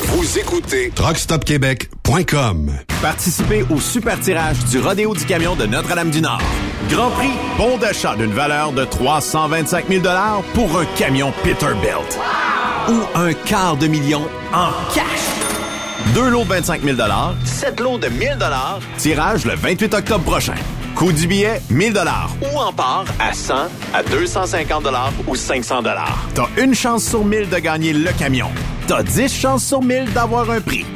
Vous écoutez truckstopquebec.com. Participez au super tirage du Rodéo du Camion de Notre-Dame-du-Nord. Grand prix, bon d'achat d'une valeur de 325 000 pour un camion Peterbilt. Ou un quart de million en cash. Deux lots de 25 000 sept lots de 1000 tirage le 28 octobre prochain. Coût du billet, 1000 Ou en part à 100, à 250 ou 500 T'as une chance sur 1000 de gagner le camion. T'as 10 chances sur 1000 d'avoir un prix.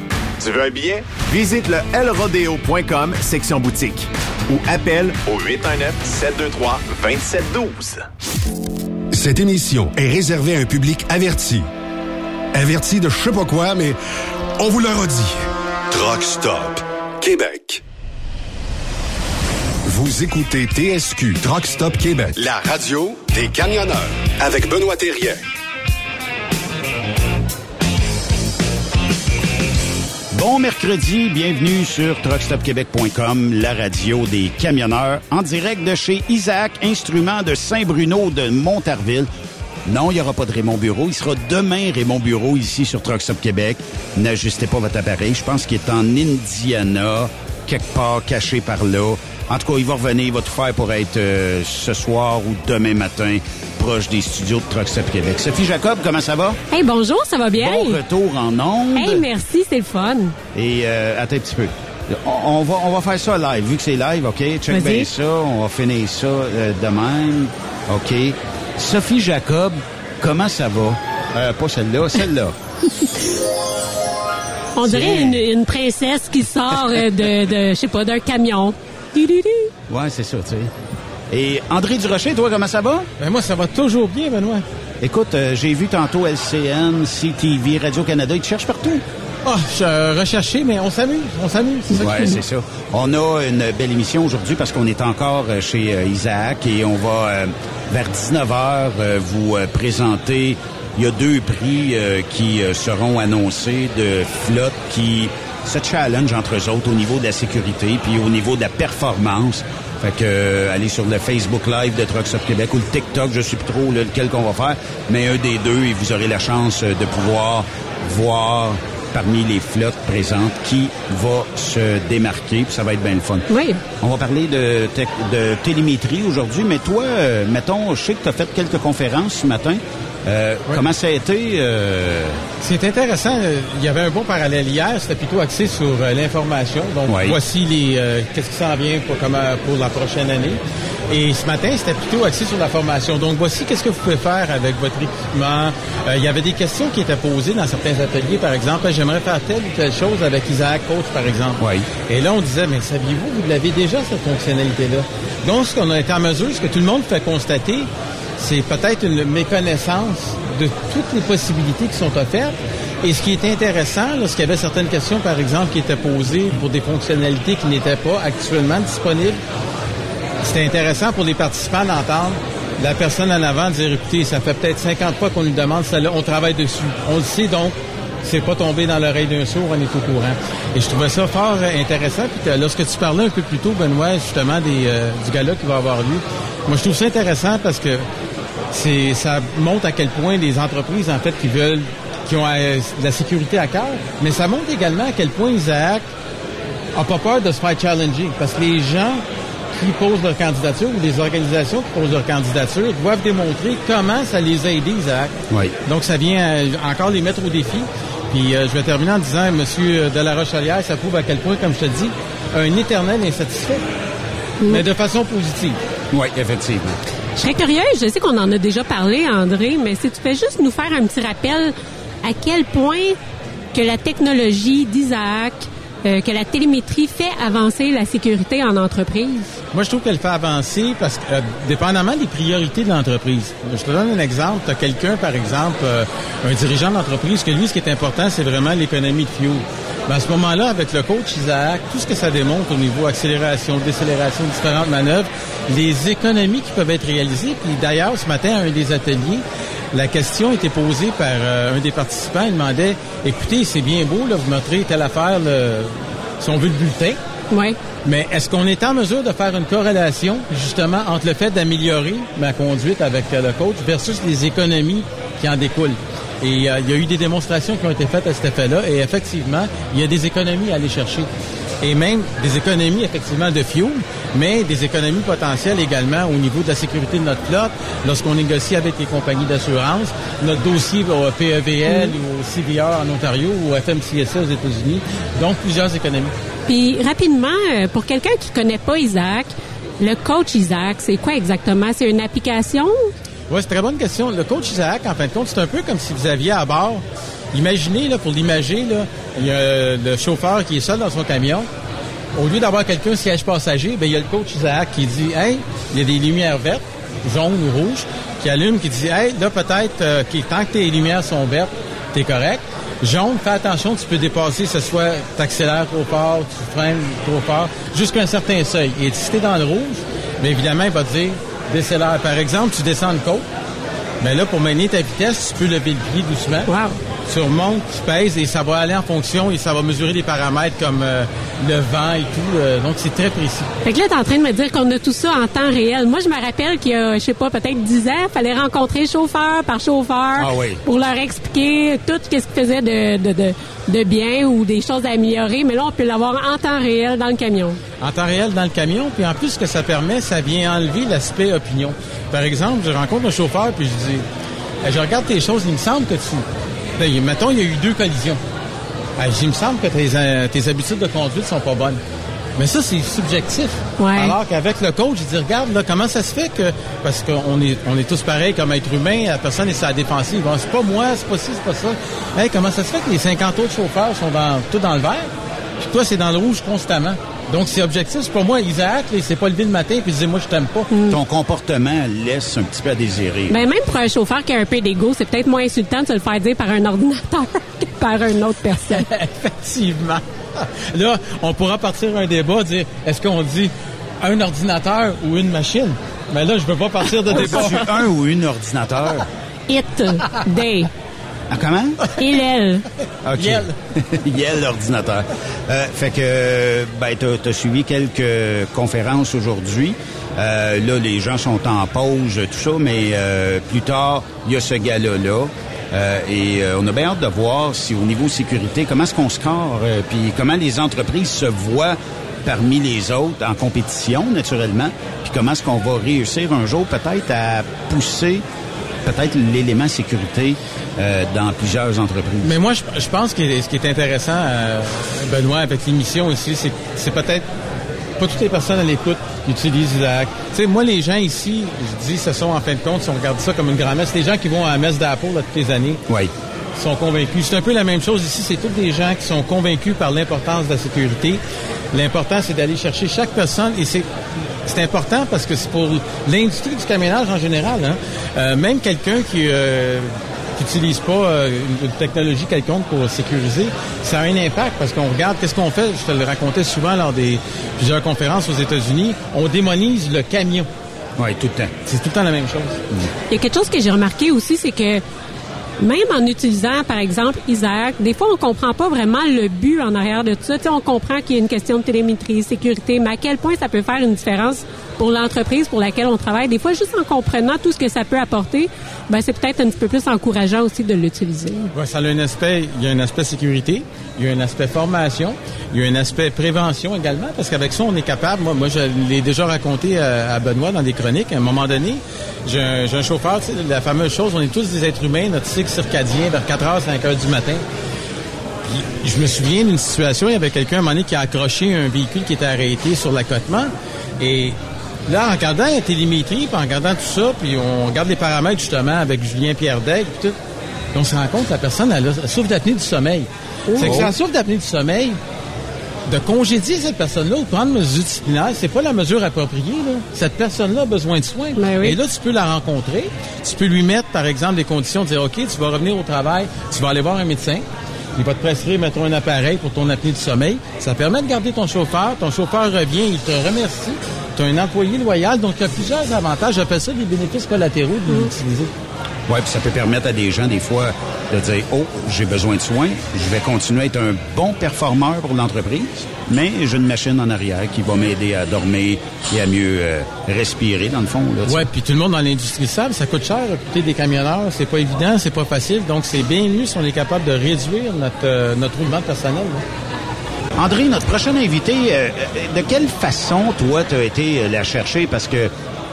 Tu veux un billet? Visite le lrodeo.com, section boutique. Ou appelle au 819-723-2712. Cette émission est réservée à un public averti. Averti de je sais pas quoi, mais on vous le redit. Truck Stop Québec. Vous écoutez TSQ Truck Stop Québec, la radio des camionneurs avec Benoît Thérien. Bon mercredi, bienvenue sur truckstopquebec.com, la radio des camionneurs, en direct de chez Isaac Instruments de Saint-Bruno de Montarville. Non, il n'y aura pas de Raymond Bureau. Il sera demain Raymond Bureau ici sur Truck Stop Québec. N'ajustez pas votre appareil. Je pense qu'il est en Indiana, quelque part caché par là. En tout cas, il va revenir, il va tout faire pour être euh, ce soir ou demain matin proche des studios de Truck Stop Québec. Sophie Jacob, comment ça va? Hey, bonjour, ça va bien? Bon retour en ondes. Hey, merci, c'est le fun. Et euh, attends un petit peu. On, va, on va faire ça live. Vu que c'est live, OK? Check bien ça. On va finir ça euh, de même. OK. Sophie Jacob, comment ça va? Euh, pas celle-là, celle-là. On dirait une, une princesse qui sort euh, de, de je sais pas, d'un camion. Ouais, c'est ça, tu sais. Et André Durocher, toi, comment ça va? Ben moi, ça va toujours bien, Benoît. Écoute, euh, j'ai vu tantôt LCN, CTV, Radio-Canada, ils te cherchent partout. Ah, je euh, recherché, mais on s'amuse, on s'amuse. C'est ça Ouais, c'est ça. On a une belle émission aujourd'hui parce qu'on est encore euh, chez Isaac et on va, euh, vers 19h, vous présenter... Il y a deux prix euh, qui seront annoncés de flottes qui se challenge entre eux autres au niveau de la sécurité puis au niveau de la performance. Fait que euh, allez sur le Facebook Live de Trucks Up Québec ou le TikTok, je sais plus trop là, lequel qu'on va faire, mais un des deux et vous aurez la chance euh, de pouvoir voir parmi les flottes présentes qui va se démarquer, puis ça va être bien le fun. Oui. On va parler de, de télémétrie aujourd'hui, mais toi, euh, mettons, je sais que tu as fait quelques conférences ce matin. Euh, Comment ça a été? euh, C'est intéressant. euh, Il y avait un bon parallèle hier. C'était plutôt axé sur euh, l'information. Donc, Oui. voici les euh, qu'est-ce qui s'en vient pour, la prochaine année. Et ce matin, c'était plutôt axé sur la formation. Donc, voici qu'est-ce que vous pouvez faire avec votre équipement. Euh, il y avait des questions qui étaient posées dans certains ateliers. Par exemple, j'aimerais faire telle ou telle chose avec Isaac Coach, par exemple. Oui. Et là, on disait, mais saviez-vous, vous l'avez déjà, cette fonctionnalité-là? Donc, ce qu'on a été en mesure, ce que tout le monde fait constater, c'est peut-être une méconnaissance de toutes les possibilités qui sont offertes. Et ce qui est intéressant, lorsqu'il y avait certaines questions, par exemple, qui étaient posées pour des fonctionnalités qui n'étaient pas actuellement disponibles, c'était intéressant pour les participants d'entendre la personne en avant dire, écoutez, ça fait peut-être 50 fois qu'on nous demande celle-là, on travaille dessus. On le sait donc, c'est pas tombé dans l'oreille d'un sourd, on est au courant. Et je trouvais ça fort euh, intéressant. Puis que lorsque tu parlais un peu plus tôt, Benoît, justement, des, euh, du gala qui va avoir lieu, moi je trouve ça intéressant parce que c'est ça montre à quel point les entreprises, en fait, qui veulent, qui ont euh, de la sécurité à cœur, mais ça montre également à quel point Isaac a pas peur de se faire challenger parce que les gens qui posent leur candidature ou les organisations qui posent leur candidature doivent démontrer comment ça les a aidés, Isaac. Oui. Donc, ça vient euh, encore les mettre au défi. Puis, euh, je vais terminer en disant, Monsieur de la Rochelière, ça prouve à quel point, comme je te dis, un éternel insatisfait, mais de façon positive. Oui, effectivement. Je serais curieuse, je sais qu'on en a déjà parlé, André, mais si tu fais juste nous faire un petit rappel à quel point que la technologie d'Isaac, euh, que la télémétrie fait avancer la sécurité en entreprise. Moi, je trouve qu'elle fait avancer parce que, euh, dépendamment des priorités de l'entreprise. Je te donne un exemple. Tu as quelqu'un, par exemple, euh, un dirigeant d'entreprise, que lui, ce qui est important, c'est vraiment l'économie de fuel. Ben, à ce moment-là, avec le coach Isaac, tout ce que ça démontre au niveau accélération, décélération, différentes manœuvres, les économies qui peuvent être réalisées. Puis d'ailleurs, ce matin, à un des ateliers, la question était posée par euh, un des participants. Il demandait, écoutez, c'est bien beau, là, vous montrez telle affaire, le- si on veut le bulletin, Oui. mais est-ce qu'on est en mesure de faire une corrélation justement entre le fait d'améliorer ma conduite avec euh, le coach versus les économies qui en découlent? Et euh, il y a eu des démonstrations qui ont été faites à cet effet-là et effectivement, il y a des économies à aller chercher. Et même des économies effectivement de fuel, mais des économies potentielles également au niveau de la sécurité de notre flotte lorsqu'on négocie avec les compagnies d'assurance, notre dossier au PEVL ou au CVR en Ontario ou au FMCSA aux États-Unis. Donc plusieurs économies. Puis rapidement, euh, pour quelqu'un qui connaît pas Isaac, le coach Isaac, c'est quoi exactement? C'est une application? Oui, c'est très bonne question. Le coach Isaac, en fin de compte, c'est un peu comme si vous aviez à bord. Imaginez, là, pour l'imager, il y a le chauffeur qui est seul dans son camion. Au lieu d'avoir quelqu'un siège passager, ben, il y a le coach Isaac qui dit Hey, il y a des lumières vertes, jaunes ou rouges, qui allument, qui dit Hey, là, peut-être, euh, que tant que tes lumières sont vertes, t'es correct. Jaune, fais attention, tu peux dépasser, ce soit t'accélères trop fort, tu freines trop fort, jusqu'à un certain seuil. Et si t'es dans le rouge, bien évidemment, il va te dire décélère. Par exemple, tu descends une côte, mais là, pour mener ta vitesse, tu peux lever le pied doucement. Tu remontes, tu pèses et ça va aller en fonction et ça va mesurer des paramètres comme euh, le vent et tout. euh, donc, c'est très précis. Fait que là, t'es en train de me dire qu'on a tout ça en temps réel. Moi, je me rappelle qu'il y a, je sais pas, peut-être 10 ans, fallait rencontrer chauffeur par chauffeur Ah oui. pour leur expliquer tout ce qu'ils faisaient de, de, de, de bien ou des choses à améliorer. Mais là, on peut l'avoir en temps réel dans le camion. en temps réel dans le camion. Puis en plus, ce que ça permet, ça vient enlever l'aspect opinion. Par exemple, je rencontre un chauffeur, puis je dis, je regarde tes choses, il me semble que tu... Il- mettons, il y a eu deux collisions. Eh, il me semble que tes, euh, tes habitudes de conduite sont pas bonnes. Mais ça, c'est subjectif. Ouais. Alors qu'avec le coach, il dit, regarde, là, comment ça se fait que, parce qu'on est, on est tous pareils comme être humain, la personne est la défensive. Bon, c'est pas moi, c'est pas ci, c'est pas ça. Hey, comment ça se fait que les 50 autres chauffeurs sont dans, tout dans le vert? Puis toi, c'est dans le rouge constamment. Donc, c'est objectif. C'est pas moi, Isaac, il s'est pas levé le matin puis il disait, moi, je t'aime pas. Ton comportement laisse un petit peu à désirer. Ben, même pour un chauffeur qui a un peu d'ego, c'est peut-être moins insultant de se le faire dire par un ordinateur que par une autre personne. Effectivement. Là, on pourra partir un débat, dire, est-ce qu'on dit un ordinateur ou une machine? Mais là, je veux pas partir de débat. Un ou une ordinateur? It, they, Ah, comment? il, elle. OK. Yel. Yel, l'ordinateur. Euh, fait que, ben, t'as as suivi quelques conférences aujourd'hui. Euh, là, les gens sont en pause, tout ça, mais euh, plus tard, il y a ce gars-là. Euh, et euh, on a bien hâte de voir si au niveau sécurité, comment est-ce qu'on score, euh, puis comment les entreprises se voient parmi les autres en compétition, naturellement, puis comment est-ce qu'on va réussir un jour peut-être à pousser peut-être l'élément sécurité euh, dans plusieurs entreprises. Mais moi, je, je pense que ce qui est intéressant, euh, Benoît, avec l'émission ici, c'est c'est peut-être pas toutes les personnes à l'écoute qui utilisent Isaac. Tu sais, moi, les gens ici, je dis, ce sont en fin de compte, si on regarde ça comme une grand-messe, les gens qui vont à la messe d'Apple toutes les années, Oui. sont convaincus. C'est un peu la même chose ici. C'est tous des gens qui sont convaincus par l'importance de la sécurité. L'important, c'est d'aller chercher chaque personne et c'est c'est important parce que c'est pour l'industrie du camionnage en général. Hein. Euh, même quelqu'un qui euh, qui n'utilise pas euh, une, une technologie quelconque pour sécuriser, ça a un impact parce qu'on regarde qu'est-ce qu'on fait. Je te le racontais souvent lors des plusieurs conférences aux États-Unis. On démonise le camion. Oui, tout le temps. C'est tout le temps la même chose. Il y a quelque chose que j'ai remarqué aussi, c'est que même en utilisant, par exemple, Isaac, des fois, on comprend pas vraiment le but en arrière de tout ça. On comprend qu'il y a une question de télémétrie, sécurité, mais à quel point ça peut faire une différence pour l'entreprise pour laquelle on travaille. Des fois, juste en comprenant tout ce que ça peut apporter, ben, c'est peut-être un petit peu plus encourageant aussi de l'utiliser. Ouais, ça a un aspect, il y a un aspect sécurité, il y a un aspect formation, il y a un aspect prévention également, parce qu'avec ça, on est capable, moi, moi je l'ai déjà raconté à, Benoît dans des chroniques, à un moment donné, j'ai un, un chauffeur, tu sais, la fameuse chose, on est tous des êtres humains, notre cycle circadien vers 4h, 5h du matin. Je me souviens d'une situation, il y avait quelqu'un à un moment donné qui a accroché un véhicule qui était arrêté sur l'accotement, et Là, en regardant la télémétrie, puis en regardant tout ça, puis on regarde les paramètres justement avec Julien Pierre Daigle, puis tout, puis on se rend compte que la personne elle a souffre d'apnée du sommeil. C'est que ça souffre d'apnée du sommeil, de congédier cette personne-là ou de prendre mesures disciplinaires, c'est pas la mesure appropriée. Là. Cette personne-là a besoin de soins. Ben oui. Et là, tu peux la rencontrer. Tu peux lui mettre, par exemple, des conditions, de dire, OK, tu vas revenir au travail, tu vas aller voir un médecin. Il va te prescrire, mettons, un appareil pour ton apnée du sommeil. Ça permet de garder ton chauffeur. Ton chauffeur revient, il te remercie. Tu as un employé loyal, donc il y a plusieurs avantages. J'appelle ça des bénéfices collatéraux de l'utiliser. Oui, puis ça peut permettre à des gens, des fois, de dire Oh, j'ai besoin de soins, je vais continuer à être un bon performeur pour l'entreprise, mais j'ai une machine en arrière qui va m'aider à dormir et à mieux euh, respirer, dans le fond. Ouais, puis tout le monde dans l'industrie savent, ça coûte cher recruter des camionneurs, c'est pas évident, c'est pas facile, donc c'est bien mieux si on est capable de réduire notre euh, notre roulement de personnel. là. André, notre prochain invité, euh, euh, de quelle façon, toi, tu as été euh, la chercher? Parce que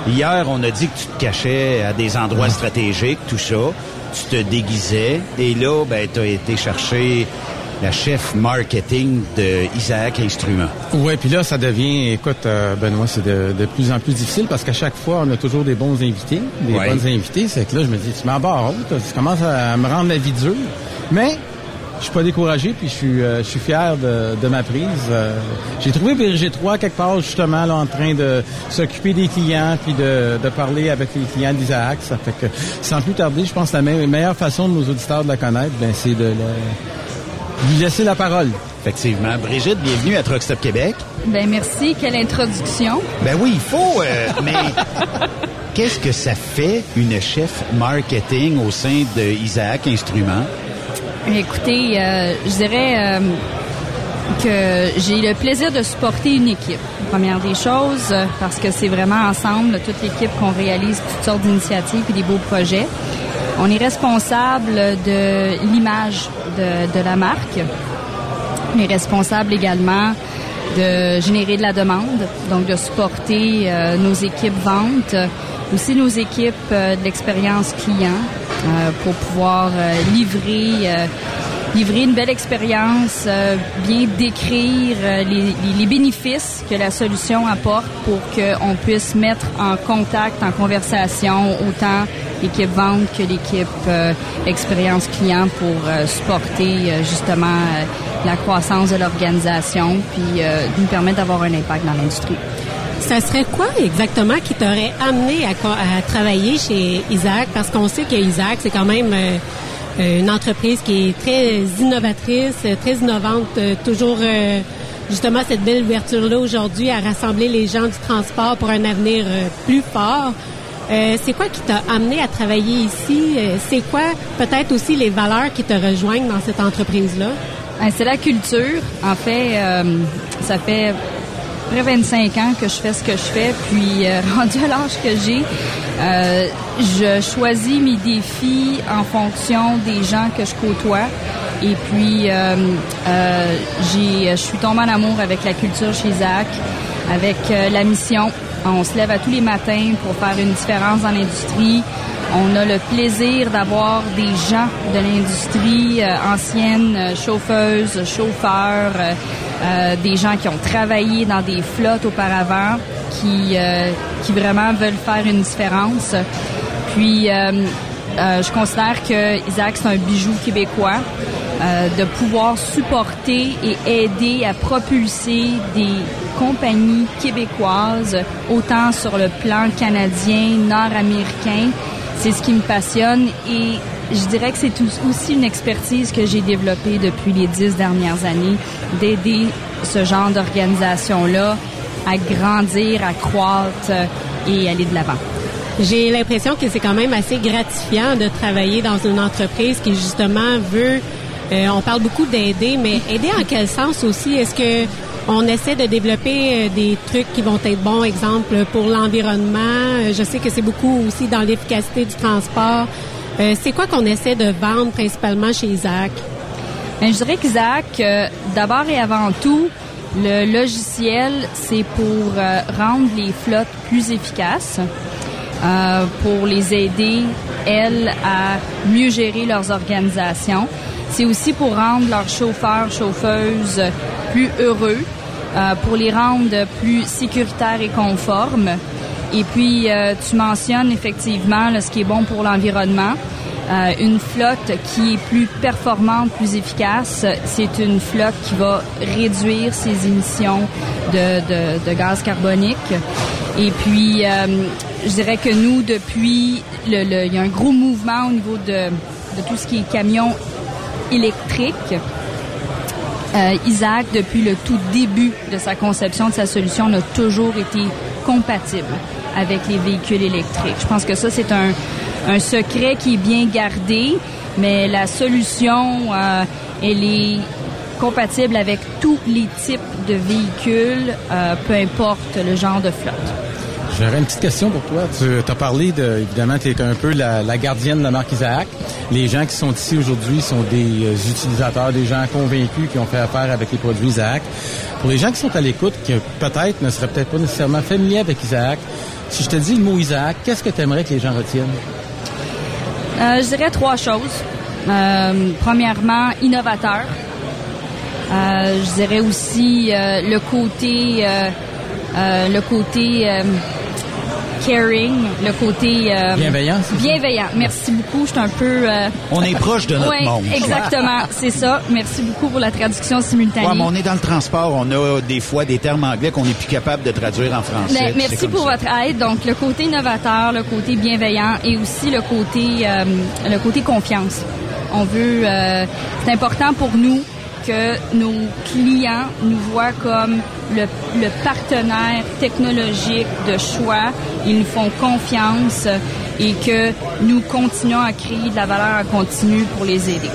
hier, on a dit que tu te cachais à des endroits stratégiques, tout ça. Tu te déguisais. Et là, ben, tu as été chercher la chef marketing de Isaac Instruments. Ouais, puis là, ça devient, écoute, euh, Benoît, c'est de, de plus en plus difficile parce qu'à chaque fois, on a toujours des bons invités, des Ouais. bonnes invités. C'est que là, je me dis, tu m'en barres tu commences à me rendre la vie dure. Mais je suis pas découragé, puis je suis, euh, je suis fier de, de ma prise. Euh, J'ai trouvé Brigitte Roy quelque part, justement, là, en train de s'occuper des clients, puis de, de parler avec les clients d'Isaac. Ça fait que, sans plus tarder, je pense que la me- meilleure façon de nos auditeurs de la connaître, ben, c'est de la- lui laisser la parole. Effectivement. Brigitte, bienvenue à Truck Stop Québec. Ben merci, quelle introduction. Ben oui, il faut, euh, mais qu'est-ce que ça fait une chef marketing au sein de Isaac Instruments? Écoutez, euh, je dirais euh, que j'ai le plaisir de supporter une équipe. Première des choses, euh, parce que c'est vraiment ensemble, toute l'équipe, qu'on réalise toutes sortes d'initiatives et des beaux projets. On est responsable de l'image de, de la marque. On est responsable également de générer de la demande, donc de supporter euh, nos équipes ventes, aussi nos équipes euh, de l'expérience client pour pouvoir euh, livrer euh, livrer une belle expérience, euh, bien décrire euh, les, les, bénéfices que la solution apporte pour qu'on puisse mettre en contact, en conversation, autant l'équipe vente que l'équipe euh, expérience client pour supporter justement la croissance de l'organisation, puis nous permettre d'avoir un impact dans l'industrie. Ça serait quoi exactement qui t'aurait amené à, à, travailler chez Isaac? Parce qu'on sait que Isaac, c'est quand même euh, une entreprise qui est très innovatrice, très innovante, euh, toujours euh, justement cette belle ouverture-là aujourd'hui à rassembler les gens du transport pour un avenir plus fort. c'est quoi qui t'a amené à travailler ici? c'est quoi peut-être aussi les valeurs qui te rejoignent dans cette entreprise-là? C'est la culture. En fait, ça fait près 25 ans que je fais ce que je fais, puis rendu à l'âge que j'ai, euh, je choisis mes défis en fonction des gens que je côtoie. Et puis, euh, euh, j'ai, je suis tombée en amour avec la culture chez Zach, avec la mission. On se lève à tous les matins pour faire une différence dans l'industrie. On a le plaisir d'avoir des gens de l'industrie, anciennes chauffeuses, chauffeurs, des gens qui ont travaillé dans des flottes auparavant qui, euh, qui vraiment veulent faire une différence. Puis, euh, euh, je considère que Isaac, c'est un bijou québécois. de pouvoir supporter et aider à propulser des compagnies québécoises, autant sur le plan canadien, nord-américain. C'est ce qui me passionne et je dirais que c'est aussi une expertise que j'ai développée depuis les dix dernières années, d'aider ce genre d'organisation-là à grandir, à croître et aller de l'avant. J'ai l'impression que c'est quand même assez gratifiant de travailler dans une entreprise qui justement veut. Euh, on parle beaucoup d'aider, mais aider en quel sens aussi? Est-ce que on essaie de développer euh, des trucs qui vont être bons, exemple pour l'environnement. Euh, je sais que c'est beaucoup aussi dans l'efficacité du transport. C'est quoi qu'on essaie de vendre principalement chez Isaac? Ben, je dirais qu'Isaac, d'abord et avant tout, le logiciel, c'est pour euh, rendre les flottes plus efficaces, euh, pour les aider, elles, à mieux gérer leurs organisations. C'est aussi pour rendre leurs chauffeurs, chauffeuses plus heureux, euh, pour les rendre plus sécuritaires et conformes. Et puis, tu mentionnes effectivement ce qui est bon pour l'environnement. Euh, une flotte qui est plus performante, plus efficace, c'est une flotte qui va réduire ses émissions de, gaz carbonique. Et puis, euh, je dirais que nous, depuis, le, il y a un gros mouvement au niveau de, tout ce qui est camion électrique. Euh, Isaac, depuis le tout début de sa conception de sa solution, n'a toujours été compatible avec les véhicules électriques. Je pense que ça, c'est un, secret qui est bien gardé, mais la solution, euh, elle est compatible avec tous les types de véhicules, euh, peu importe le genre de flotte. J'aurais une petite question pour toi. Tu as parlé de, évidemment, tu es un peu la, gardienne de la marque Isaac. Les gens qui sont ici aujourd'hui sont des euh, utilisateurs, des gens convaincus qui ont fait affaire avec les produits Isaac. Pour les gens qui sont à l'écoute, qui peut-être ne seraient peut-être pas nécessairement familiers avec Isaac, si je te dis le mot Isaac, qu'est-ce que tu aimerais que les gens retiennent? Euh, je dirais trois choses. Euh, premièrement, innovateur. Je dirais aussi le côté, le côté caring, le côté euh, bienveillant. Bienveillant. Merci beaucoup. Je suis un peu. Euh, on est proche de notre monde. Exactement, c'est ça. Merci beaucoup pour la traduction simultanée. Ouais, mais on est dans le transport. On a des fois des termes anglais qu'on n'est plus capable de traduire en français. Ben, merci pour votre aide. Donc le côté innovateur, le côté bienveillant et aussi le côté euh, le côté confiance. On veut. c'est important pour nous que nos clients nous voient comme le, partenaire technologique de choix. Ils nous font confiance et que nous continuons à créer de la valeur continue pour les aider.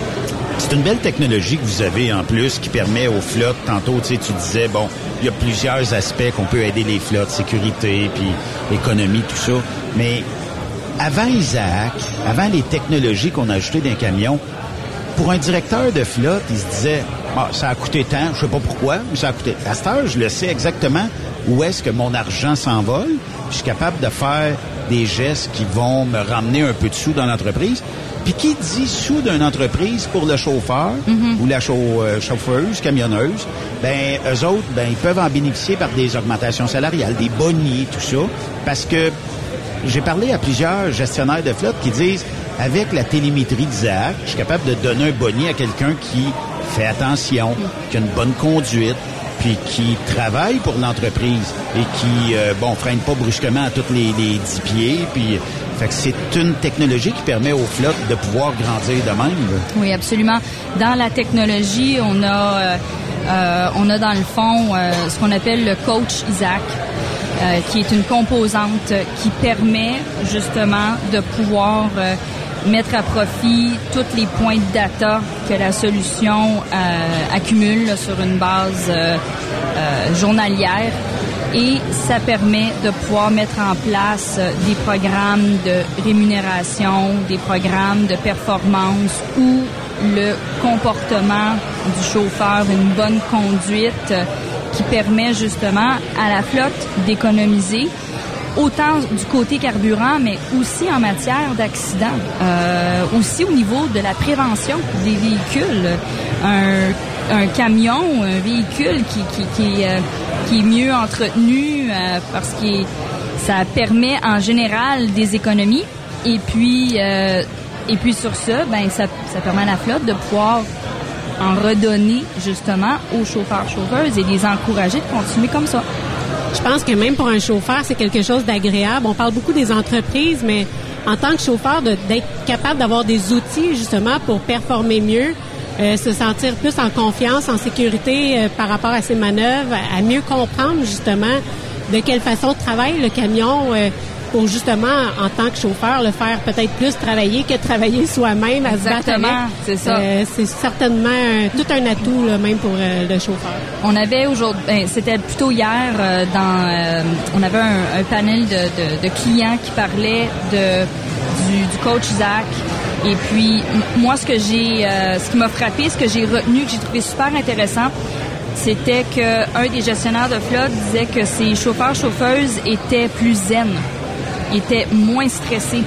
C'est une belle technologie que vous avez en plus qui permet aux flottes, tantôt tu, tu disais, bon, il y a plusieurs aspects qu'on peut aider les flottes, sécurité, puis économie, tout ça. Mais avant Isaac, avant les technologies qu'on a ajoutées d'un camion, pour un directeur de flotte, il se disait, ah, ça a coûté tant, je sais pas pourquoi, mais ça a coûté. À cette heure, je le sais exactement où est-ce que mon argent s'envole. Je suis capable de faire des gestes qui vont me ramener un peu de sous dans l'entreprise. Puis qui dit sous d'une entreprise pour le chauffeur ou la euh, chauffeuse, camionneuse, ben eux autres, ben ils peuvent en bénéficier par des augmentations salariales, des bonnies, tout ça, parce que j'ai parlé à plusieurs gestionnaires de flotte qui disent avec la télémétrie d'Isaac, je suis capable de donner un bonnier à quelqu'un qui fait attention, qui a une bonne conduite, puis qui travaille pour l'entreprise et qui, euh, bon, freine pas brusquement à tous les, les 10 pieds. Puis, fait que c'est une technologie qui permet aux flottes de pouvoir grandir de même. Oui, absolument. Dans la technologie, on a, euh, euh, on a dans le fond ce qu'on appelle le coach Isaac, qui est une composante qui permet justement de pouvoir mettre à profit tous les points de data que la solution euh, accumule sur une base euh, euh, journalière. Et ça permet de pouvoir mettre en place euh, des programmes de rémunération, des programmes de performance où le comportement du chauffeur, une bonne conduite euh, qui permet justement à la flotte d'économiser autant du côté carburant, mais aussi en matière d'accidents, euh, aussi au niveau de la prévention des véhicules. Un, un camion, un véhicule qui, qui, qui, euh, qui est mieux entretenu euh, parce que ça permet en général des économies. Et puis, euh, et puis sur ça, ben ça, ça permet à la flotte de pouvoir en redonner justement aux chauffeurs chauffeuses et les encourager de continuer comme ça. Je pense que même pour un chauffeur, c'est quelque chose d'agréable. On parle beaucoup des entreprises, mais en tant que chauffeur, d'être capable d'avoir des outils justement pour performer mieux, euh, se sentir plus en confiance, en sécurité euh, par rapport à ses manœuvres, à, à mieux comprendre justement de quelle façon travaille le camion euh, pour justement, en tant que chauffeur, le faire peut-être plus travailler que travailler soi-même à se battre Exactement, c'est ça. Euh, c'est certainement un- tout un atout là, même pour euh, le chauffeur. On avait aujourd'hui, ben, c'était plutôt hier, euh, dans, on avait un, un panel de, de- de clients qui parlaient de du, du coach Isaac. Et puis moi, ce que j'ai, ce qui m'a frappé, ce que j'ai retenu, que j'ai trouvé super intéressant, c'était que un des gestionnaires de flotte disait que ses chauffeurs chauffeuses étaient plus zen, étaient moins stressés,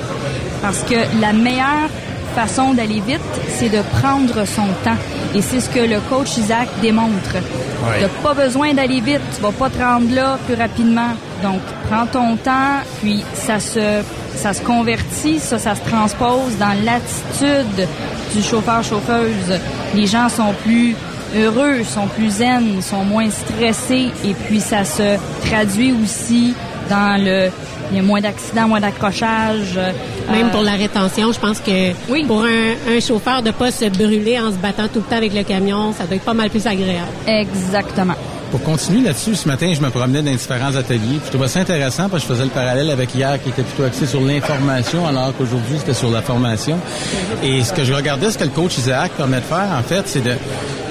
parce que la meilleure façon d'aller vite, c'est de prendre son temps. Et c'est ce que le coach Isaac démontre. Ouais. Tu pas besoin d'aller vite, tu vas pas te rendre là plus rapidement. Donc, prends ton temps, puis ça se, ça se convertit, ça, ça se transpose dans l'attitude du chauffeur-chauffeuse. Les gens sont plus heureux, sont plus zen, sont moins stressés, et puis ça se traduit aussi dans le, il y a moins d'accidents, moins d'accrochages. Même Euh, pour la rétention, je pense que Oui. pour un, un chauffeur de pas se brûler en se battant tout le temps avec le camion, ça doit être pas mal plus agréable. Exactement. Pour continuer là-dessus, ce matin, je me promenais dans différents ateliers. Je trouvais ça intéressant parce que je faisais le parallèle avec hier qui était plutôt axé sur l'information alors qu'aujourd'hui, c'était sur la formation. Et ce que je regardais, ce que le coach Isaac permet de faire, en fait, c'est de...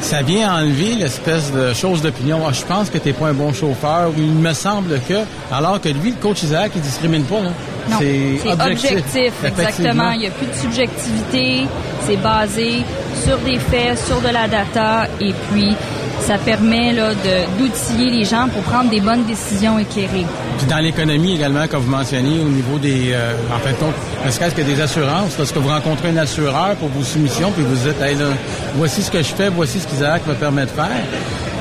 Ça vient enlever l'espèce de chose d'opinion. Ah, je pense que t'es pas un bon chauffeur ou il me semble que... Alors que lui, le coach Isaac, il discrimine pas. Là. Non, c'est objectif. exactement. Effectivement. Il n'y a plus de subjectivité. C'est basé sur des faits, sur de la data, et puis ça permet là de d'outiller les gens pour prendre des bonnes décisions éclairées. Puis dans l'économie également, comme vous mentionnez, au niveau des, euh, en de compte, ne serait-ce que des assurances, parce que vous rencontrez un assureur pour vos soumissions, puis vous dites, hey, là, voici ce que je fais, voici ce qu'Isaac me permet de faire.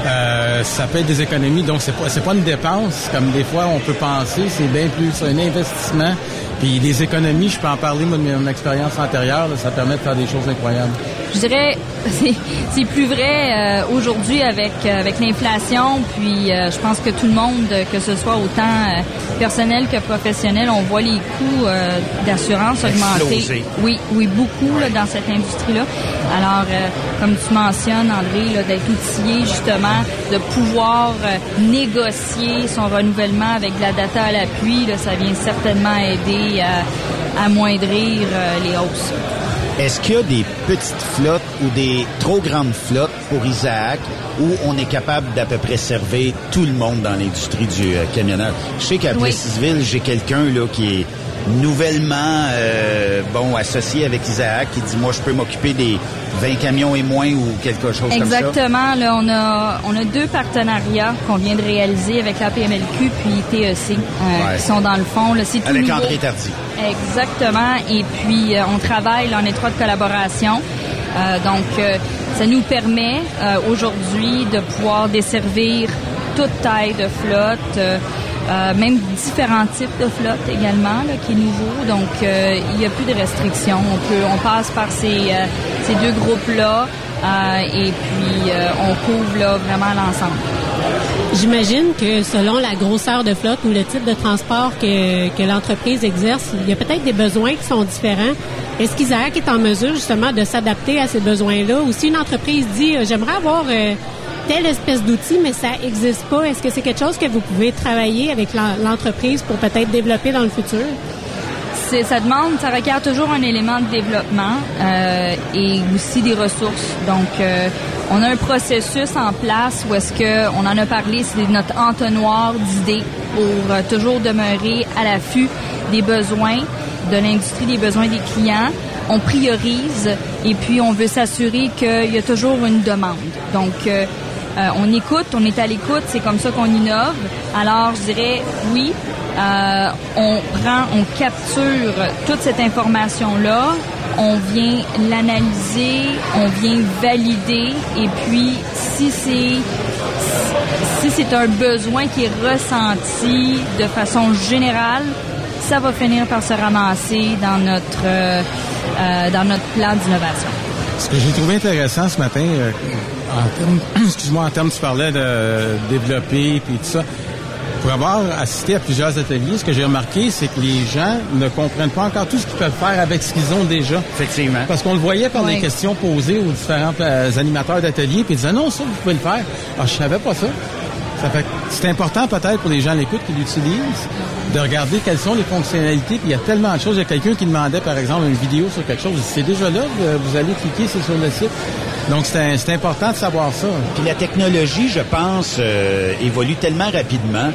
Euh, ça peut être des économies, donc c'est pas c'est pas une dépense comme des fois on peut penser, c'est bien plus un investissement. Puis les économies, je peux en parler moi, de mon expérience antérieure, là, ça permet de faire des choses incroyables. Je dirais, c'est c'est plus vrai euh, aujourd'hui avec euh, avec l'inflation. Puis euh, je pense que tout le monde, que ce soit autant euh, personnel que professionnel, on voit les coûts euh, d'assurance augmenter. Exploser. Oui, oui, beaucoup là, dans cette industrie-là. Alors, euh, comme tu mentionnes, André, d'être outillé justement, de pouvoir euh, négocier son renouvellement avec de la data à l'appui, ça vient certainement aider à amoindrir euh, les hausses. Est-ce qu'il y a des petites flottes ou des trop grandes flottes pour Isaac où on est capable d'à peu près servir tout le monde dans l'industrie du euh, camionnage? Je sais qu'à Oui. Plessisville, j'ai quelqu'un là qui est nouvellement, euh, bon, associé avec Isaac, qui dit, moi, je peux m'occuper des 20 camions et moins ou quelque chose comme ça. Exactement. Là, on a, on a deux partenariats qu'on vient de réaliser avec la PMLQ puis TEC, euh, Ouais. qui sont dans le fond. Là, c'est Avec nouveau. André Tardy. Exactement. Et puis, euh, on travaille là, en étroite collaboration. Euh, donc, euh, ça nous permet euh, aujourd'hui de pouvoir desservir toute taille de flotte, euh, même différents types de flotte également, là, qui est nouveau. Donc, euh, il n'y a plus de restrictions. On peut, on passe par ces, euh, ces deux groupes-là et puis on couvre là, vraiment l'ensemble. J'imagine que selon la grosseur de flotte ou le type de transport que, que l'entreprise exerce, il y a peut-être des besoins qui sont différents. Est-ce qu'Isaac est en mesure justement de s'adapter à ces besoins-là? Ou si une entreprise dit, j'aimerais avoir telle espèce d'outil, mais ça n'existe pas, est-ce que c'est quelque chose que vous pouvez travailler avec l'en- l'entreprise pour peut-être développer dans le futur? Ça demande, ça requiert toujours un élément de développement euh, et aussi des ressources. Donc, euh, on a un processus en place où est-ce que on en a parlé, c'est notre entonnoir d'idées pour euh, toujours demeurer à l'affût des besoins de l'industrie, des besoins des clients. On priorise et puis on veut s'assurer qu'il y a toujours une demande. Donc, euh, on écoute, on est à l'écoute, c'est comme ça qu'on innove. Alors, je dirais oui, euh, on prend, on capture toute cette information-là, on vient l'analyser, on vient valider, et puis si c'est si c'est un besoin qui est ressenti de façon générale, ça va finir par se ramasser dans notre euh, dans notre plan d'innovation. Ce que j'ai trouvé intéressant ce matin, en termes, excuse-moi, en termes, tu parlais de développer puis tout ça. Pour avoir assisté à plusieurs ateliers, ce que j'ai remarqué, c'est que les gens ne comprennent pas encore tout ce qu'ils peuvent faire avec ce qu'ils ont déjà. Effectivement. Parce qu'on le voyait par les questions posées aux différents euh, animateurs d'ateliers, puis ils disaient non, ça, vous pouvez le faire. Ah, je savais pas ça. Ça fait que c'est important peut-être pour les gens à l'écoute qui l'utilisent de regarder quelles sont les fonctionnalités. Puis il y a tellement de choses. Il y a quelqu'un qui demandait, par exemple, une vidéo sur quelque chose. C'est déjà là, vous- vous allez cliquer, c'est sur le site. Donc c'est important de savoir ça. Puis la technologie, je pense, euh, évolue tellement rapidement.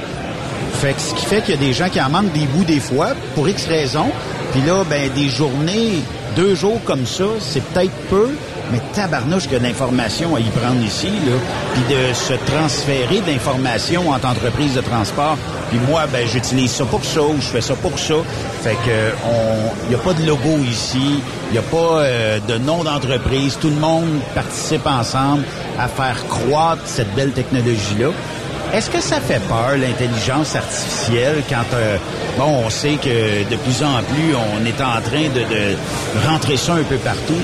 Fait que ce qui fait qu'il y a des gens qui en manquent des bouts des fois, pour X raisons. Puis là, ben des journées, deux jours comme ça, c'est peut-être peu, mais tabarnouche que d'informations à y prendre ici, là. Puis de se transférer d'informations entre entreprises de transport. Puis moi, ben j'utilise ça pour ça ou je fais ça pour ça. Fait que on, y a pas de logo ici, il y a pas euh, de nom d'entreprise. Tout le monde participe ensemble à faire croître cette belle technologie-là. Est-ce que ça fait peur, l'intelligence artificielle, quand, euh, on sait que de plus en plus, on est en train de, rentrer ça un peu partout?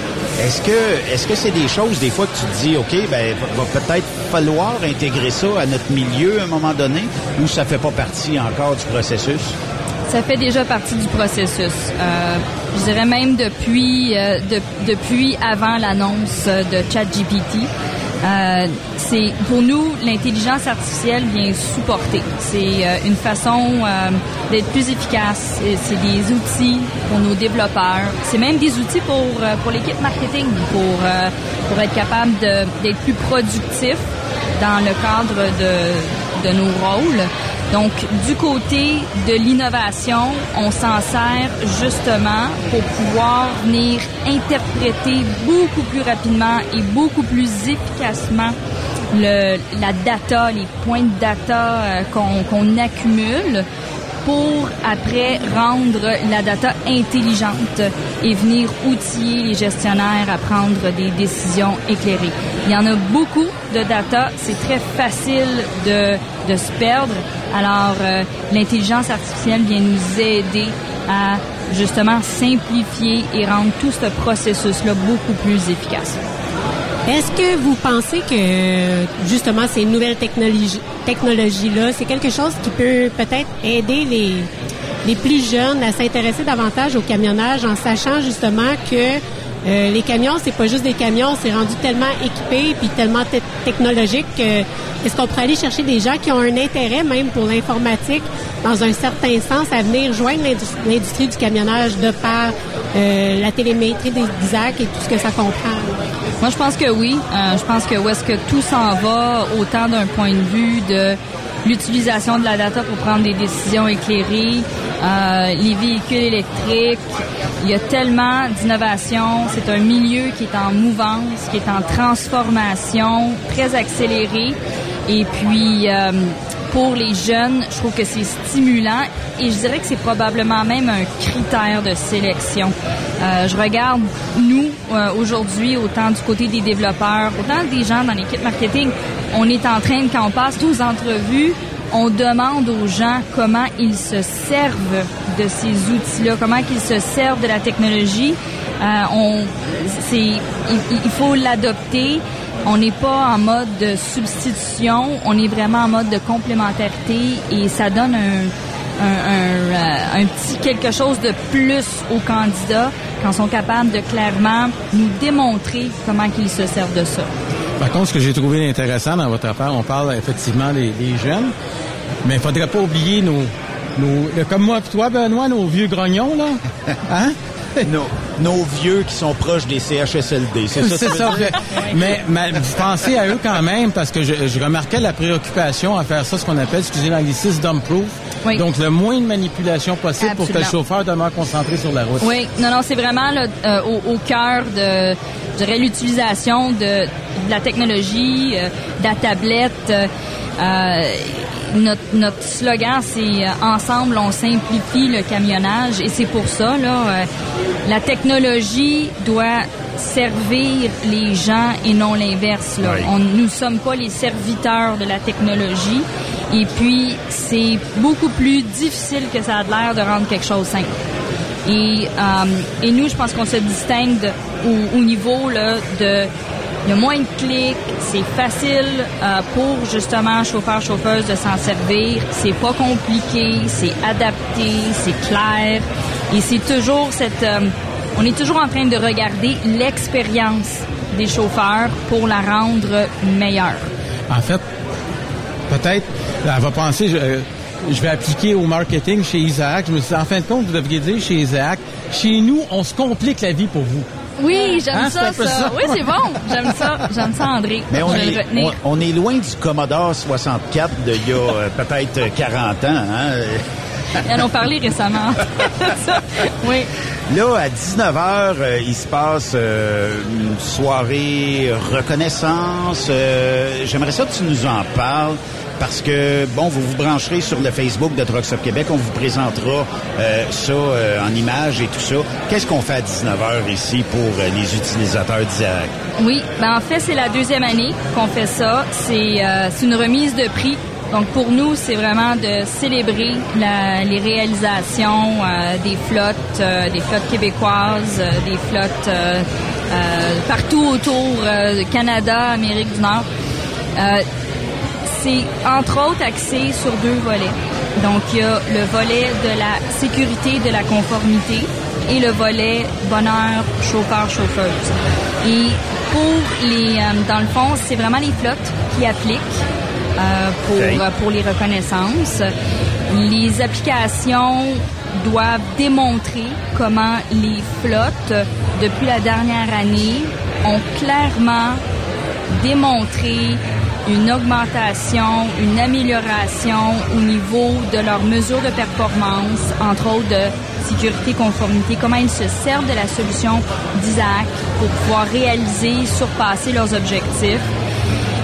Est-ce que c'est des choses, des fois, que tu te dis, OK, ben, va peut-être falloir intégrer ça à notre milieu à un moment donné, ou ça fait pas partie encore du processus? Ça fait déjà partie du processus. Euh, je dirais même depuis euh, de- depuis avant l'annonce de ChatGPT. Euh, c'est pour nous l'intelligence artificielle vient supporter. C'est euh, une façon euh, d'être plus efficace. C'est- des outils pour nos développeurs. C'est même des outils pour euh, pour l'équipe marketing pour euh, pour être capable d'être plus productif dans le cadre de de nos rôles. Donc, du côté de l'innovation, on s'en sert justement pour pouvoir venir interpréter beaucoup plus rapidement et beaucoup plus efficacement le, la data, les points de data euh, qu'on accumule pour après rendre la data intelligente et venir outiller les gestionnaires à prendre des décisions éclairées. Il y en a beaucoup de data, c'est très facile de, de se perdre. Alors, euh, l'intelligence artificielle vient nous aider à justement simplifier et rendre tout ce processus-là beaucoup plus efficace. Est-ce que vous pensez que justement ces nouvelles technologies technologies-là, c'est quelque chose qui peut peut-être aider les plus jeunes à s'intéresser davantage au camionnage en sachant justement que euh, les camions, c'est pas juste des camions, c'est rendu tellement équipé puis tellement te- technologique que est-ce qu'on pourrait aller chercher des gens qui ont un intérêt même pour l'informatique dans un certain sens à venir joindre l'indus- l'industrie du camionnage de par euh, la télémétrie des Isaac et tout ce que ça comprend? Moi, je pense que oui. Euh, je pense que où est-ce que tout s'en va, autant d'un point de vue de l'utilisation de la data pour prendre des décisions éclairées, euh, les véhicules électriques. Il y a tellement d'innovations. C'est un milieu qui est en mouvance, qui est en transformation, très accéléré. Et puis, euh, pour les jeunes, je trouve que c'est stimulant et je dirais que c'est probablement même un critère de sélection. Euh, je regarde, nous, euh, aujourd'hui, autant du côté des développeurs, autant des gens dans l'équipe marketing, on est en train, quand on passe aux entrevues, on demande aux gens comment ils se servent de ces outils-là, comment ils se servent de la technologie. Euh, on, il, il faut l'adopter. On n'est pas en mode de substitution, on est vraiment en mode de complémentarité et ça donne un, un, un, un, petit quelque chose de plus aux candidats quand ils sont capables de clairement nous démontrer comment ils se servent de ça. Par contre, ce que j'ai trouvé intéressant dans votre affaire, on parle effectivement des, des jeunes, mais il faudrait pas oublier nos, nos comme moi et toi, Benoît, nos vieux grognons, là. Hein? nos, nos, vieux qui sont proches des CHSLD. C'est ça. C'est ça. mais, mais pensez à eux quand même parce que je, je, remarquais la préoccupation à faire ça, ce qu'on appelle, excusez l'anglicisme, dump proof. Oui. Donc le moins de manipulation possible Absolument. pour que le chauffeur demeure concentré sur la route. Oui, non, non, c'est vraiment là, euh, au, au cœur de, je dirais, l'utilisation de, de, la technologie, euh, de la tablette. Euh, notre, notre slogan, c'est euh, Ensemble, on simplifie le camionnage. Et c'est pour ça, là, euh, la technologie doit servir les gens et non l'inverse. Là. Oui. On, nous sommes pas les serviteurs de la technologie. Et puis, c'est beaucoup plus difficile que ça a l'air de rendre quelque chose simple. Et, euh, et nous, je pense qu'on se distingue de, au, au, niveau là, de il y a moins de clics, c'est facile euh, pour justement chauffeur chauffeuse de s'en servir, c'est pas compliqué, c'est adapté, c'est clair et c'est toujours cette euh, on est toujours en train de regarder l'expérience des chauffeurs pour la rendre meilleure. En fait, peut-être elle va penser je, euh, vais appliquer au marketing chez Isaac. En fin de compte, vous devriez dire chez Isaac, chez nous, on se complique la vie pour vous. Oui, j'aime Hein, ça, ça, ça. Oui, c'est bon. J'aime ça. J'aime ça, André. Mais on est, retenir. on, on est loin du Commodore 64 d'il y a euh, peut-être 40 ans. Hein? Ils en ont parlé récemment. Oui. Là, à 19h, euh, il se passe euh, une soirée reconnaissance. Euh, J'aimerais ça que tu nous en parles parce que, bon, vous vous brancherez sur le Facebook de Trucks Up Québec. On vous présentera euh, ça euh, en images et tout ça. Qu'est-ce qu'on fait à 19h ici pour euh, les utilisateurs d'Isaac? Oui, ben en fait, c'est la deuxième année qu'on fait ça. C'est une remise de prix. Donc pour nous, c'est vraiment de célébrer les réalisations des flottes, des flottes québécoises, des flottes partout autour du Canada, Amérique du Nord. C'est entre autres axé sur deux volets. Donc il y a le volet de la sécurité, de la conformité et le volet bonheur chauffeur-chauffeuse. Et pour les, euh, dans le fond, c'est vraiment les flottes qui appliquent euh, pour, Okay. euh, pour les reconnaissances. Les applications doivent démontrer comment les flottes, depuis la dernière année, ont clairement démontré une augmentation, une amélioration au niveau de leurs mesures de performance, entre autres de sécurité, conformité, comment ils se servent de la solution d'Isaac pour pouvoir réaliser, surpasser leurs objectifs.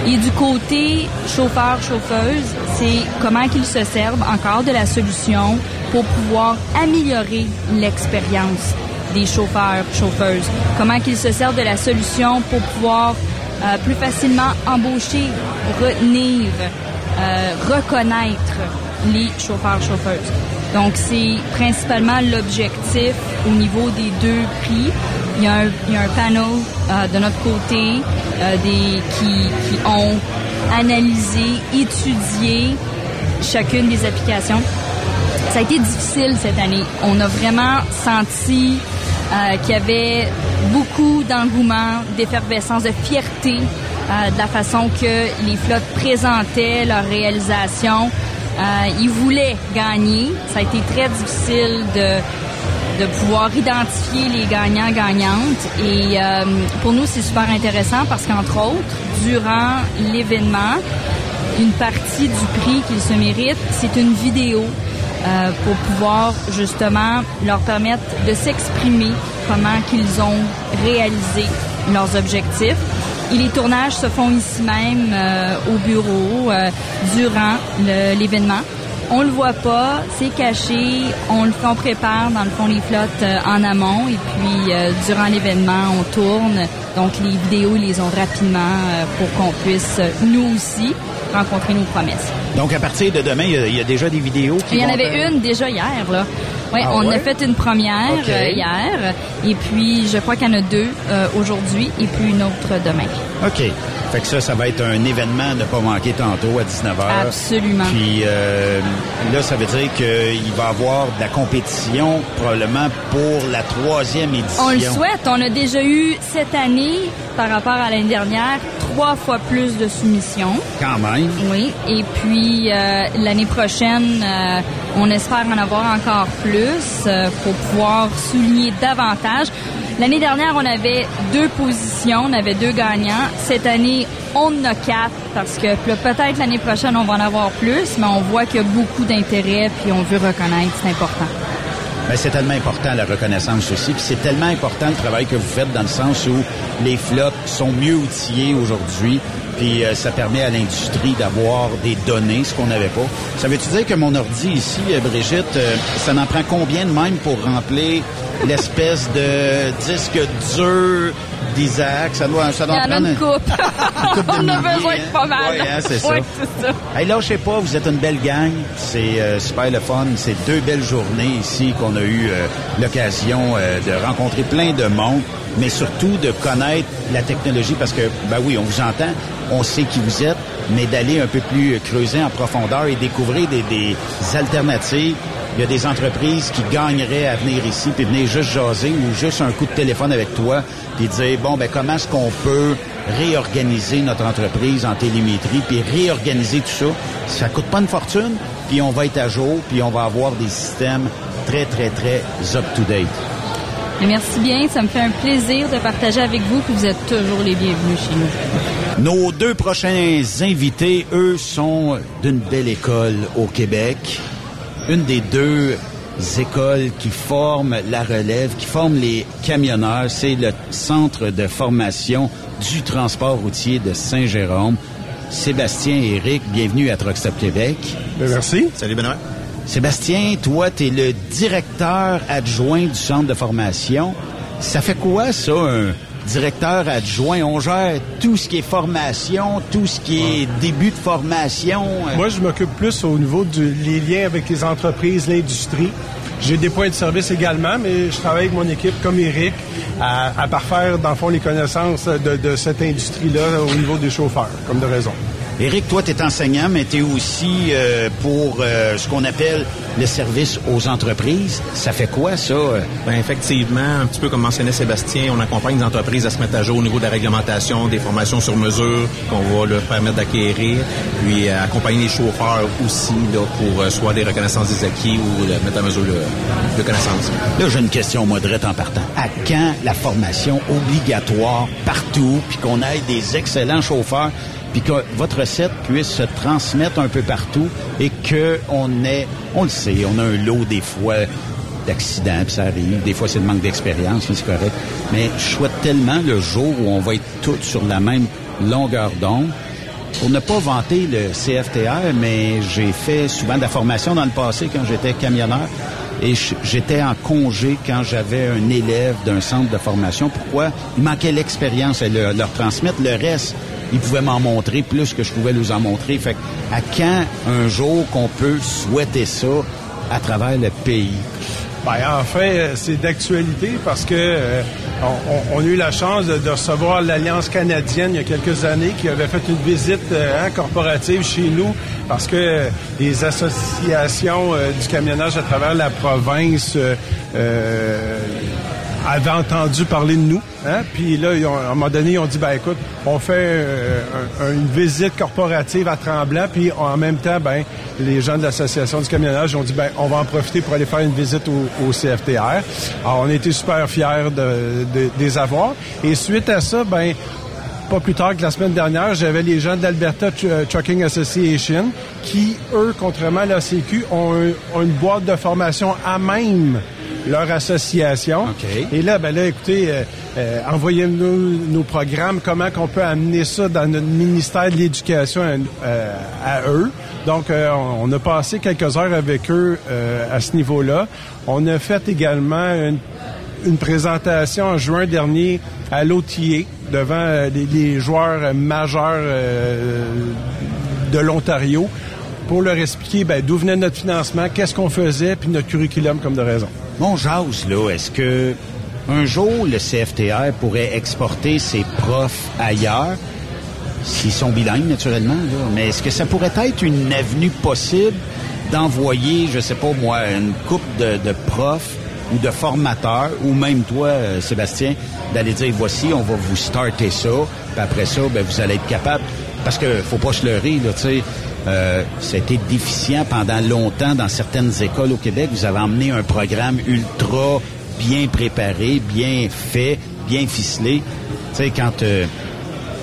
Et du côté chauffeur-chauffeuse, c'est comment qu'ils se servent encore de la solution pour pouvoir améliorer l'expérience des chauffeurs-chauffeuses. Comment qu'ils se servent de la solution pour pouvoir euh, plus facilement embaucher, retenir, euh, reconnaître les chauffeurs-chauffeuses. Donc, c'est principalement l'objectif au niveau des deux prix. Il y a un, il panel euh, de notre côté qui, qui ont analysé, étudié chacune des applications. Ça a été difficile cette année. On a vraiment senti euh, qu'il y avait beaucoup d'engouement, d'effervescence, de fierté euh, de la façon que les flottes présentaient leur réalisation. Euh, ils voulaient gagner. Ça a été très difficile de de pouvoir identifier les gagnants-gagnantes. Et pour nous, c'est super intéressant parce qu'entre autres, durant l'événement, une partie du prix qu'ils se méritent, c'est une vidéo euh, pour pouvoir justement leur permettre de s'exprimer comment qu'ils ont réalisé leurs objectifs. Et les tournages se font ici même euh, au bureau euh, durant l'événement. On le voit pas, c'est caché, on le fait, on prépare dans le fond les flottes euh, en amont et puis euh, durant l'événement on tourne. Donc les vidéos ils les ont rapidement euh, pour qu'on puisse nous aussi rencontrer nos promesses. Donc à partir de demain, il y, a déjà des vidéos qui Il y en avait une déjà hier là. Ouais, Ah on ouais? a fait une première euh, hier et puis je crois qu'il y en a deux euh, aujourd'hui et puis une autre demain. OK. Fait que ça, ça va être un événement à ne pas manquer tantôt à 19h. Absolument. Puis euh, là, ça veut dire qu'il va y avoir de la compétition probablement pour la troisième édition. On le souhaite. On a déjà eu cette année, par rapport à l'année dernière, trois fois plus de soumissions. Quand même. Oui. Et puis euh, l'année prochaine, euh, on espère en avoir encore plus euh, pour pouvoir souligner davantage. L'année dernière, on avait deux positions, on avait deux gagnants. Cette année, on en a quatre parce que peut-être l'année prochaine, on va en avoir plus, mais on voit qu'il y a beaucoup d'intérêt puis on veut reconnaître, c'est important. Ben, c'est tellement important la reconnaissance aussi. Puis c'est tellement important le travail que vous faites dans le sens où les flottes sont mieux outillées aujourd'hui. Puis euh, ça permet à l'industrie d'avoir des données, ce qu'on n'avait pas. Ça veut-tu dire que mon ordi ici, euh, Brigitte, euh, ça en prend combien de même pour remplir l'espèce de disque dur d'Isaac? Ça doit, ça doit Il y en a prendre une coupe. coupe de on a besoin de pas mal. Ouais, hein, c'est ça. Ça. Hey, là, je sais pas, vous êtes une belle gang. C'est euh, super le fun. C'est deux belles journées ici qu'on a eu euh, l'occasion euh, de rencontrer plein de monde, mais surtout de connaître la technologie parce que, ben oui, on vous entend, on sait qui vous êtes, mais d'aller un peu plus creuser en profondeur et découvrir des, des alternatives. Il y a des entreprises qui gagneraient à venir ici puis venir juste jaser ou juste un coup de téléphone avec toi puis dire bon ben comment est-ce qu'on peut réorganiser notre entreprise en télémétrie puis réorganiser tout ça? Ça coûte pas une fortune puis on va être à jour puis on va avoir des systèmes très très très up to date. Mais Merci bien, ça me fait un plaisir de partager avec vous que vous êtes toujours les bienvenus chez nous. Nos deux prochains invités, eux, sont d'une belle école au Québec. Une des deux écoles qui forment la relève, qui forment les camionneurs, c'est le Centre de formation du transport routier de Saint-Jérôme. Sébastien et Eric, bienvenue à Truck Stop Québec. merci. Salut Benoît. Sébastien, toi, tu es le directeur adjoint du centre de formation. Ça fait quoi, ça, un directeur adjoint? On gère tout ce qui est formation, tout ce qui est début de formation. Moi, je m'occupe plus au niveau des liens avec les entreprises, l'industrie. J'ai des points de service également, mais je travaille avec mon équipe, comme Eric, à, à parfaire, dans le fond, les connaissances de, de cette industrie-là au niveau des chauffeurs, comme de raison. Éric, toi, tu es enseignant, mais tu es aussi euh, pour euh, ce qu'on appelle le service aux entreprises. Ça fait quoi, ça? Ben effectivement, un petit peu comme mentionnait Sébastien, on accompagne les entreprises à se mettre à jour au niveau de la réglementation, des formations sur mesure qu'on va leur permettre d'acquérir, puis euh, accompagner les chauffeurs aussi là, pour soit des reconnaissances des acquis ou mettre à mesure de, de connaissances. Là, j'ai une question modérée en partant. À quand la formation obligatoire partout, puis qu'on ait des excellents chauffeurs, puis que votre recette puisse se transmettre un peu partout et que on ait, on le sait, on a un lot des fois d'accidents, puis ça arrive. Des fois, c'est le manque d'expérience, mais c'est correct. Mais je souhaite tellement le jour où on va être tous sur la même longueur d'onde. Pour ne pas vanter le CFTR, mais j'ai fait souvent de la formation dans le passé quand j'étais camionneur. Et j'étais en congé quand j'avais un élève d'un centre de formation. Pourquoi? Il manquait l'expérience à le- leur transmettre. Le reste, ils pouvaient m'en montrer plus que je pouvais nous en montrer. Fait à quand un jour qu'on peut souhaiter ça à travers le pays? Ben, en fait, euh, c'est d'actualité parce que euh, on, a eu la chance de, recevoir l'Alliance canadienne il y a quelques années qui avait fait une visite euh, hein, corporative chez nous parce que euh, les associations du camionnage à travers la province avaient entendu parler de nous. Hein? Puis là, ils ont- à un moment donné, ils ont dit, ben écoute, on fait euh, un- un- une visite corporative à Tremblant, puis en même temps, ben les gens de l'association du camionnage ont dit, ben on va en profiter pour aller faire une visite au, au CFTR. Alors, on été super fiers de, de- de les avoir. Et suite à ça, ben pas plus tard que la semaine dernière, j'avais les gens de l'Alberta Tr- Trucking Association qui, eux, contrairement à la CQ, ont, ont une boîte de formation à même leur association. Et là, ben là, écoutez, euh, euh, envoyez-nous nos programmes, comment qu'on peut amener ça dans notre ministère de l'Éducation euh, à eux. Donc, euh, on, a passé quelques heures avec eux euh, à ce niveau-là. On a fait également une une présentation en juin dernier à l'OTA devant euh, les, les joueurs majeurs euh, de l'Ontario pour leur expliquer ben, d'où venait notre financement, qu'est-ce qu'on faisait, puis notre curriculum comme de raison. Mon jase, là, est-ce que un jour le CFTR pourrait exporter ses profs ailleurs, s'ils sont bilingues naturellement, mais est-ce que ça pourrait être une avenue possible d'envoyer, je sais pas moi, une coupe de, de profs ou de formateurs, ou même toi, euh, Sébastien, d'aller dire voici, on va vous starter ça, puis après ça, ben, vous allez être capable. Parce que faut pas se leurrer, là, tu sais. Euh, déficient pendant longtemps dans certaines écoles au Québec. Vous avez emmené un programme ultra bien préparé, bien fait, bien ficelé. Tu sais, quand euh,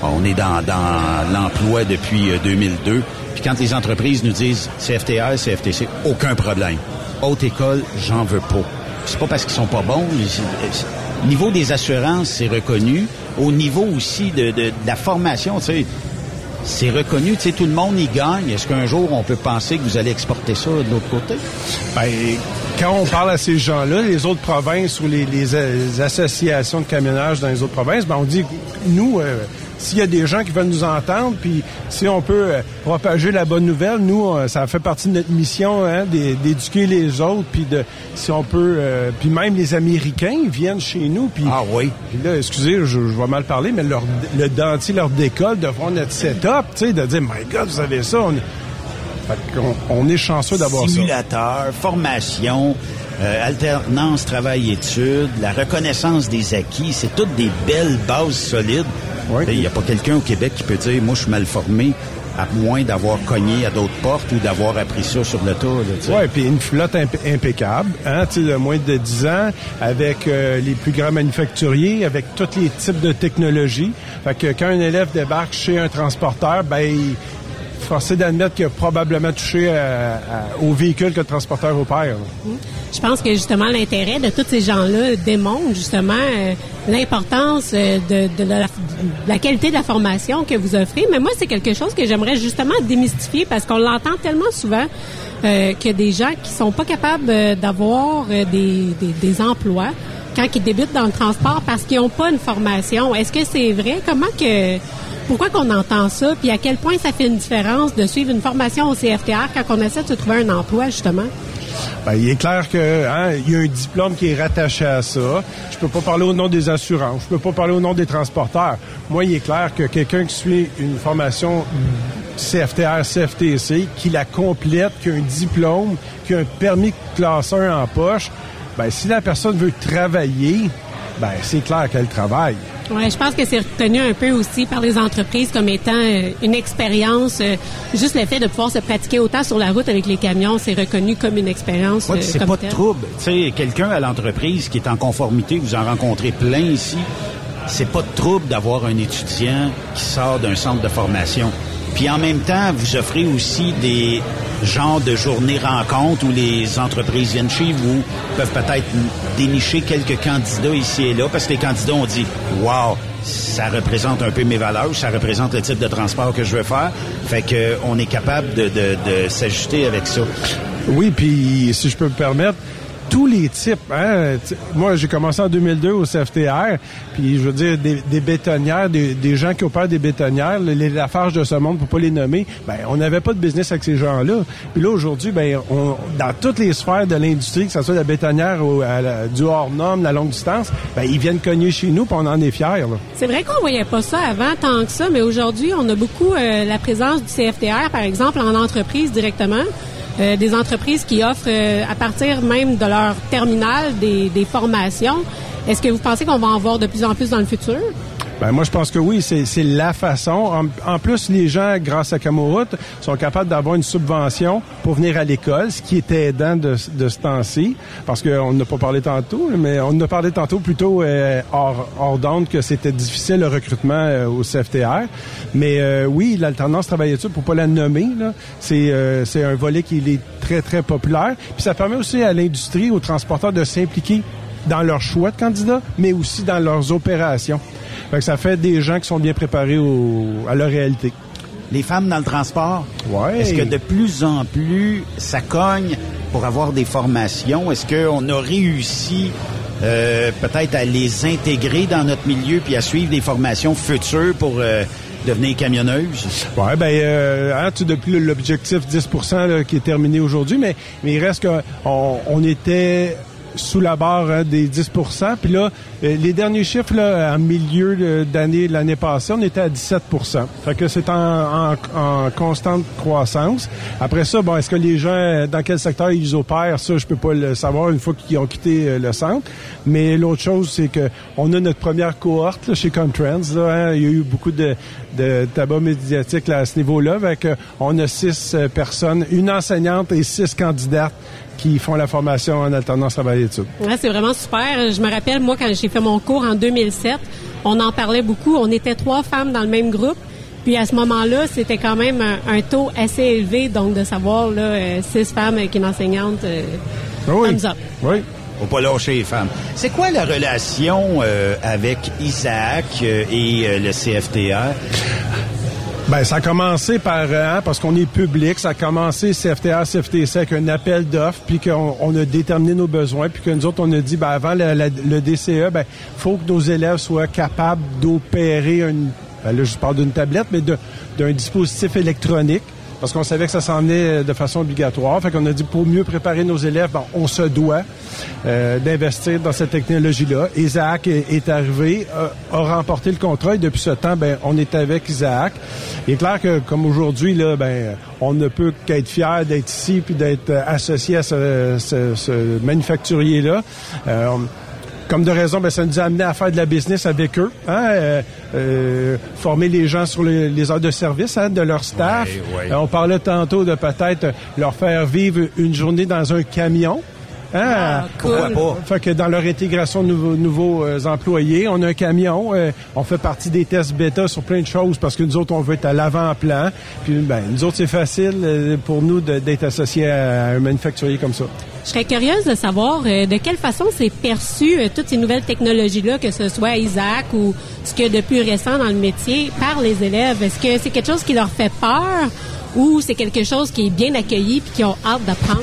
on est dans, dans l'emploi depuis euh, 2002, puis quand les entreprises nous disent CFTR, CFTC, aucun problème. Haute école, j'en veux pas. C'est pas parce qu'ils sont pas bons. Au niveau des assurances, c'est reconnu. Au niveau aussi de, de- de la formation, tu sais, c'est reconnu. Tu sais, tout le monde y gagne. Est-ce qu'un jour, on peut penser que vous allez exporter ça de l'autre côté? Ben, quand on parle à ces gens-là, les autres provinces ou les, euh, associations de camionnage dans les autres provinces, ben on dit, nous, euh, s'il y a des gens qui veulent nous entendre, puis si on peut euh, propager la bonne nouvelle, nous, ça fait partie de notre mission hein, d'é- d'éduquer les autres, puis de, si on peut, euh, puis même les Américains ils viennent chez nous, puis ah oui, puis là, excusez, je, je vais mal parler, mais leur, le dentier leur décolle de voir notre setup, tu sais, de dire, my God, vous avez ça, on, fait on est chanceux d'avoir ça. Simulateur, formation, euh, alternance travail-études, la reconnaissance des acquis, c'est toutes des belles bases solides. Il n'y a pas quelqu'un au Québec qui peut dire, moi, je suis mal formé, à moins d'avoir cogné à d'autres portes ou d'avoir appris ça sur le sais. Oui, puis une flotte imp- impeccable, hein, tu sais, de moins de 10 ans, avec euh, les plus grands manufacturiers, avec tous les types de technologies. Fait que quand un élève débarque chez un transporteur, ben, il forcé d'admettre qu'il a probablement touché à- à- au véhicule que le transporteur opère. là. Je pense que justement l'intérêt de tous ces gens-là démontre justement euh, l'importance euh, de, la, qualité de la formation que vous offrez. Mais moi, c'est quelque chose que j'aimerais justement démystifier parce qu'on l'entend tellement souvent euh, que des gens qui sont pas capables euh, d'avoir euh, des, des, des emplois quand ils débutent dans le transport parce qu'ils n'ont pas une formation. Est-ce que c'est vrai? Comment que pourquoi qu'on entend ça? Puis à quel point ça fait une différence de suivre une formation au CFTR quand on essaie de se trouver un emploi, justement? Ben, il est clair que hein, il y a un diplôme qui est rattaché à ça. Je peux pas parler au nom des assurances. Je peux pas parler au nom des transporteurs. Moi, il est clair que quelqu'un qui suit une formation CFTR, CFTC, qui la complète, qui a un diplôme, qui a un permis classe 1 en poche, ben, si la personne veut travailler, ben, c'est clair qu'elle travaille. Ouais, je pense que c'est reconnu un peu aussi par les entreprises comme étant euh, une expérience. euh, juste le fait de pouvoir se pratiquer autant sur la route avec les camions, c'est reconnu comme une expérience. Ouais, euh, c'est pas de trouble. Tu sais, quelqu'un à l'entreprise qui est en conformité, vous en rencontrez plein ici, c'est pas de trouble d'avoir un étudiant qui sort d'un centre de formation. Puis en même temps, vous offrez aussi des genres de journées rencontres où les entreprises viennent chez vous, peuvent peut-être dénicher quelques candidats ici et là, parce que les candidats ont dit Wow, ça représente un peu mes valeurs, ça représente le type de transport que je veux faire. Fait que on est capable de, de, de s'ajuster avec ça. Oui, puis si je peux me permettre, tous les types. Hein, moi, j'ai commencé en 2002 au CFTR, puis je veux dire, des, des bétonnières, des, des gens qui opèrent des bétonnières, les, les Lafarge de ce monde, pour pas les nommer, ben, on n'avait pas de business avec ces gens-là. Puis là, aujourd'hui, ben, on, dans toutes les sphères de l'industrie, que ce soit la bétonnière ou à la- du hors-norme, la longue distance, ben, ils viennent cogner chez nous, puis on en est fiers. C'est vrai qu'on voyait pas ça avant tant que ça, mais aujourd'hui, on a beaucoup euh, la présence du CFTR, par exemple, en entreprise directement. Euh, des entreprises qui offrent euh, à partir même de leur terminal des, des formations. Est-ce que vous pensez qu'on va en voir de plus en plus dans le futur? Ben moi, je pense que oui, c'est la façon. En, plus, les gens, grâce à Camoroute, sont capables d'avoir une subvention pour venir à l'école, ce qui est aidant de, de ce temps-ci, parce qu'on n'a pas parlé tantôt, mais on a parlé tantôt plutôt euh, hors, hors d'onde que c'était difficile le recrutement euh, au CFTR. Mais euh, oui, l'alternance travail-études, pour pas la nommer, c'est euh, c'est un volet qui est très, très populaire. Puis ça permet aussi à l'industrie, aux transporteurs de s'impliquer dans leur choix de candidats, mais aussi dans leurs opérations. Fait que ça fait des gens qui sont bien préparés au, à leur réalité. Les femmes dans le transport, Ouais. est-ce que de plus en plus ça cogne pour avoir des formations? Est-ce qu'on a réussi euh, peut-être à les intégrer dans notre milieu puis à suivre des formations futures pour euh, devenir camionneuses? Ouais, ben, euh, hein, tu depuis l'objectif 10 là, qui est terminé aujourd'hui, mais, mais il reste qu'on on était sous la barre hein, des 10% Puis là, euh, les derniers chiffres, là, en milieu d'année, l'année passée, on était à 17% Fait que c'est en, constante croissance. Après ça, bon, est-ce que les gens, dans quel secteur ils opèrent, ça, je peux pas le savoir une fois qu'ils ont quitté euh, le centre. Mais l'autre chose, c'est que on a notre première cohorte là, chez Comtrans. Là, hein. Il y a eu beaucoup de, de tabac médiatique à ce niveau-là. On a six euh, personnes, une enseignante et six candidates qui font la formation en alternance travail-études. Ouais, c'est vraiment super. Je me rappelle, moi, quand j'ai fait mon cours en 2007, on en parlait beaucoup. On était trois femmes dans le même groupe. Puis à ce moment-là, c'était quand même un, un taux assez élevé, donc de savoir là, euh, six femmes avec une enseignante. euh, oui. thumbs up. Oui. Faut pas lâcher les femmes. C'est quoi la relation euh, avec Isaac euh, et euh, le CFTR? Ben, ça a commencé par, euh, hein, parce qu'on est public, ça a commencé CFTA, CFTC avec un appel d'offres, puis qu'on on a déterminé nos besoins, puis que nous autres, on a dit, ben, avant le DCE, ben, faut que nos élèves soient capables d'opérer une, ben, là, je parle d'une tablette, mais d'un dispositif électronique. Parce qu'on savait que ça s'en venait de façon obligatoire. Fait qu'on a dit, pour mieux préparer nos élèves, ben, on se doit euh, d'investir dans cette technologie-là. Isaac est, arrivé, a, a remporté le contrat et depuis ce temps, ben, on est avec Isaac. Il est clair que, comme aujourd'hui, là, ben, on ne peut qu'être fier d'être ici puis d'être euh, associé à ce, ce- ce manufacturier-là. Euh, comme de raison, ben, ça nous a amené à faire de la business avec eux, hein, euh, euh, former les gens sur les, les heures de service hein, de leur staff. Ouais, ouais. Euh, on parlait tantôt de peut-être leur faire vivre une journée dans un camion. Hein? Ah, cool. Pourquoi pas? Fait que dans leur intégration de nouveaux, nouveaux, euh, employés, on a un camion, euh, on fait partie des tests bêta sur plein de choses parce que nous autres, on veut être à l'avant-plan. Puis, ben, nous autres, c'est facile euh, pour nous d'être associés à un manufacturier comme ça. Je serais curieuse de savoir euh, de quelle façon c'est perçu euh, toutes ces nouvelles technologies-là, que ce soit Isaac ou ce qu'il y a de plus récent dans le métier, par les élèves. Est-ce que c'est quelque chose qui leur fait peur ou c'est quelque chose qui est bien accueilli puis qui ont hâte d'apprendre?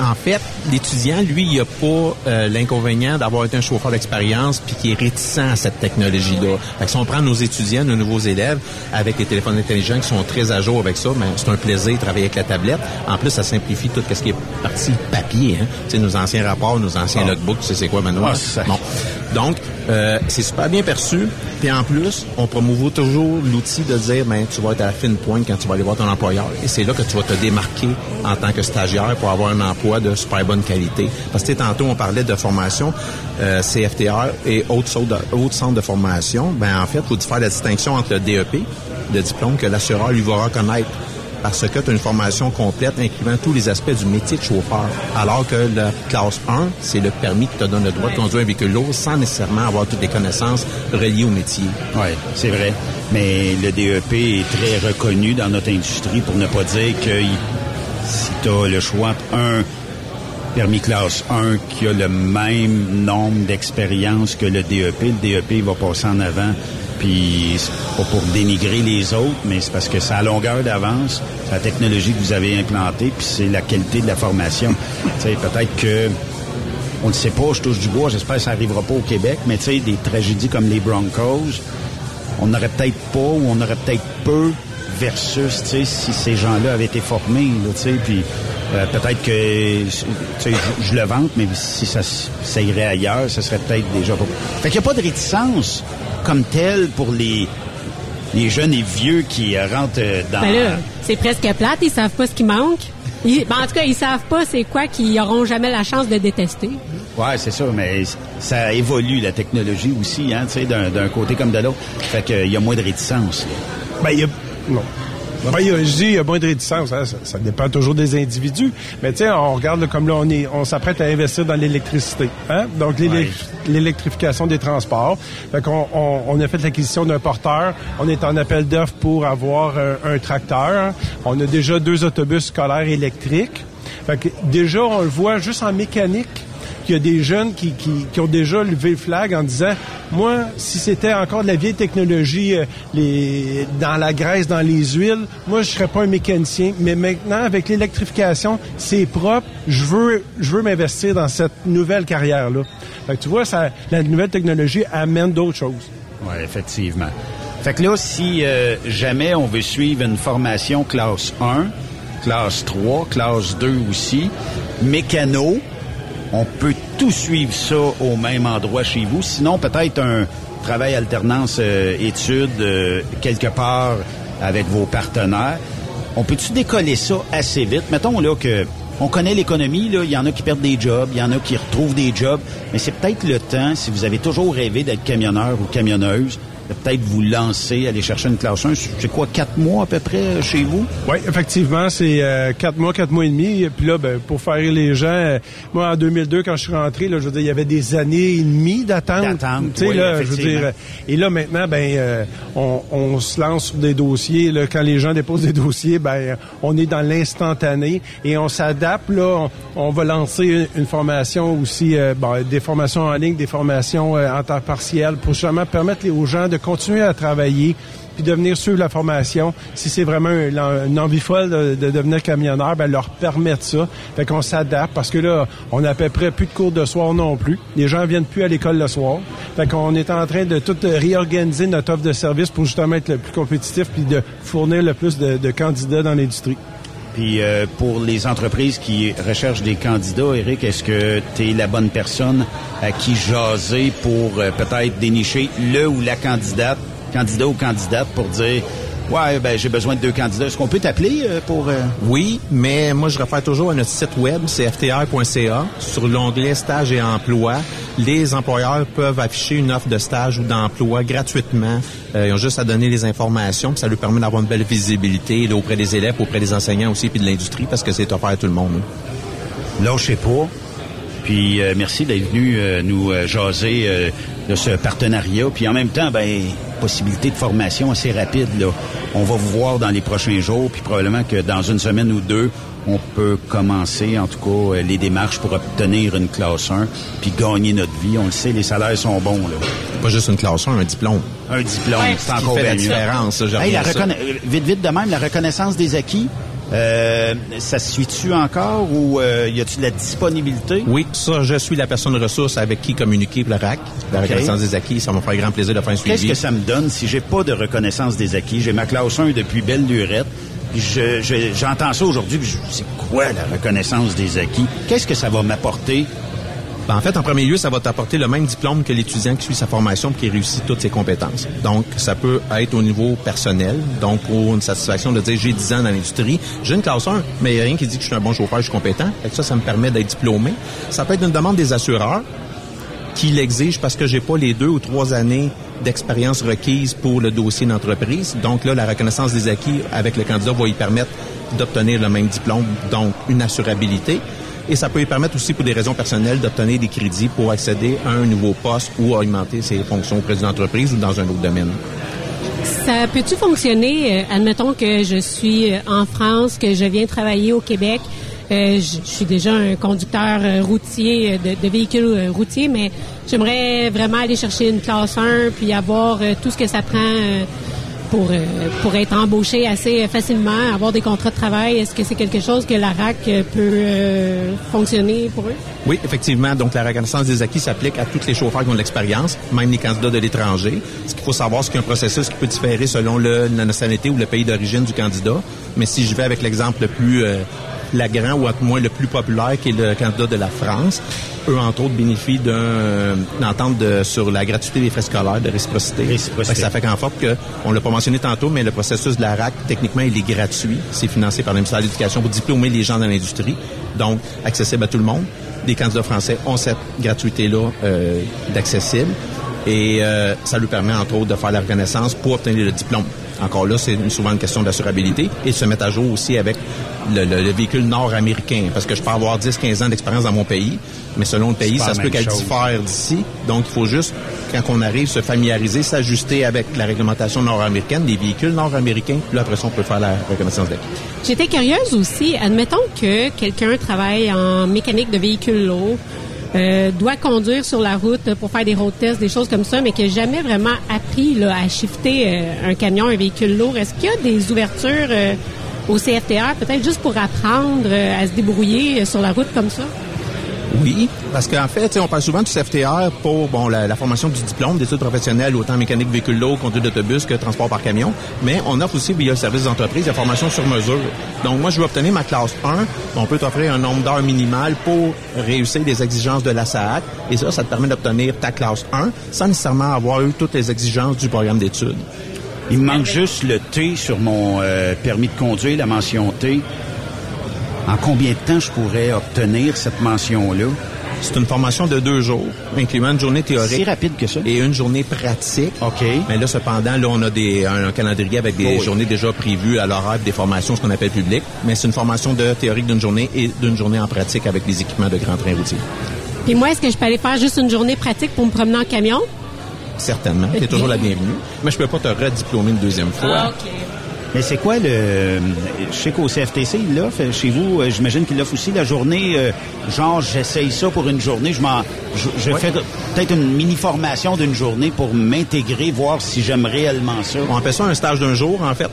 En fait, l'étudiant, lui, il n'a pas euh, l'inconvénient d'avoir été un chauffeur d'expérience puis qui est réticent à cette technologie-là. Fait que si on prend nos étudiants, nos nouveaux élèves, avec les téléphones intelligents qui sont très à jour avec ça, ben, c'est un plaisir de travailler avec la tablette. En plus, ça simplifie tout ce qui est partie papier. Hein? Tu sais, nos anciens rapports, nos anciens logbooks, tu sais c'est quoi maintenant? Ah, Bon. Donc, euh, c'est super bien perçu. Puis en plus, on promouvoit toujours l'outil de dire, ben, tu vas être à la fine pointe quand tu vas aller voir ton employeur. Et c'est là que tu vas te démarquer en tant que stagiaire pour avoir un emploi de super bonne qualité. Parce que tantôt, on parlait de formation euh, CFTR et autres, centres de formation. Ben, en fait, il faut faire la distinction entre le DEP, le diplôme que l'assureur lui va reconnaître? Parce que tu as une formation complète incluant tous les aspects du métier de chauffeur. Alors que la classe 1, c'est le permis qui te donne le droit de conduire un véhicule lourd sans nécessairement avoir toutes les connaissances reliées au métier. Oui, c'est vrai. Mais le DEP est très reconnu dans notre industrie pour ne pas dire que il- si tu as le choix entre un permis classe 1 qui a le même nombre d'expérience que le DEP, le DEP va passer en avant. Puis pas pour dénigrer les autres, mais c'est parce que c'est à longueur d'avance, la technologie que vous avez implantée, puis c'est la qualité de la formation. peut-être que on ne sait pas, je touche du bois, j'espère que ça n'arrivera pas au Québec, mais tu sais, des tragédies comme les Broncos, on n'aurait peut-être pas ou on aurait peut-être peu versus, tu sais, si ces gens-là avaient été formés, là, tu sais, puis euh, peut-être que, tu sais, je, je le vante, mais si ça, ça irait ailleurs, ça serait peut-être déjà pas... Fait qu'il n'y a pas de réticence comme telle pour les, les jeunes et vieux qui rentrent euh, dans... Ben là, c'est presque plate, ils savent pas ce qui manque. Ils- ben, en tout cas, ils savent pas c'est quoi qu'ils auront jamais la chance de détester. Ouais, c'est ça, mais ça évolue la technologie aussi, hein, tu sais, d'un côté comme de l'autre. Fait qu'il y a moins de réticence. Ben, il y a... Non. Ben, je dis, il y a moins de réticence. Hein, ça, dépend toujours des individus. Mais sais, on regarde comme là, on est, on s'apprête à investir dans l'électricité. Hein? Donc, l'électrification des transports. Fait qu'on on, a fait l'acquisition d'un porteur. On est en appel d'offres pour avoir un, tracteur. On a déjà deux autobus scolaires électriques. Fait que déjà, on le voit juste en mécanique qu'il y a des jeunes qui, qui, ont déjà levé le flag en disant moi, si c'était encore de la vieille technologie euh, les, dans la graisse, dans les huiles, moi, je serais pas un mécanicien. Mais maintenant, avec l'électrification, c'est propre. Je veux, je veux m'investir dans cette nouvelle carrière-là. Fait que tu vois, ça, la nouvelle technologie amène d'autres choses. Oui, effectivement. Fait que là, si euh, jamais on veut suivre une formation classe 1, classe 3, classe 2 aussi, mécano, on peut tout suivre ça au même endroit chez vous. Sinon, peut-être un travail alternance euh, études euh, quelque part avec vos partenaires. On peut-tu décoller ça assez vite? Mettons là que on connaît l'économie, il y en a qui perdent des jobs, il y en a qui retrouvent des jobs, mais c'est peut-être le temps, si vous avez toujours rêvé d'être camionneur ou camionneuse, peut-être vous lancer, aller chercher une classe 1. C'est quoi, quatre mois à peu près euh, chez vous? Oui, effectivement, c'est euh, quatre mois, quatre mois et demi. Et puis là, ben, pour faire les gens, euh, moi, en 2002, quand je suis rentré, là, je veux dire, il y avait des années et demie d'attente. D'attente, oui, là, je veux dire, Et là, maintenant, ben, on, on, se lance sur des dossiers. Là, quand les gens déposent des dossiers, ben, on est dans l'instantané et on s'adapte. Là, on, va lancer une, formation aussi, bon, des formations en ligne, des formations en temps partiel pour justement permettre aux gens de de continuer à travailler puis de venir suivre la formation. Si c'est vraiment une, envie folle de, devenir camionneur, ben leur permettre ça. Fait qu'on s'adapte parce que là, on a à peu près plus de cours de soir non plus. Les gens viennent plus à l'école le soir. Fait qu'on est en train de tout réorganiser notre offre de service pour justement être le plus compétitif puis de fournir le plus de, candidats dans l'industrie. Puis euh, pour les entreprises qui recherchent des candidats, Eric, est-ce que tu es la bonne personne à qui jaser pour euh, peut-être dénicher le ou la candidate, candidat ou candidate pour dire Ouais, ben j'ai besoin de deux candidats. Est-ce qu'on peut t'appeler euh, pour... Euh? Oui, mais moi je réfère toujours à notre site web, c'est ftr.ca. Sur l'onglet stage et emploi, les employeurs peuvent afficher une offre de stage ou d'emploi gratuitement. Euh, ils ont juste à donner les informations, puis ça leur permet d'avoir une belle visibilité auprès des élèves, auprès des enseignants aussi, puis de l'industrie, parce que c'est offert à tout le monde. Là, je sais pas. Puis merci d'être venu nous jaser de ce partenariat. Puis en même temps, ben possibilité de formation assez rapide. Là. On va vous voir dans les prochains jours, puis probablement que dans une semaine ou deux, on peut commencer, en tout cas, euh, les démarches pour obtenir une classe 1, puis gagner notre vie. On le sait, les salaires sont bons. Là. Pas juste une classe 1, un diplôme. Un diplôme, c'est encore la différence. Hey, la Vite, vite de même, la reconnaissance des acquis, euh, ça se suit-tu encore ou euh, y a-t-il de la disponibilité? Oui, ça, je suis la personne ressource avec qui communiquer pour le RAC, la reconnaissance des acquis. Ça m'a fait grand plaisir de faire un suivi. Qu'est-ce que ça me donne si j'ai pas de reconnaissance des acquis? J'ai ma classe 1 depuis belle lurette. J'entends ça aujourd'hui, je c'est quoi la reconnaissance des acquis? Qu'est-ce que ça va m'apporter ben, en fait, en premier lieu, ça va t'apporter le même diplôme que l'étudiant qui suit sa formation et qui réussit toutes ses compétences. Donc, ça peut être au niveau personnel, donc pour une satisfaction de dire j'ai 10 ans dans l'industrie, j'ai une classe 1, mais il n'y a rien qui dit que je suis un bon chauffeur, je suis compétent. Et ça, ça me permet d'être diplômé. Ça peut être une demande des assureurs qui l'exigent parce que j'ai pas les deux ou trois années d'expérience requise pour le dossier d'entreprise. Donc là, la reconnaissance des acquis avec le candidat va y permettre d'obtenir le même diplôme, donc une assurabilité et ça peut lui permettre aussi, pour des raisons personnelles, d'obtenir des crédits pour accéder à un nouveau poste ou augmenter ses fonctions auprès d'une entreprise ou dans un autre domaine. Ça peut-tu fonctionner, euh, admettons que je suis euh, en France, que je viens travailler au Québec, euh, je, suis déjà un conducteur routier de, de véhicules routiers, mais j'aimerais vraiment aller chercher une classe 1 puis avoir tout ce que ça prend pour, euh, pour être embauché assez facilement, avoir des contrats de travail? Est-ce que c'est quelque chose que la RAC peut euh, fonctionner pour eux? Oui, effectivement. Donc, la reconnaissance des acquis s'applique à tous les chauffeurs qui ont de l'expérience, même les candidats de l'étranger. Ce qu'il faut savoir, c'est qu'il y a un processus qui peut différer selon la nationalité ou le pays d'origine du candidat. Mais si je vais avec l'exemple le plus euh, flagrant ou à tout moins le plus populaire, qui est le candidat de la France. Eux, entre autres, bénéficient d'un- d'une entente de- sur la gratuité des frais scolaires, de réciprocité. Réciprocité. Fait que ça fait qu'en sorte que, on l'a pas mentionné tantôt, mais le processus de la RAC, techniquement, il est gratuit. C'est financé par le ministère de l'Éducation pour diplômer les gens dans l'industrie. Donc, accessible à tout le monde. Les candidats français ont cette gratuité-là euh, d'accessible. Et euh, ça lui permet, entre autres, de faire la reconnaissance pour obtenir le diplôme. Encore là, c'est souvent une question d'assurabilité et de se mettre à jour aussi avec le, le- le véhicule nord-américain. Parce que je peux avoir 10-15 ans d'expérience dans mon pays, mais selon le pays, ça se peut qu'elle chose. diffère d'ici. Donc, il faut juste, quand on arrive, se familiariser, s'ajuster avec la réglementation nord-américaine, des véhicules nord-américains. Puis là, après ça, on peut faire la reconnaissance d'acquis. J'étais curieuse aussi. Admettons que quelqu'un travaille en mécanique de véhicules lourds, euh, doit conduire sur la route pour faire des road tests, des choses comme ça, mais qui n'a jamais vraiment appris à shifter euh, un camion, un véhicule lourd. Est-ce qu'il y a des ouvertures euh, au CFTR, peut-être juste pour apprendre à se débrouiller sur la route comme ça? Oui, parce qu'en fait, on parle souvent du CFTR pour bon la, formation du diplôme d'études professionnelles, autant mécanique véhicule lourd, conduite d'autobus que transport par camion. Mais on offre aussi via le service d'entreprise la formation sur mesure. Donc moi, je vais obtenir ma classe 1. On peut t'offrir un nombre d'heures minimal pour réussir les exigences de la SAAC. Et ça, ça te permet d'obtenir ta classe 1 sans nécessairement avoir eu toutes les exigences du programme d'études. Il me manque juste le T sur mon euh, permis de conduire, la mention T. En combien de temps je pourrais obtenir cette mention-là? C'est une formation de deux jours, incluant une journée théorique. Si rapide que ça? Et une journée pratique. OK. Mais là, cependant, là, on a des, un, un calendrier avec des Oh oui. journées déjà prévues à l'horaire, des formations, ce qu'on appelle public. Mais c'est une formation de théorique d'une journée et d'une journée en pratique avec les équipements de grand train routier. Puis moi, est-ce que je peux aller faire juste une journée pratique pour me promener en camion? Certainement. Tu es toujours la bienvenue. Mais je peux pas te rediplômer une deuxième fois. Mais c'est quoi le... Je sais qu'au CFTC, il l'offre. Chez vous, euh, j'imagine qu'il offre aussi la journée, euh, genre, j'essaye ça pour une journée. Je m'en... Je, je Ouais. fais peut-être une mini-formation d'une journée pour m'intégrer, voir si j'aime réellement ça. On appelle ça un stage d'un jour, en fait.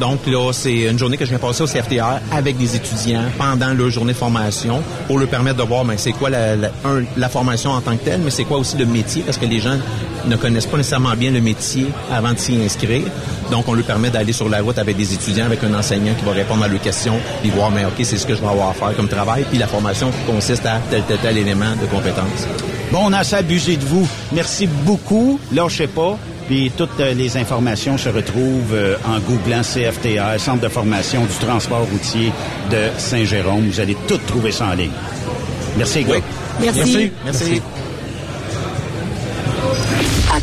Donc là, c'est une journée que je viens passer au CFTR avec des étudiants pendant leur journée de formation pour leur permettre de voir ben, c'est quoi la, un, la formation en tant que telle, mais c'est quoi aussi le métier, parce que les gens ne connaissent pas nécessairement bien le métier avant de s'y inscrire. Donc, on leur permet d'aller sur la route avec des étudiants, avec un enseignant qui va répondre à leurs questions, puis voir, mais OK, c'est ce que je vais avoir à faire comme travail, puis la formation consiste à tel, tel, tel élément de compétence. Bon, on a assez abusé de vous. Merci beaucoup. Là, je sais pas. Puis toutes euh, les informations se retrouvent euh, en googlant CFTR, Centre de formation du transport routier de Saint-Jérôme. Vous allez tout trouver ça en ligne. Merci, gars. Merci. Merci.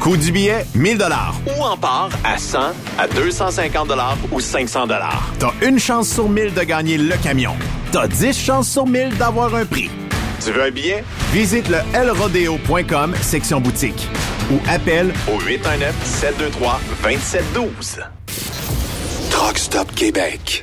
Coût du billet, 1000 Ou en part à 100, à 250 ou 500 T'as une chance sur 1000 de gagner le camion. T'as 10 chances sur 1000 d'avoir un prix. Tu veux un billet? Visite le lrodeo.com, section boutique. Ou appelle au 819-723-2712. Truck Stop Québec.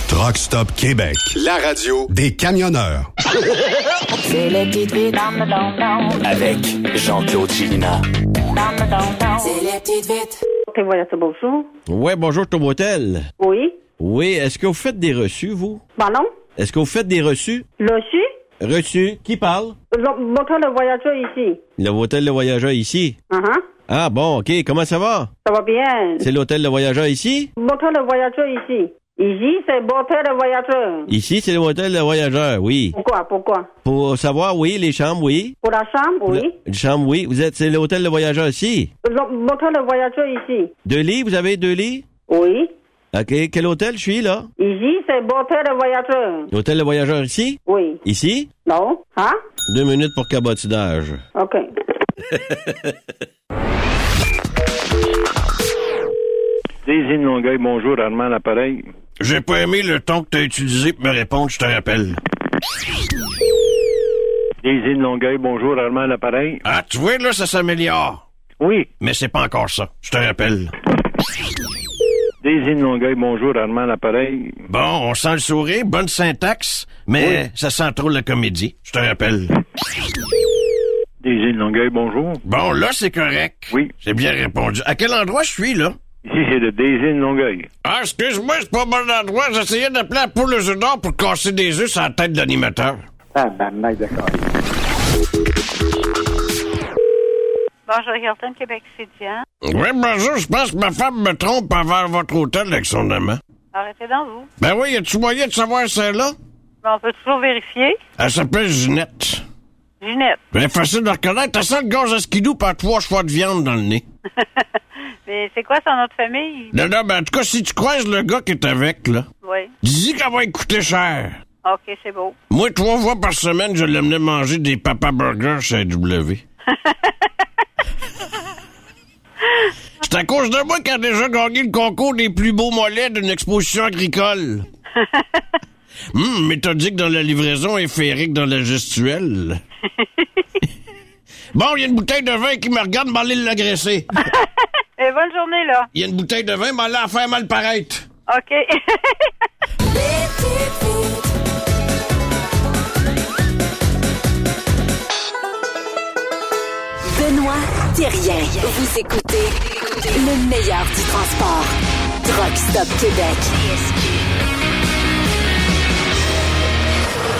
Truck Stop Québec. La radio Des camionneurs. C'est le petit vite dans le don Avec Jean-Claude Chilina. C'est les petites voyage bonjour. Ouais, bonjour. Oui. Oui, est-ce que vous faites des reçus, vous? Pardon? Est-ce que vous faites des reçus? Reçu? Reçus? Qui parle? Moteur le voyageur ici. Le hôtel Le Voyageur ici. Uh-huh. Ah bon, ok, comment ça va? Ça va bien. C'est l'hôtel Le Voyageur ici? Moteur le voyageur ici. Ici, c'est moteur le voyageur. Ici, c'est l'hôtel Le Voyageur, oui. Pourquoi? Pourquoi? Pour savoir, oui, les chambres, oui. Pour la chambre, oui. Les chambres, oui. Vous êtes, c'est l'hôtel Le Voyageur ici? Moteur le voyageur ici. Deux lits, vous avez deux lits? Oui. Ok, quel hôtel je suis, là? Ici, c'est moteur le voyageur. L'hôtel Le Voyageur ici? Oui. Ici? Non? Hein? Deux minutes pour cabotinage. OK. Désine Longueuil, bonjour, Armand, l'appareil. J'ai pas aimé le ton que t'as utilisé pour me répondre, je te rappelle. Désine Longueuil, bonjour, Armand, l'appareil. Ah, tu vois, là, ça s'améliore. Oui. Mais c'est pas encore ça, je te rappelle. Désine Longueuil, bonjour, Armand, l'appareil. Bon, on sent le sourire, bonne syntaxe, mais ça sent trop la comédie, je te rappelle. Désine Longueuil, bonjour. Bon, là, c'est correct. Oui. J'ai bien répondu. À quel endroit je suis, là? Ici, c'est de Désine Longueuil. Ah, excuse-moi, c'est pas bon endroit. J'essayais d'appeler la poule aux d'or pour casser des œufs sur la tête de l'animateur. Ah, ben, d'accord. Bonjour, Hilton, Québec Citizen. Oui, bonjour, je pense que ma femme me trompe envers votre hôtel avec son amant. Arrêtez donc, vous. Ben oui, y a-tu moyen de savoir celle-là? On peut toujours vérifier? Elle s'appelle Ginette. Ginette. Ben facile de reconnaître. T'as ça le gaz à skidoo par trois choix de viande dans le nez. C'est quoi son autre famille? Non, non, ben en tout cas, si tu croises le gars qui est avec, là, Oui. dis qu'elle va coûter cher. OK, c'est beau. Moi, trois fois par semaine, je l'amenais manger des papa burgers chez W. C'est à cause de moi qu'elle a déjà gagné le concours des plus beaux mollets d'une exposition agricole. Hum, méthodique dans la livraison et féerique dans la gestuelle. bon, il y a une bouteille de vin qui me regarde, m'aller l'agresser. Et bonne journée, là. Il y a une bouteille de vin, m'aller la faire mal paraître. OK. Benoît Thérien. Vous écoutez le meilleur du transport. Truck Stop Québec.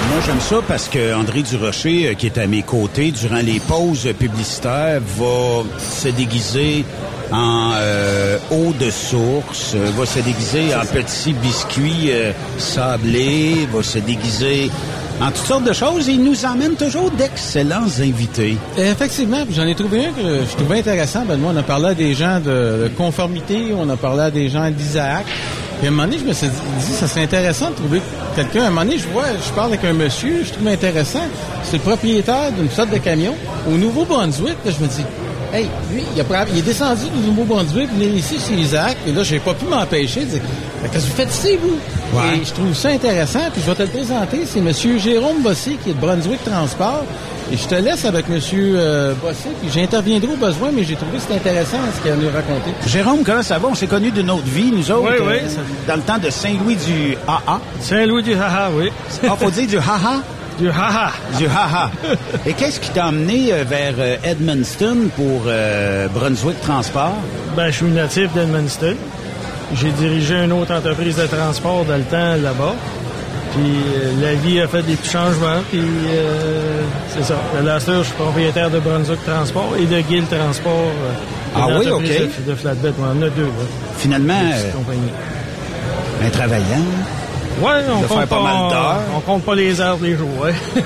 Moi, j'aime ça parce que André Durocher, euh, qui est à mes côtés durant les pauses publicitaires, va se déguiser en euh, eau de source, euh, va se déguiser en petits biscuits euh, sablés, va se déguiser en toutes sortes de choses. Il nous emmène toujours d'excellents invités. Effectivement, j'en ai trouvé un que je trouvais intéressant. Ben, moi, on a parlé à des gens de, conformité, on a parlé à des gens d'Isaac. Puis à un moment donné, je me suis dit, ça serait intéressant de trouver quelqu'un. À un moment donné, je vois, je parle avec un monsieur, je trouve intéressant. C'est le propriétaire d'une flotte de camions au Nouveau-Brunswick. Je me dis, hey, lui, il, a, il est descendu du Nouveau-Brunswick, venir ici chez Isaac. Et là, j'ai pas pu m'empêcher de dire, Mais qu'est-ce que vous faites ici, vous? Ouais. Et je trouve ça intéressant. Puis je vais te le présenter. C'est monsieur Jérôme Bossé qui est de Brunswick Transport. Et je te laisse avec monsieur euh, Bossé. Puis j'interviendrai au besoin, mais j'ai trouvé que c'était intéressant ce qu'il a nous raconter. Jérôme, comment ça va? On s'est connus d'une autre vie, nous autres. Oui, oui. euh, Dans le temps de Saint-Louis du AA. Saint-Louis du haha, oui. Ah, faut dire du haha? Du haha. Du haha. Et qu'est-ce qui t'a emmené euh, vers euh, Edmundston pour euh, Brunswick Transport? Ben, je suis natif d'Edmundston. J'ai dirigé une autre entreprise de transport dans le temps là-bas. Puis euh, la vie a fait des petits changements. Puis euh, c'est ça. À la je suis propriétaire de Brunswick Transport et de Guild Transport. Ah oui, OK. De, de flatbed. On en a deux. là. Finalement. Un travaillant. Ouais, on De compte faire pas mal d'heures. On compte pas les heures des jours, ouais.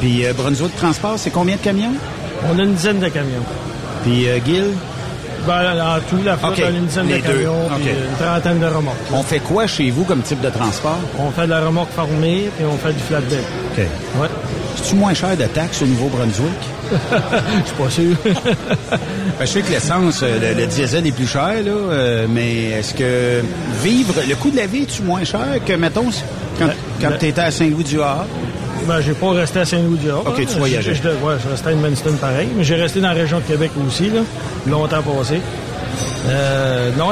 Puis euh, Brunswick Transport, c'est combien de camions? On a une dizaine de camions. Puis euh, Guil? Ben, en tout, la flotte, on a une dizaine de les deux. camions, puis une trentaine de remorques. On fait quoi chez vous comme type de transport? On fait de la remorque formée, puis on fait du flatbed. OK. Ouais. C'est-tu moins cher de taxes au Nouveau-Brunswick? Je suis pas sûr. Ben, je sais que l'essence, euh, le, le diesel est plus cher, là, euh, mais est-ce que vivre, le coût de la vie est-tu moins cher que, mettons, quand, quand ben- tu étais à Saint-Louis-du-Havre? Ben, j'ai pas resté à Saint-Louis-du-Havre. OK, tu voyageais. Je- je- ouais, je restais à Edmundston pareil, mais j'ai resté dans la région de Québec aussi, là, longtemps passé. Euh, non,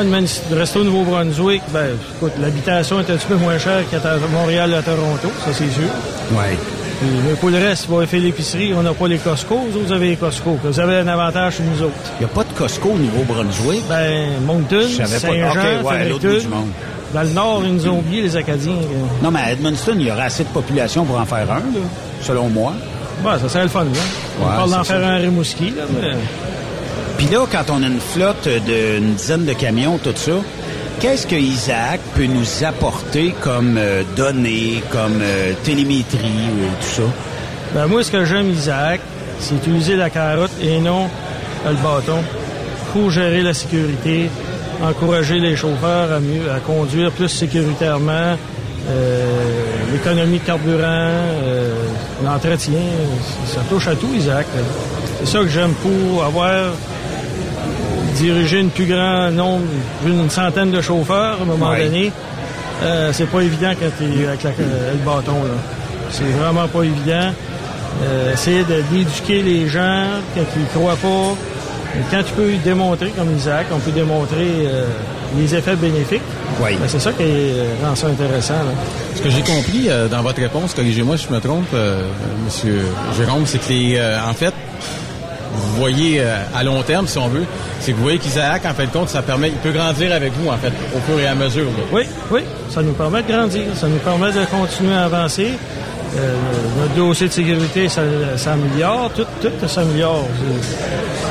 rester au Nouveau-Brunswick, ben, écoute, l'habitation est un petit peu moins chère qu'à Montréal à Toronto, ça c'est sûr. Oui. Mais pour le reste, vous faire l'épicerie, on n'a pas les Costco, vous avez les Costco. Vous avez un avantage sur nous autres. Il n'y a pas de Costco au Nouveau-Brunswick? Ben, Moncton. Saint-Jean, OK, ouais, l'autre bout du monde. Dans le nord, ils nous ont oublié, les Acadiens. euh. Non, mais à Edmundston, il y aurait assez de population pour en faire un, là, selon moi. Ouais, ça serait le fun, là. On Ouais, parle d'en faire un Rimouski, là, mais... Puis là, quand on a une flotte d'une dizaine de camions, tout ça, qu'est-ce que Isaac peut nous apporter comme euh, données, comme euh, télémétrie ou tout ça? Ben, moi, ce que j'aime, Isaac, c'est utiliser la carotte et non euh, le bâton pour gérer la sécurité, encourager les chauffeurs à conduire plus sécuritairement, l'économie de carburant, l'entretien, ça touche à tout, Isaac. C'est ça que j'aime pour avoir dirigé une plus grand nombre, une centaine de chauffeurs à un moment Ouais. donné. Euh, c'est pas évident quand tu es avec la- euh, le bâton. là. C'est vraiment pas évident. Euh, essayer d'éduquer les gens quand ils croient pas. Et Quand tu peux démontrer, comme Isaac, on peut démontrer euh, les effets bénéfiques. Oui. Ben, c'est ça qui rend ça intéressant. là. Ce que j'ai compris euh, dans votre réponse, corrigez-moi si je me trompe, Monsieur Jérôme, c'est que les, euh, en fait, vous voyez euh, à long terme, si on veut, c'est que vous voyez qu'Isaac, en fait de compte, ça permet, il peut grandir avec vous, en fait, au fur et à mesure. là. Oui, oui, ça nous permet de grandir, ça nous permet de continuer à avancer. Euh, notre dossier de sécurité ça- s'améliore, tout, tout s'améliore.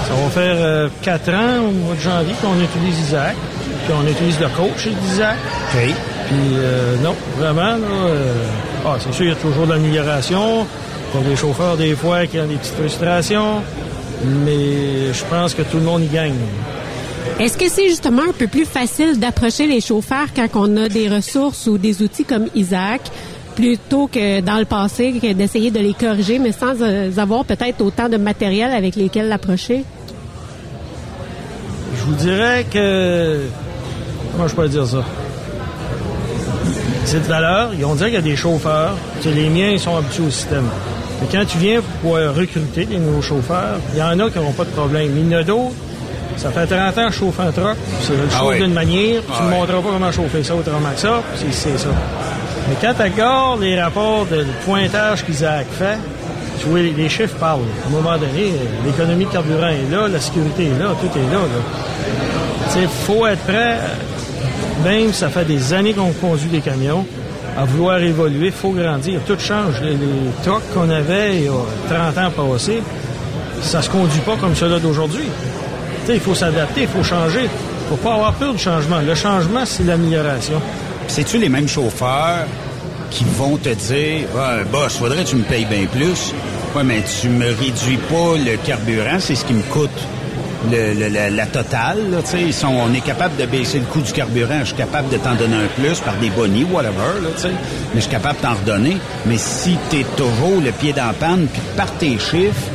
Ça va faire euh, quatre ans au mois de janvier qu'on utilise Isaac, puis on utilise le coach d'Isaac. OK. Puis euh, non, vraiment, là, euh, ah, c'est sûr, il y a toujours de l'amélioration. Il y a des chauffeurs, des fois, qui ont des petites frustrations, mais je pense que tout le monde y gagne. Est-ce que c'est justement un peu plus facile d'approcher les chauffeurs quand on a des ressources ou des outils comme Isaac plutôt que dans le passé que d'essayer de les corriger, mais sans euh, avoir peut-être autant de matériel avec lesquels l'approcher? Je vous dirais que... Comment je peux dire ça? C'est de valeur. On dirait qu'il y a des chauffeurs. Les miens, ils sont habitués au système. Mais quand tu viens pour euh, recruter des nouveaux chauffeurs, il y en a qui n'auront pas de problème. Il y en a d'autres, ça fait 30 ans que je chauffe un truck. C'est le Ah chauffe ouais. d'une manière, puis Ah tu ne ouais. montreras pas comment chauffer ça autrement que ça, c'est ça. Mais quand tu regardes les rapports de pointage qu'Isaac fait, tu vois, les, les chiffres parlent. À un moment donné, l'économie de carburant est là, la sécurité est là, tout est là. là. Tu sais, faut être prêt, même si ça fait des années qu'on conduit des camions, à vouloir évoluer, faut grandir. Tout change. Les, les qu'on avait il y a 30 ans passés, ça se conduit pas comme cela d'aujourd'hui. Il faut s'adapter, il faut changer. faut pas avoir peur du changement. Le changement, c'est l'amélioration. C'est-tu les mêmes chauffeurs qui vont te dire ah, boss, faudrait que tu me payes bien plus. Ouais, mais tu me réduis pas le carburant, c'est ce qui me coûte. Le, le- la, la totale, là, tu ils sont, on est capable de baisser le coût du carburant. Je suis capable de t'en donner un plus par des bonnies, whatever, là, tu. Mais je suis capable de t'en redonner. Mais si t'es toujours le pied dans la panne, puis par tes chiffres,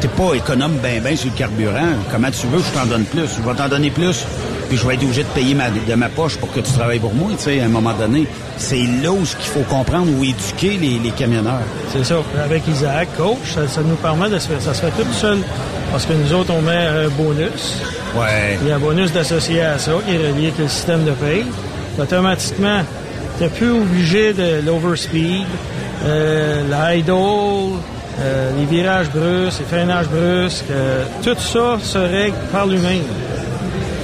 t'es pas économe ben ben sur le carburant. Comment tu veux je t'en donne plus? Je vais t'en donner plus, puis je vais être obligé de payer de ma poche pour que tu travailles pour moi, tu sais, à un moment donné. C'est là où ce qu'il faut comprendre ou éduquer les, les camionneurs. C'est ça. Avec Isaac, coach, ça, ça nous permet de se faire, ça se fait tout seul. Parce que nous autres, on met un bonus. Ouais. Il y a un bonus d'associé à ça, qui est relié avec le système de paye. Automatiquement, tu n'es plus obligé de l'overspeed, euh, l'idle, euh, les virages brusques, les freinages brusques. euh, tout ça se règle par lui-même.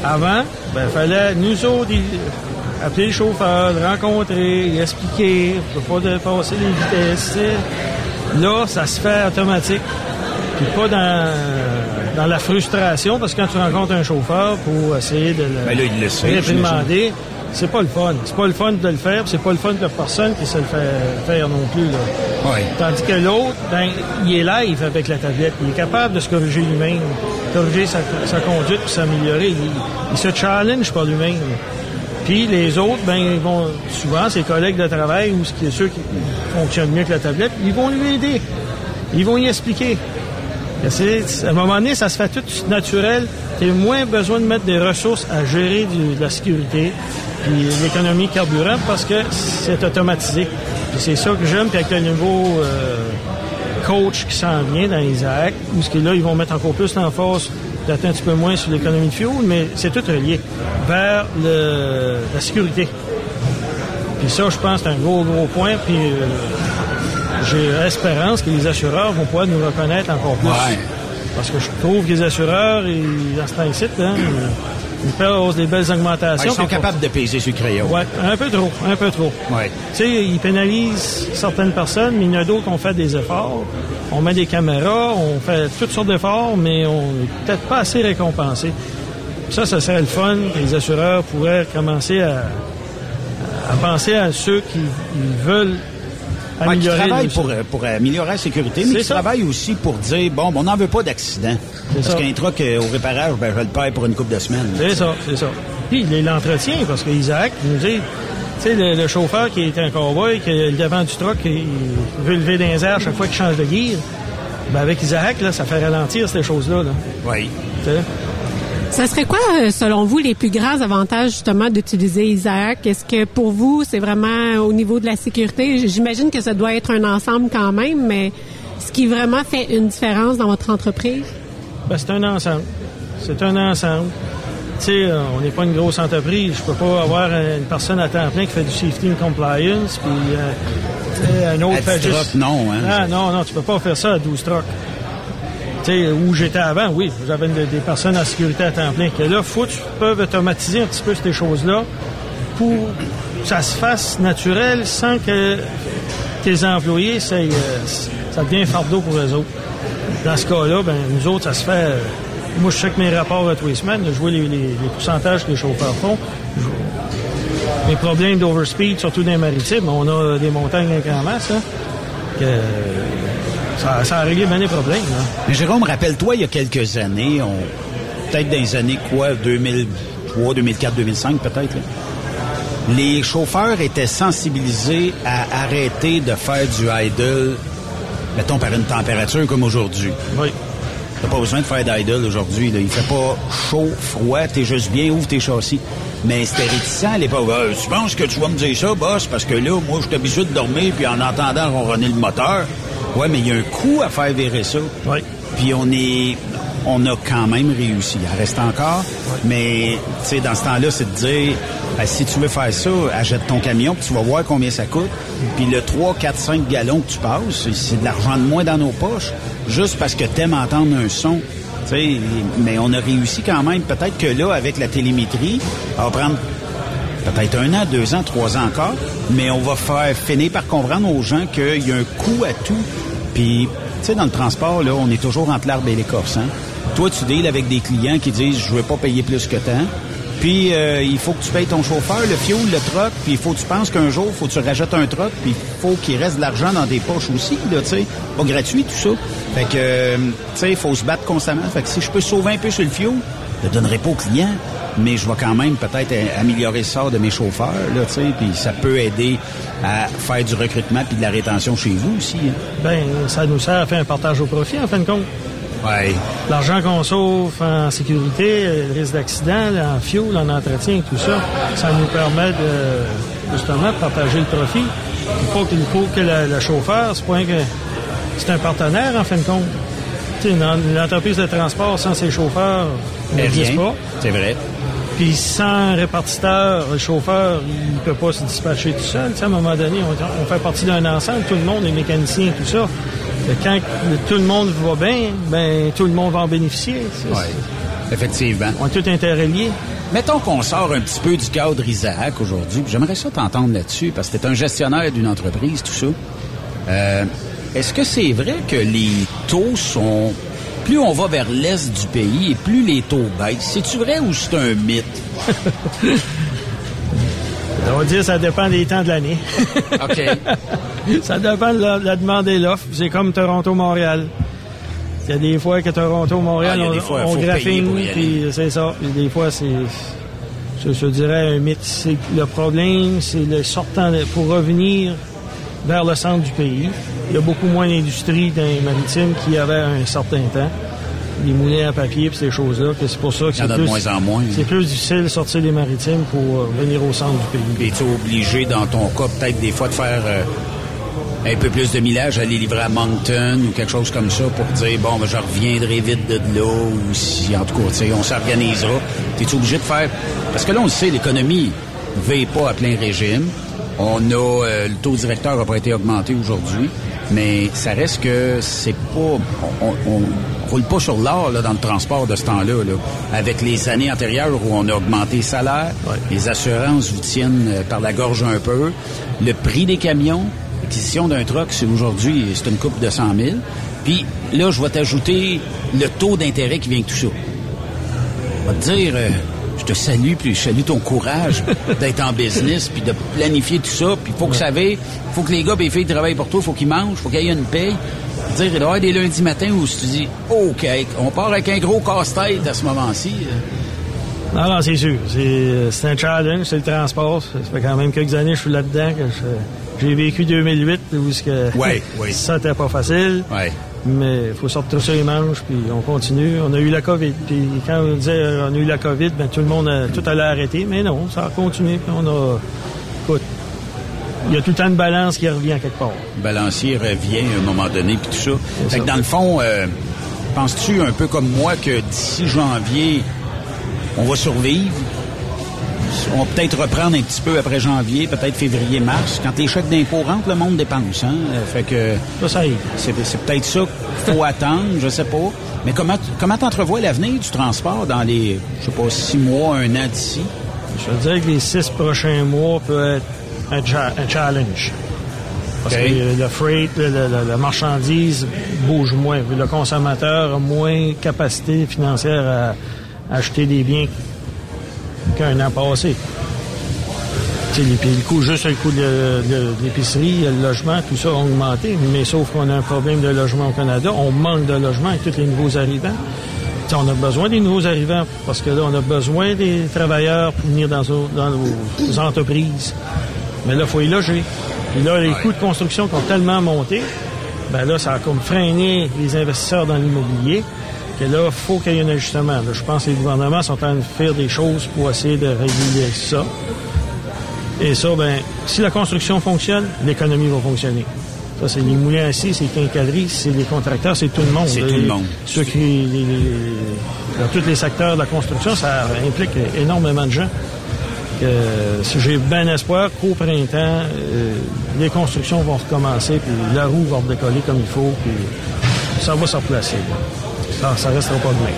Avant, ben, fallait nous autres appeler le chauffeur, le rencontrer, y expliquer, pour pas dépasser les vitesses. Là, ça se fait automatique. Puis pas dans, dans la frustration, parce que quand tu rencontres un chauffeur pour essayer de le, Ben là, il le sait, réprimander, c'est pas le fun. C'est pas le fun de le faire, puis c'est pas le fun de personne qui se le fait faire non plus. Là. Tandis que l'autre, ben, il est live avec la tablette. Il est capable de se corriger lui-même, corriger sa, sa conduite puis s'améliorer. Il, il se challenge par lui-même. Puis les autres, ben, ils vont souvent, ses collègues de travail ou ceux qui fonctionnent mieux que la tablette, ils vont lui aider. Ils vont y expliquer. À un moment donné, ça se fait tout naturel. Tu as moins besoin de mettre des ressources à gérer de la sécurité puis l'économie carburant parce que c'est automatisé. C'est ça que j'aime. Puis avec le nouveau euh, coach qui s'en vient dans Isaac, où ce que là, ils vont mettre encore plus d'emphase, peut-être un petit peu moins sur l'économie de fuel, mais c'est tout relié vers la sécurité. Puis ça, je pense, c'est un gros, gros point. Puis euh, j'ai espérance que les assureurs vont pouvoir nous reconnaître encore plus. Ouais. Parce que je trouve que les assureurs, ils, dans ce temps-ci, hein, ils, posent des belles augmentations. Ouais, ils sont capables de peser sur le crayon. Ouais, un peu trop, un peu trop. Ouais. Tu sais, ils pénalisent certaines personnes, mais il y en a d'autres qui ont fait des efforts. On met des caméras, on fait toutes sortes d'efforts, mais on n'est peut-être pas assez récompensé. Ça, ça serait le fun que les assureurs pourraient commencer à, à penser à ceux qui veulent Qui améliorer. travaillent le- pour, pour améliorer la sécurité, mais qui ça. travaillent aussi pour dire, bon, on n'en veut pas d'accident. Parce qu'un truck euh, au réparage, ben, je le paye pour une couple de semaines. C'est ça, c'est ça. Puis il l'entretient parce qu'Isaac nous dit, tu sais, le, le chauffeur qui est un cowboy, qui est le devant du truck, il veut lever dans les airs chaque fois qu'il change de gear. Ben avec Isaac, là, ça fait ralentir ces choses-là. Là. Oui. Ça serait quoi, euh, selon vous, les plus grands avantages justement d'utiliser Isaac? Est-ce que pour vous, c'est vraiment au niveau de la sécurité? J'imagine que ça doit être un ensemble quand même, mais ce qui vraiment fait une différence dans votre entreprise? Ben, c'est un ensemble. C'est un ensemble. Tu sais, euh, on n'est pas une grosse entreprise. Je peux pas avoir une personne à temps plein qui fait du safety and compliance, puis euh, un autre À fait 10 juste... trucks, non, hein. Ah, non, non, tu peux pas faire ça à 12 trucks. Sais, où j'étais avant, oui, j'avais une- des personnes en sécurité à temps plein. Que là, faut que tu peux automatiser un petit peu ces choses-là pour que ça se fasse naturel sans que tes employés, ça, euh, ça devient un fardeau pour eux autres. Dans ce cas-là, ben, nous autres, ça se fait. euh, moi, je check mes rapports tous les semaines, je vois les, pourcentages que les chauffeurs font. Les problèmes d'overspeed, surtout dans les maritimes, on a des montagnes grand masse, hein, que ça, ça a réglé bien les problèmes. là. Mais Jérôme, rappelle-toi, il y a quelques années, on, peut-être dans les années quoi, 2003, 2004, 2005 peut-être, les chauffeurs étaient sensibilisés à arrêter de faire du idle, mettons par une température comme aujourd'hui. Oui. T'as pas besoin de faire d'idle aujourd'hui. Il fait pas chaud, froid, t'es juste bien, ouvre tes châssis. Mais c'était réticent à l'époque. Ah, tu penses que tu vas me dire ça, boss? Parce que là, moi, je suis habitué de dormir, puis en entendant ronronner le moteur. Ouais, mais il y a un coût à faire virer ça. Oui. Puis on est... On a quand même réussi. Il en reste encore. Mais, tu sais, dans ce temps-là, c'est de dire, ben, si tu veux faire ça, achète ton camion, puis tu vas voir combien ça coûte. Puis le 3, 4, 5 gallons que tu passes, c'est de l'argent de moins dans nos poches, juste parce que t'aimes entendre un son. Mais on a réussi quand même. Peut-être que là, avec la télémétrie, ça va prendre peut-être un an, deux ans, trois ans encore, mais on va faire finir par comprendre aux gens qu'il y a un coût à tout. Puis, tu sais, dans le transport, là, on est toujours entre l'arbre et l'écorce. Hein? Toi, tu deals avec des clients qui disent « je veux pas payer plus que tant ». Puis, euh, il faut que tu payes ton chauffeur, le fuel, le truck, puis il faut que tu penses qu'un jour, il faut que tu rajoutes un truck, puis il faut qu'il reste de l'argent dans tes poches aussi, là, tu sais. Pas gratuit, tout ça. Fait que, tu sais, il faut se battre constamment. Fait que si je peux sauver un peu sur le fuel, je le donnerai pas aux clients, mais je vais quand même peut-être euh, améliorer le sort de mes chauffeurs, là, tu sais, puis ça peut aider à faire du recrutement puis de la rétention chez vous aussi. hein. Ben, ça nous sert à faire un partage au profit, en fin de compte. L'argent qu'on sauve en sécurité, le risque d'accident, en fuel, en entretien, tout ça, ça nous permet de, justement, de partager le profit. Il faut qu'il faut que le, le chauffeur, c'est pas un que c'est un partenaire, en fin de compte. Tu sais, une, une entreprise de transport sans ses chauffeurs n'existe pas. C'est vrai. Puis sans répartiteur, le chauffeur, il peut pas se dispatcher tout seul. À un moment donné, on, on fait partie d'un ensemble, tout le monde est mécanicien, tout ça. Que Quand tout le monde va bien, ben tout le monde va en bénéficier. Ouais. Effectivement. On est tout interreliés. Mettons qu'on sort un petit peu du cadre Isaac aujourd'hui. J'aimerais ça t'entendre là-dessus, parce que tu es un gestionnaire d'une entreprise, tout ça. Euh, Est-ce que c'est vrai que les taux sont... Plus on va vers l'est du pays et plus les taux baissent? C'est-tu vrai ou c'est un mythe? On va dire ça dépend des temps de l'année. OK. ça dépend de la, la demande et l'offre. C'est comme Toronto-Montréal. Il y a des fois que Toronto-Montréal, Ah, on, on graphine, puis c'est ça. Puis des fois, c'est, je, je dirais, un mythe. C'est le problème, c'est le sortant, de- pour revenir vers le centre du pays. Il y a beaucoup moins d'industrie dans les maritimes qu'il y avait un certain temps. Les moulins à papier puis ces choses-là, c'est pour ça que c'est plus, moins en moins. c'est plus difficile de sortir des maritimes pour euh, venir au centre du pays. Puis es-tu obligé, dans ton cas, peut-être des fois de faire euh, un peu plus de millage, aller livrer à Moncton ou quelque chose comme ça pour dire, bon, ben, je reviendrai vite de là ou si, en tout cas, on s'organisera. T'es-tu obligé de faire... Parce que là, on le sait, l'économie ne veille pas à plein régime. On a... euh, le taux directeur n'a pas été augmenté aujourd'hui, mais ça reste que c'est pas... On, on, roule pas sur l'or là, dans le transport de ce temps-là. Là. Avec les années antérieures où on a augmenté les salaires, les assurances vous tiennent euh, par la gorge un peu. Le prix des camions, l'acquisition d'un truck, c'est aujourd'hui, c'est une coupe de 100 000. Puis là, je vais t'ajouter le taux d'intérêt qui vient de tout ça. Je vais te dire, euh, je te salue, puis je salue ton courage d'être en business, puis de planifier tout ça. Puis il faut que ça aille, faut que les gars et les filles travaillent pour toi, faut qu'ils mangent, faut qu'il y ait une paye. Dire, il doit y avoir des lundis matins où tu dis, OK, on part avec un gros casse-tête à ce moment-ci. euh. Non, non, c'est sûr. C'est, euh, c'est un challenge, c'est le transport. Ça fait quand même quelques années que je suis là-dedans. que je- j'ai vécu 2008 où ce que Ouais, oui. ça n'était pas facile. Ouais. Mais il faut sortir ça les manches, puis on continue. On a eu la COVID. Puis quand on disait euh, on a eu la COVID, ben, tout le monde, a, tout allait arrêter. Mais non, ça a continué. Puis on a... Écoute, il y a tout le temps une balance qui revient quelque part. Le balancier revient à un moment donné, puis tout ça. Fait que dans le fond, euh, penses-tu un peu comme moi que d'ici janvier, on va survivre? On va peut-être reprendre un petit peu après janvier, peut-être février, mars. Quand les chèques d'impôt rentrent, le monde dépense. Hein? Euh, Fait que Ça, ça aide. c'est, c'est peut-être ça qu'il faut attendre, je sais pas. Mais comment comment t'entrevois l'avenir du transport dans les, je sais pas, six mois, un an d'ici? Je veux dire que les six prochains mois peuvent être un, cha- un challenge. Parce que le freight, le- le- le- la marchandise bouge moins. Le consommateur a moins capacité financière à acheter des biens qu'un an passé. Les- puis le coût, juste le coût de, de- de l'épicerie, le logement, tout ça a augmenté. Mais sauf qu'on a un problème de logement au Canada. On manque de logement avec tous les nouveaux arrivants. On a besoin des nouveaux arrivants parce que là, on a besoin des travailleurs pour venir dans, nos- dans nos entreprises. Mais là, il faut y loger. Puis là, les coûts de construction qui ont tellement monté, ben là, ça a comme freiné les investisseurs dans l'immobilier. Que là, il faut qu'il y ait un ajustement. Là, je pense que les gouvernements sont en train de faire des choses pour essayer de réguler ça. Et ça, ben, si la construction fonctionne, l'économie va fonctionner. Ça, c'est les moulins assis, c'est les quincailleries, c'est les contracteurs, c'est tout le monde. C'est tout le monde. Ceux qui, les- les- dans tous les secteurs de la construction, ça implique énormément de gens. J'ai bien espoir qu'au printemps, euh, les constructions vont recommencer, puis la roue va redécoller comme il faut, puis ça va se replacer. Ça, ça restera pas de même.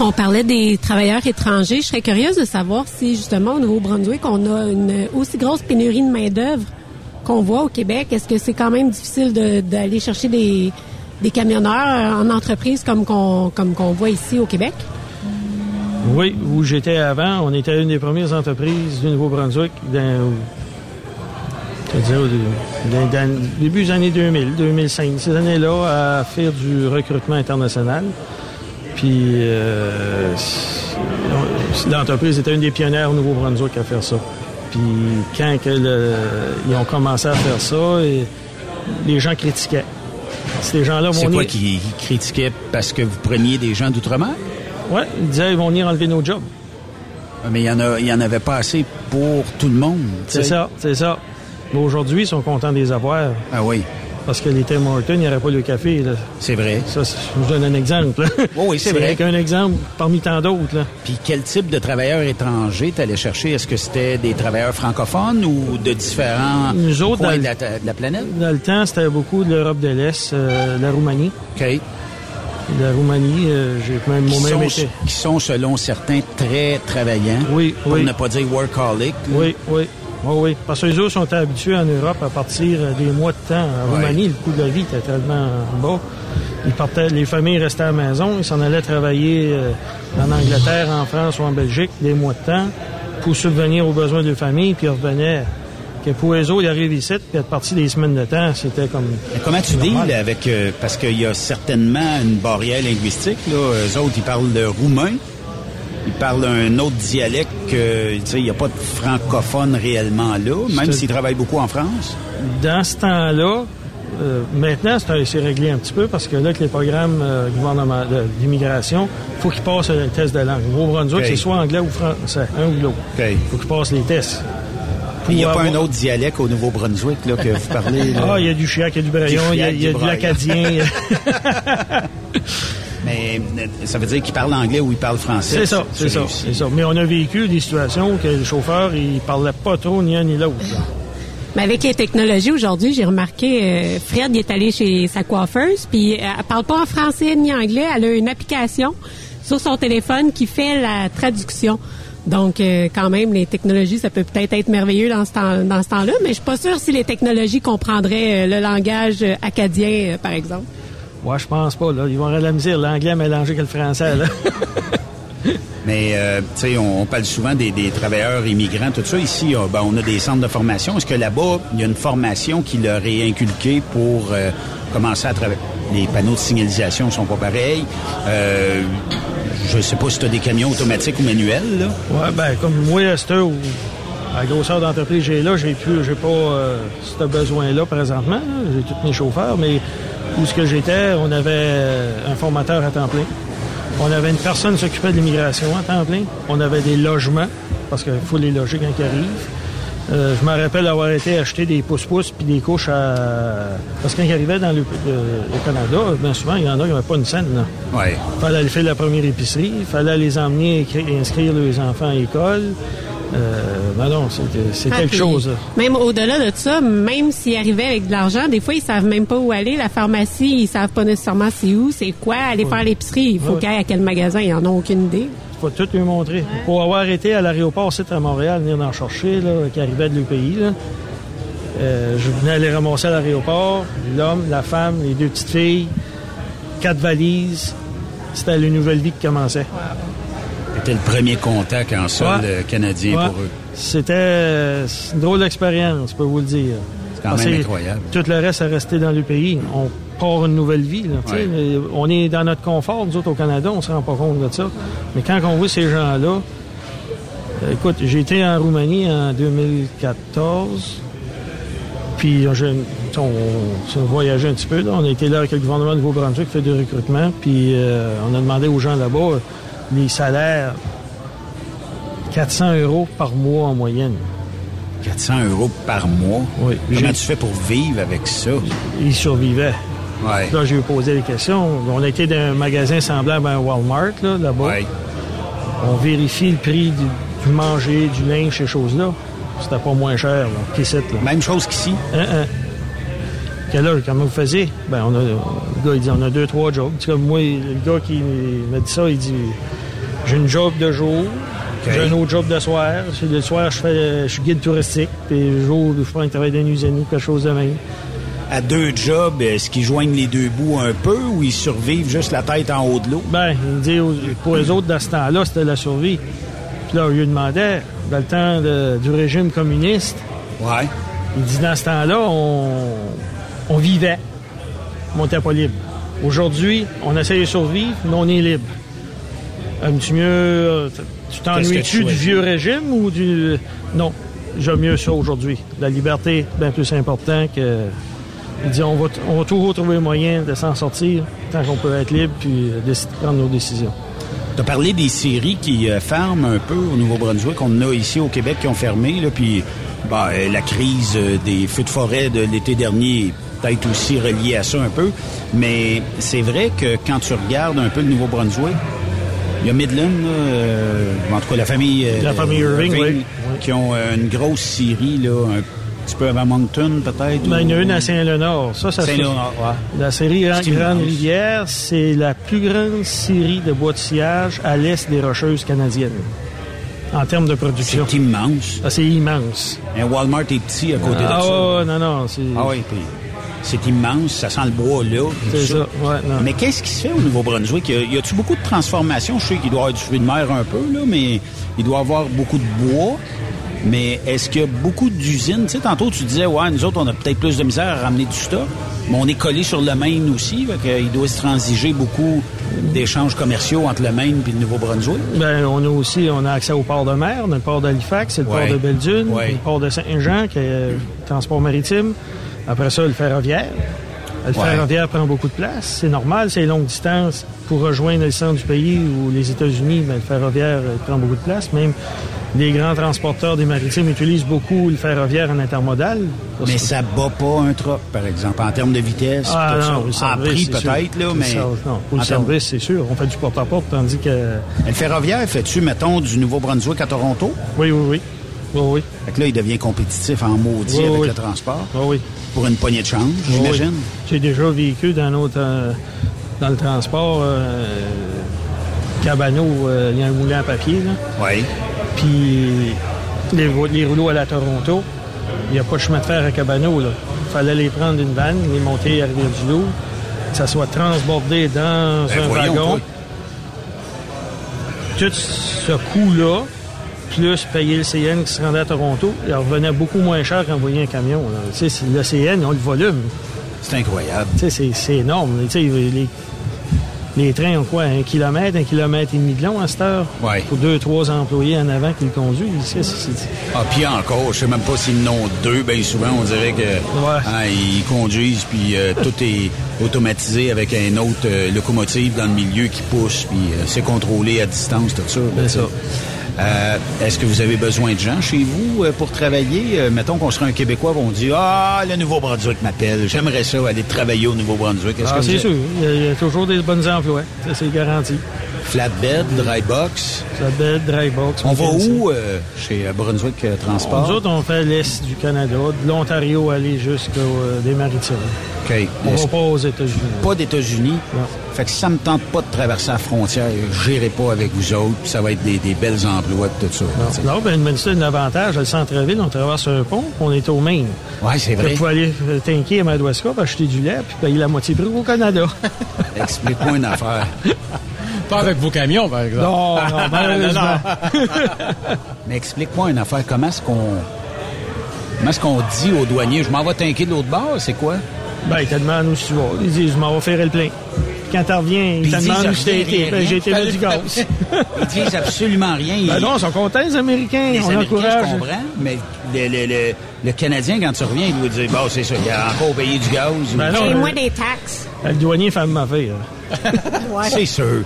On parlait des travailleurs étrangers. Je serais curieuse de savoir si, justement, au Nouveau-Brunswick, on a une aussi grosse pénurie de main-d'œuvre qu'on voit au Québec. Est-ce que c'est quand même difficile de- d'aller chercher des, des camionneurs en entreprise comme qu'on comme qu'on voit ici au Québec? Oui, où j'étais avant, on était une des premières entreprises du Nouveau-Brunswick dans, c'est-à-dire début des années 2000, 2005, ces années-là, à faire du recrutement international. Puis euh, l'entreprise était une des pionnières au Nouveau-Brunswick à faire ça. Puis quand que le- ils ont commencé à faire ça, et les gens critiquaient. Ces gens-là vont C'est quoi qui, critiquait parce que vous preniez des gens d'outre-mer? Ouais, ils disaient ils vont venir enlever nos jobs. Mais il y en a, il y en avait pas assez pour tout le monde. C'est ça, c'est ça. Mais aujourd'hui, ils sont contents de les avoir. Ah oui. Parce que les Tim Hortons, il n'y aurait pas le café. C'est vrai. Ça, c'est- je vous donne un exemple. là. Oui, oui, c'est vrai. qu'un exemple parmi tant d'autres. Puis quel type de travailleurs étrangers t'allais chercher? Est-ce que c'était des travailleurs francophones ou de différents Nous autres, points dans de la, ta- de la planète? Dans le temps, c'était beaucoup de l'Europe de l'Est, euh, la Roumanie. OK. La Roumanie, euh, j'ai même Qui moi-même été. qui sont, selon certains, très travaillants. Oui, Pour oui. ne pas dire workaholic. Oui, oui. Oui, oui. Parce que les autres sont habitués en Europe à partir des mois de temps. En Ouais. Roumanie, le coût de la vie était tellement bas. Ils partaient, les familles restaient à la maison, ils s'en allaient travailler euh, en Angleterre, en France ou en Belgique des mois de temps. pour subvenir aux besoins de famille, puis ils revenaient. Que pour eux autres, ils arrivent ici, puis être partis des semaines de temps, c'était comme... Mais comment tu normal. deals avec... euh, parce qu'il y a certainement une barrière linguistique. Là. Eux autres, ils parlent le roumain. Ils parlent un autre dialecte que... Tu sais, il n'y a pas de francophone réellement là, même s'ils travaillent beaucoup en France. Dans ce temps-là, euh, maintenant, c'est réglé un petit peu parce que là, avec les programmes euh, gouvernement- d'immigration, il faut qu'ils passent un test de langue. Au Nouveau-Brunswick, OK. c'est soit anglais ou français, un ou l'autre. Il faut qu'ils passent les tests. Il n'y a pas un autre dialecte au Nouveau-Brunswick que vous parlez. là? Ah, il y a du chiac, il y a du braillon, il y a, il y a du de l'acadien. Mais euh, ça veut dire qu'ils parlent anglais ou ils parlent français. c'est ça, c'est ça, c'est ça. Mais on a vécu des situations que le chauffeur, il parlait pas trop ni un ni l'autre. là. Mais avec les technologies aujourd'hui, j'ai remarqué, euh, Fred, il est allé chez sa coiffeuse, puis euh, elle parle pas en français ni anglais. Elle a une application sur son téléphone qui fait la traduction. Donc, euh, quand même, les technologies, ça peut peut-être être merveilleux dans ce temps, dans ce temps-là, mais je suis pas sûre si les technologies comprendraient euh, le langage acadien, euh, par exemple. Ouais, je pense pas, là. Ils vont avoir de la misère, l'anglais mélangé que le français, là. Mais, euh, tu sais, on, on parle souvent des, des travailleurs immigrants, tout ça. Ici, euh, ben, on a des centres de formation. Est-ce que là-bas, il y a une formation qui leur est inculquée pour euh, commencer à travailler? Les panneaux de signalisation sont pas pareils. Euh, je sais pas si tu as des camions automatiques ou manuels, là. Ouais, ben, comme moi, heure où, à la grosseur d'entreprise que j'ai là, j'ai plus, j'ai pas euh, ce besoin-là présentement. J'ai tous mes chauffeurs, mais où ce que j'étais, on avait euh, un formateur à temps plein. On avait une personne qui s'occupait de l'immigration à temps plein. On avait des logements, parce qu'il faut les loger quand ils arrivent. Euh, je me rappelle avoir été acheter des pouces-pouces puis des couches à... Parce que quand ils arrivaient dans le, le- au Canada, bien souvent, il y en a qui n'avaient pas une scène. Là. Ouais. fallait aller faire la première épicerie. Il fallait les emmener écri- inscrire les enfants à l'école. Euh, ben non, c'est Ah, quelque chose. Même au-delà de ça, même s'ils arrivaient avec de l'argent, des fois, ils savent même pas où aller. La pharmacie, ils savent pas nécessairement c'est où, c'est quoi. Aller Ouais. faire l'épicerie, il faut Ouais. qu'ils aillent à quel magasin, ils en ont aucune idée. faut tout lui montrer. Pour avoir été à l'aéroport, c'est à Montréal, venir d'en chercher, là, qui arrivait de le pays, là. Euh, je venais aller ramasser à l'aéroport, l'homme, la femme, les deux petites filles, quatre valises. C'était la nouvelle vie qui commençait. C'était le premier contact en sol Ouais. euh, canadien Ouais. pour eux. C'était euh, une drôle d'expérience, je peux vous le dire. C'est quand Parce même incroyable. Tout le reste est resté dans le pays. On part une nouvelle vie. là. Ouais. On est dans notre confort, nous autres au Canada, on se rend pas compte de ça. Mais quand on voit ces gens-là, euh, écoute, j'ai été en Roumanie en 2014. Puis je- on, on voyagé un petit peu. Là. On a été là avec le gouvernement de Nouveau-Brunswick qui fait du recrutement. Puis euh, on a demandé aux gens là-bas les salaires 400 euros par mois en moyenne. 400 euros par mois? Oui. Comment tu fais pour vivre avec ça? Ils survivaient. Ouais. Là, j'ai posé des questions. On été dans un magasin semblable à un Walmart, là, là-bas. On vérifie le prix du, du manger, du linge, ces choses-là. C'était pas moins cher, là, qu'ici, là. Même chose qu'ici? Hein, hein. Quelle heure, comment vous faisiez? Ben, on a, le gars, il dit, on a deux, trois jobs. Tu sais, comme moi, le gars qui m'a dit ça, il dit, j'ai une job de jour, j'ai un autre job de soir. Le soir, je fais, je suis guide touristique, puis le jour, je fais un travail d'un ou quelque chose de même. À deux jobs, est-ce qu'ils joignent les deux bouts un peu ou ils survivent juste la tête en haut de l'eau? Ben, il me dit, aux- pour les autres, dans ce temps-là, c'était la survie. Puis là, on lui demandait, dans le temps de- du régime communiste, ouais. il dit, dans ce temps-là, on, on vivait, on n'était pas libre. Aujourd'hui, on essaie de survivre, mais on est libre. Aimes-tu mieux... euh, Tu t'ennuies-tu tu du vieux régime ou du... Non, j'aime mieux ça aujourd'hui. La liberté, bien plus important que... Il dit, on va, t- on va toujours trouver moyen de s'en sortir tant qu'on peut être libre puis euh, prendre nos décisions. Tu as parlé des séries qui euh, ferment un peu au Nouveau-Brunswick. On a ici au Québec qui ont fermé. Là, puis bah, euh, la crise euh, des feux de forêt de l'été dernier est peut-être aussi reliée à ça un peu. Mais c'est vrai que quand tu regardes un peu le Nouveau-Brunswick, il y a Midland, euh, en tout cas la famille, euh, La famille Irving, oui. qui ont euh, une grosse série, là, un petit peu avant Moncton peut-être. Ben, il y en a une à Saint-Léonard. Ça, ça Saint-Léonard, ouais. La série Grande. Rivière, c'est la plus grande série de bois de sillage à l'est des Rocheuses canadiennes. En termes de production. C'est immense. Ah, c'est immense. Un Walmart est petit à côté ah, de ça. ouais, ouais, non, non. c'est- Ah oui, puis c'est immense, ça sent le bois là. C'est ça, ouais, non. Mais qu'est-ce qui se fait au Nouveau-Brunswick? Y a-tu beaucoup de transformations? Je sais qu'il doit y avoir du fruit de mer un peu, là, mais il doit y avoir beaucoup de bois. Mais est-ce qu'il y a beaucoup d'usines? Tu sais, tantôt, tu disais, ouais, nous autres, on a peut-être plus de misère à ramener du stock. Mais on est collé sur le Maine aussi. Il doit se transiger beaucoup d'échanges commerciaux entre le Maine et le Nouveau-Brunswick. Ben, on a aussi on a accès au port de mer, on a le port d'Halifax, c'est le Ouais. port de Belle-Dune, Ouais. le port de Saint-Jean, qui est euh, transport maritime. Après ça, le ferroviaire. Le Ouais. ferroviaire prend beaucoup de place. C'est normal, c'est longue distance. Pour rejoindre le centre du pays ou les États-Unis, ben, le ferroviaire euh, prend beaucoup de place. Même les grands transporteurs des maritimes utilisent beaucoup le ferroviaire en intermodal. Mais ça bat pas un truck, par exemple, en termes de vitesse. Ah non, le en service, prix c'est peut-être, là, mais... Non, pour le service, c'est sûr. On fait du porte-à-porte, tandis que... Le ferroviaire, fais-tu, mettons, du Nouveau-Brunswick à Toronto? Oui, oui, oui. Oui, oui. Fait que là, il devient compétitif en maudit Oui, avec oui. le transport. Oui, oui. Pour une poignée de change, j'imagine? oui. J'ai déjà vécu dans notre euh, dans le transport euh, Cabano, euh, il y a un moulin à papier. Là. Oui. Puis les, rouleaux à la Toronto, il n'y a pas de chemin de fer à Cabano. Il fallait les prendre d'une vanne, les monter à Rivière-du-Loup, que ça soit transbordé dans Ben, un wagon. Tout ce coût-là, plus payer le CN qui se rendait à Toronto, il revenait beaucoup moins cher qu'envoyer un camion. là. Le CN, ils ont le volume. C'est incroyable. Tu sais, c'est- énorme. Tu sais, les, les trains ont quoi? Un kilomètre, un kilomètre et demi de long à cette heure? Ouais. Pour deux, trois employés en avant qui le conduisent. Ah, puis encore, je sais même pas s'ils en ont deux. Bien souvent, on dirait que hein, ils conduisent, puis euh, tout est automatisé avec un autre euh, locomotive dans le milieu qui pousse, puis euh, c'est contrôlé à distance, tout ça. Ça. Euh, Est-ce que vous avez besoin de gens chez vous euh, pour travailler? Euh, mettons qu'on serait un Québécois, on dit Ah, le Nouveau-Brunswick m'appelle. J'aimerais ça aller travailler au Nouveau-Brunswick. Ah, c'est vous sûr. Il y, a, il y a toujours des bons emplois. Ça, c'est garanti. Flatbed, dry box. Flatbed, dry box. On va où euh, chez euh, Brunswick euh, Transport? Nous autres, on fait l'Est du Canada, de l'Ontario aller jusqu'aux euh, des maritimes. OK. On va pas aux États-Unis. Pas d'États-Unis? Fait que si ça me tente pas de traverser la frontière, j'irai pas avec vous autres, puis ça va être des, des belles emplois tout ça. sais. Là, ben, Edmundston, l'avantage, le centre-ville, on traverse un pont, on est au Maine. Ouais, c'est vrai. Vous aller tanker à Madawaska, puis acheter du lait, puis payer la moitié prix au Canada. Explique-moi une affaire. Pas avec vos camions, par exemple. Non, non, malheureusement. Mais explique-moi une affaire. Comment est-ce qu'on. Comment est-ce qu'on dit aux douaniers, je m'en vais tanker de l'autre bord, c'est quoi? Ben, ils te demandent où tu vas. Ils disent, je m'en vais faire le plein. Puis quand tu reviens, ils te demandent où tu rien, été. Ben, j'ai été mettre du gaz. Ils disent absolument rien. Ben non, ils sont contents, les Américains. Les on Américains, encourage. je comprends, mais le, le, le, le Canadien, quand tu reviens, il doit dire, bon, c'est ça, il a encore payé du gaz. ou- Ben non, Et euh, moi des taxes. Le douanier fait ma fille. C'est sûr.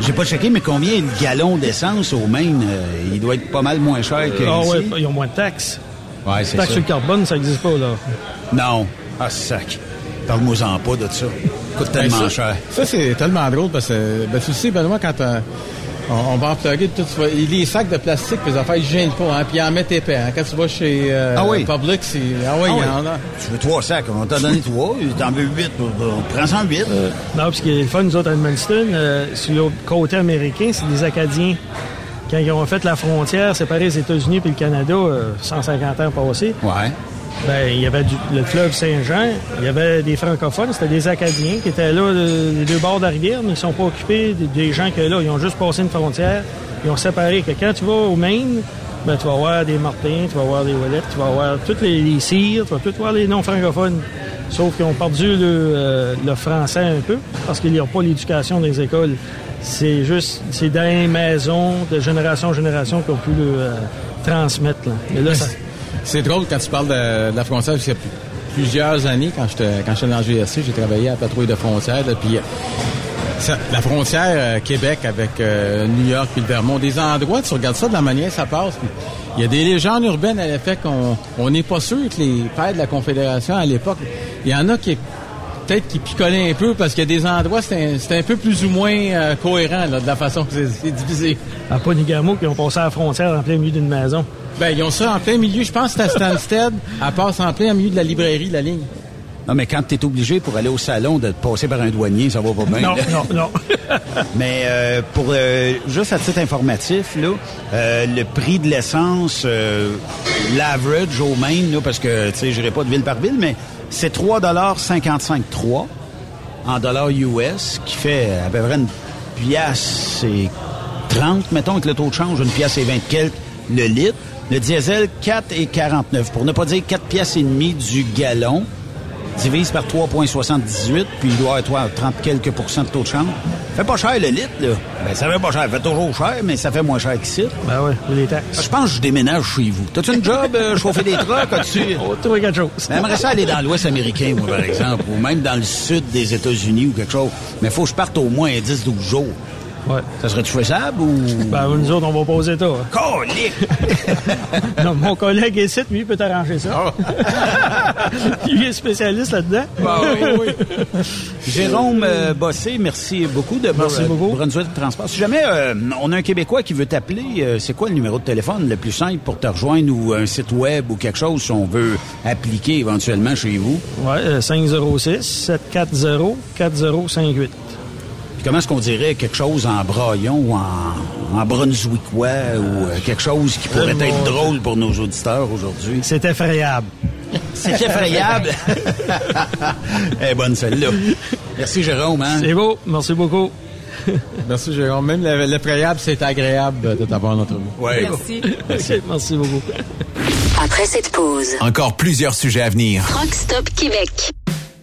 J'ai pas checké, mais combien le gallon d'essence au Maine? euh, il doit être pas mal moins cher que Ah ouais, ils ont moins de taxes. Ouais, c'est Taxes ça. sur le carbone, ça n'existe pas, là. Non. Ah, sac. Parle-moi-en pas de ça. Coûte Ben, tellement ça, cher. Ça, c'est tellement drôle parce que, ben, tu sais, Benoît, quand euh, on, on va employer tout, tu vois, les sacs de plastique, puis les affaires, ils gênent pas, hein, puis ils en mettent épais. Hein. Quand tu vas chez euh, Ah oui. Publix, c'est. Ah oui, Ah il y en a. Tu veux trois sacs, on t'a donné trois, t'en veux huit, prends-en huit. Non, parce qu'il est le fun, nous autres, à Edmundston, euh, sur le côté américain, c'est des Acadiens. Quand ils ont fait la frontière, séparer les États-Unis puis le Canada, euh, 150 ans passés, Ouais. Ben, il y avait du- le fleuve Saint-Jean, il y avait des francophones, c'était des Acadiens qui étaient là, euh, les deux bords de la rivière, mais ils ne sont pas occupés des, gens que là, ils ont juste passé une frontière, ils ont séparé que quand tu vas au Maine, ben, tu vas voir des Martins, tu vas voir des Ouellettes, tu vas voir toutes les, les cires, tu vas tout voir les noms francophones. Sauf qu'ils ont perdu le, euh, français un peu, parce qu'ils n'ont pas l'éducation des écoles. C'est juste, c'est dans les maisons, de génération en génération, ont pu le euh, transmettre. Là. Là, C'est drôle quand tu parles de, de la frontière, parce a plusieurs années, quand j'étais quand dans le GSC, j'ai travaillé à la patrouille de frontières, là, puis euh, ça- la frontière euh, Québec avec euh, New York puis le Vermont, des endroits, tu regardes ça de la manière ça passe. Il y a des légendes urbaines à l'effet qu'on on n'est pas sûr que les pères de la Confédération à l'époque, il y en a qui peut-être qui picolaient un peu parce qu'il y a des endroits c'était un, un peu plus ou moins euh, cohérent là, de la façon que c'est c'est divisé. à Ponigamo, qui ont passé à la frontière en plein milieu d'une maison. Ben, ils ont ça en plein milieu. Je pense que c'est à Stansted. Elle passe en plein milieu de la librairie, la ligne. Non, mais quand tu es obligé pour aller au salon de te passer par un douanier, ça va pas bien. Non, là. non, non. Mais euh, pour euh, juste à titre informatif, là, euh, le prix de l'essence, euh, l'average au Maine, là, parce que tu sais, j'irai pas de ville par ville, mais c'est 3,55 3 en dollars US, qui fait à peu près une pièce et 30, mettons, avec le taux de change, une pièce et 20 quelques le litre. Le diesel, 4 et 49, pour ne pas dire 4 pièces et demie du gallon divise par 3,78, puis il doit avoir 30 quelques pourcents de taux de change. Fait pas cher le litre, là. Ben, ça fait pas cher. Fait toujours cher, mais ça fait moins cher qu'ici. Ben oui, les taxes. Je pense que je déménage chez vous. T'as-tu une job, euh, chauffer des trucks, as-tu? Va trouver quelque chose. Ben, J'aimerais ça aller dans l'Ouest américain, moi, par exemple, ou même dans le sud des États-Unis ou quelque chose. Mais faut que je parte au moins 10-12 jours. Ouais. Ça serait-tu faisable ou... Ben, nous autres, on va aux États. hein. Colique! non, mon collègue ici, lui, il peut t'arranger ça. il est spécialiste là-dedans. Ah oui, Jérôme euh, Bossé, merci beaucoup de Merci Br- beaucoup. Brunswick Transport. Si jamais euh, on a un Québécois qui veut t'appeler, euh, c'est quoi le numéro de téléphone le plus simple pour te rejoindre ou un site web ou quelque chose si on veut appliquer éventuellement chez vous? Ouais, euh, 506-740-4058. Puis comment est-ce qu'on dirait quelque chose en braillon ou en, en brunswickois ou euh, quelque chose qui pourrait être drôle pour nos auditeurs aujourd'hui? C'est effrayable. C'est effrayable. Eh, bonne celle-là. Merci Jérôme. Hein? C'est beau. Merci beaucoup. Merci, Jérôme. Même le- l'effrayable, c'est agréable de t'avoir notre vous. Ouais. Merci. OK, merci beaucoup. Après cette pause, Encore plusieurs sujets à venir. Truck Stop Québec.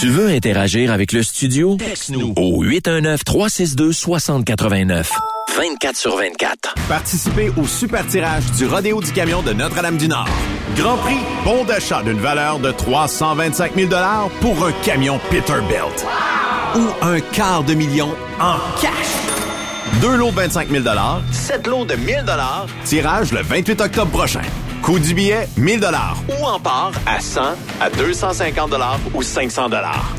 Tu veux interagir avec le studio? Texte-nous au 819-362-6089. 24 sur 24. Participez au super tirage du Rodéo du Camion de Notre-Dame-du-Nord. Grand prix, bon d'achat d'une valeur de 325 000 pour un camion Peterbilt. Ou un quart de million en cash. Deux lots de 25 000 sept lots de 1000 tirage le 28 octobre prochain. Coût du billet, 1000 ou en part à 100, à 250 ou 500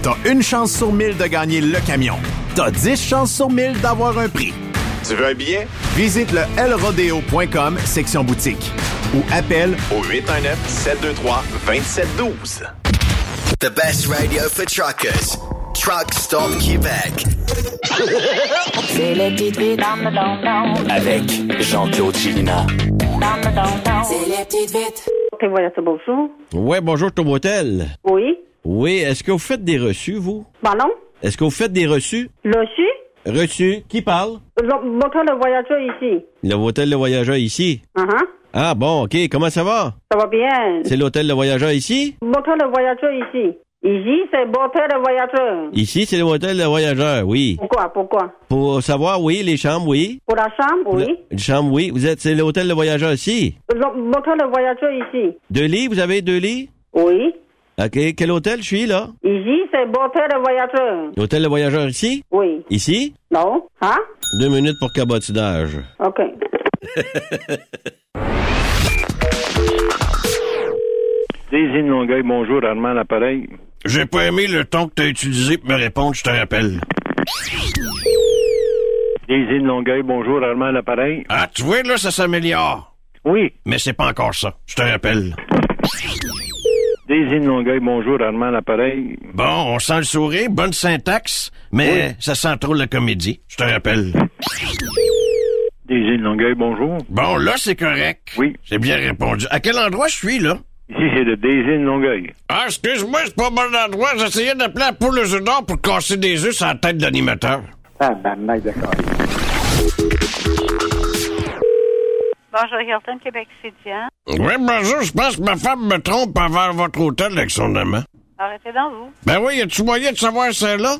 T'as une chance sur 1000 de gagner le camion. T'as 10 chances sur 1000 d'avoir un prix. Tu veux un billet? Visite le lrodeo.com, section boutique. Ou appelle au 819-723-2712. The best radio for truckers. Truck Stop Québec. C'est petites vites. Avec Jean-Claude Chilina. C'est les petites vites. Bonjour. Ouais, bonjour, je suis au motel. Oui. Oui, est-ce que vous faites des reçus, vous? Pardon? Est-ce que vous faites des reçus? Reçu? Reçus? Qui parle? Le moteur de voyageur ici. Le hôtel de voyageurs ici. Uh-huh. Ah bon, ok, comment ça va? Ça va bien. C'est l'hôtel de voyageurs ici? Moteur de voyageur ici. Ici, c'est moteur de voyageur. Ici, c'est le hôtel de voyageurs, oui. Pourquoi? Pourquoi? Pour savoir, oui, les chambres, oui. Pour la chambre, oui. Les chambres, oui. Vous êtes, c'est l'hôtel de voyageurs ici? Le moteur de voyageur ici. Deux lits, vous avez deux lits? Oui. OK, quel hôtel je suis, là? Ici, c'est moteur de voyageur. L'hôtel de voyageurs ici? Oui. Ici? Non? Hein? Deux minutes pour cabotinage. OK. Daisy Longueuil, bonjour, Armand, l'appareil. J'ai pas aimé le ton que t'as utilisé pour me répondre, je te rappelle. Daisy de Longueuil, bonjour, Armand, l'appareil. Ah, tu vois, là, ça s'améliore. Oui. Mais c'est pas encore ça, je te rappelle. Daisy de Longueuil, bonjour, Armand, l'appareil. Bon, on sent le sourire, bonne syntaxe, mais Oui. ça sent trop la comédie, je te rappelle. Daisy de Longueuil, bonjour. Bon, là, c'est correct. Oui. J'ai bien répondu. À quel endroit je suis, là? Ici, c'est de Daisy de Longueuil. Ah, excuse-moi, c'est pas bon endroit. J'essayais d'appeler la poule aux œufs d'or pour casser des œufs sur la tête de l'animateur. Ah, ben, d'accord. Bonjour, Hilton, Québec, c'est Diane. Oui, bonjour, je pense que ma femme me trompe envers votre hôtel avec son amant. Arrêtez dans vous. Ben oui, y a-tu moyen de savoir celle-là?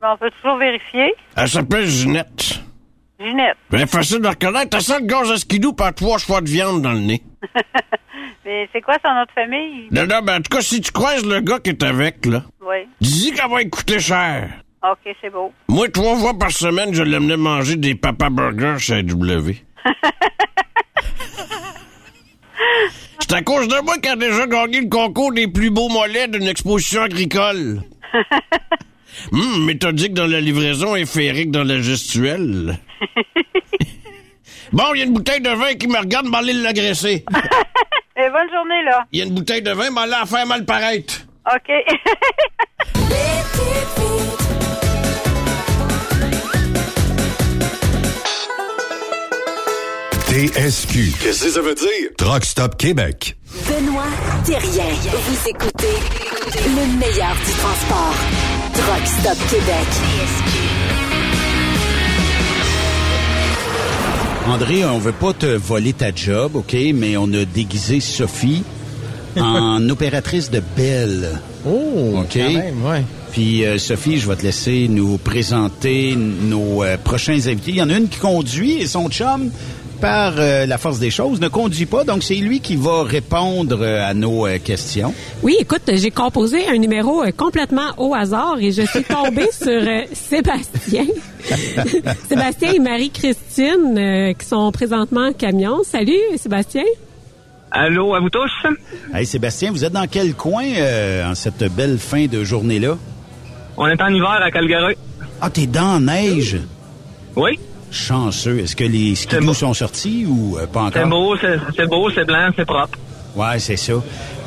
Mais on peut toujours vérifier. Elle s'appelle Ginette. Ginette. Ben, facile de reconnaître. T'as ça le gaz à skidoo par trois choix de viande dans le nez. Mais c'est quoi son autre famille? Non, non, ben, en tout cas, si tu croises le gars qui est avec, là, Oui. dis qu'elle va coûter cher. OK, c'est beau. Moi, trois fois par semaine, je l'amenais manger des papa burgers chez W. C'est à cause de moi qu'elle a déjà gagné le concours des plus beaux mollets d'une exposition agricole. Hum, méthodique dans la livraison et féerique dans la gestuelle. bon, il y a une bouteille de vin qui me regarde m'aller l'agresser. Et bonne journée, là. Il y a une bouteille de vin m'aller à faire mal paraître. OK. TSQ. Qu'est-ce que ça veut dire? Truck Stop Québec. Benoît Thérien. Vous écoutez le meilleur du transport. Truck Stop Québec. André, on veut pas te voler ta job, OK, mais on a déguisé Sophie en opératrice de Belle. Oh, OK. quand même, ouais. Puis euh, Sophie, je vais te laisser nous présenter nos euh, prochains invités. Il y en a une qui conduit et son chum, par euh, la force des choses, ne conduit pas. Donc c'est lui qui va répondre euh, à nos euh, questions. Oui, écoute, j'ai composé un numéro euh, complètement au hasard et je suis tombée sur euh, Sébastien. Sébastien et Marie-Christine euh, qui sont présentement en camion. Salut, Sébastien. Allô, à vous tous? Hey Sébastien, vous êtes dans quel coin euh, en cette belle fin de journée-là? On est en hiver à Calgary. Ah, t'es dans la neige? Oui. Chanceux. Est-ce que les skidoo sont sortis ou euh, pas encore? C'est beau, c'est beau, c'est blanc, c'est propre. Ouais, c'est ça.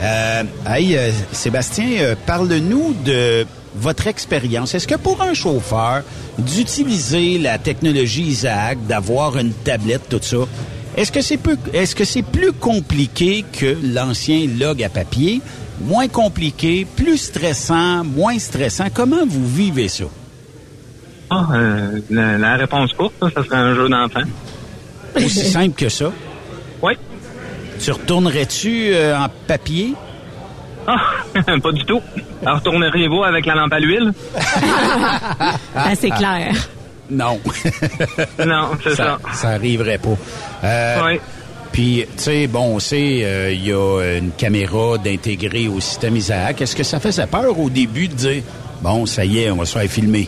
Euh, hey, euh, Sébastien, euh, parle-nous de votre expérience. Est-ce que pour un chauffeur, d'utiliser la technologie Isaac, d'avoir une tablette, tout ça, est-ce que c'est peu, est-ce que c'est plus compliqué que l'ancien log à papier? Moins compliqué, plus stressant, moins stressant? Comment vous vivez ça? Ah, euh, la, la réponse courte, ça, ça serait un jeu d'enfant. Aussi simple que ça? Oui. Tu retournerais-tu euh, en papier? Ah, pas du tout. Alors, retourneriez-vous avec la lampe à l'huile? Ah, c'est clair. Non. non, c'est ça. Ça arriverait pas. Euh, Oui. Puis, tu sais, bon, on sait, euh, il y a une caméra d'intégrer au système Isaac. Est-ce que ça faisait peur au début de dire, bon, ça y est, on va se faire filmer?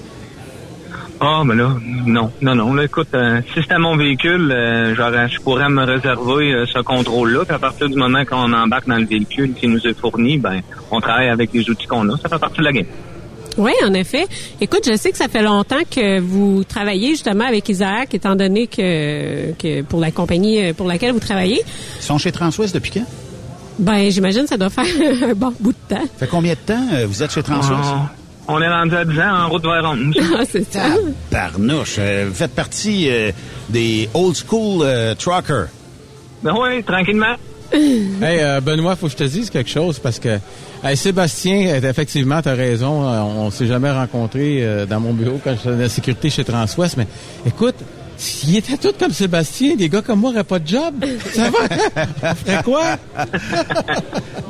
Ah, mais là, non, non, non. Là, écoute, euh, si c'était mon véhicule, euh, j'aurais, je pourrais me réserver euh, ce contrôle-là. Puis à partir du moment qu'on embarque dans le véhicule qui nous est fourni, ben, on travaille avec les outils qu'on a. Ça fait partie de la game. Oui, en effet. Écoute, je sais que ça fait longtemps que vous travaillez justement avec Isaac, étant donné que, que pour la compagnie euh, pour laquelle vous travaillez. Ils sont chez Transwest depuis quand? Ben, j'imagine que ça doit faire un bon bout de temps. Fait combien de temps euh, vous êtes chez Transwest? Ah, On est rendu à 10 ans en route vers 11. Ah, c'est ça. Barnouche, euh, vous faites partie euh, des old school euh, truckers. Ben oui, tranquillement. Hey, euh, Benoît, faut que je te dise quelque chose parce que hey, Sébastien, euh, effectivement, tu as raison. euh, on s'est jamais rencontrés euh, dans mon bureau quand je faisais la sécurité chez Transwest, mais écoute, s'ils étaient tous comme Sébastien, des gars comme moi n'auraient pas de job. Ça va? On ferait quoi?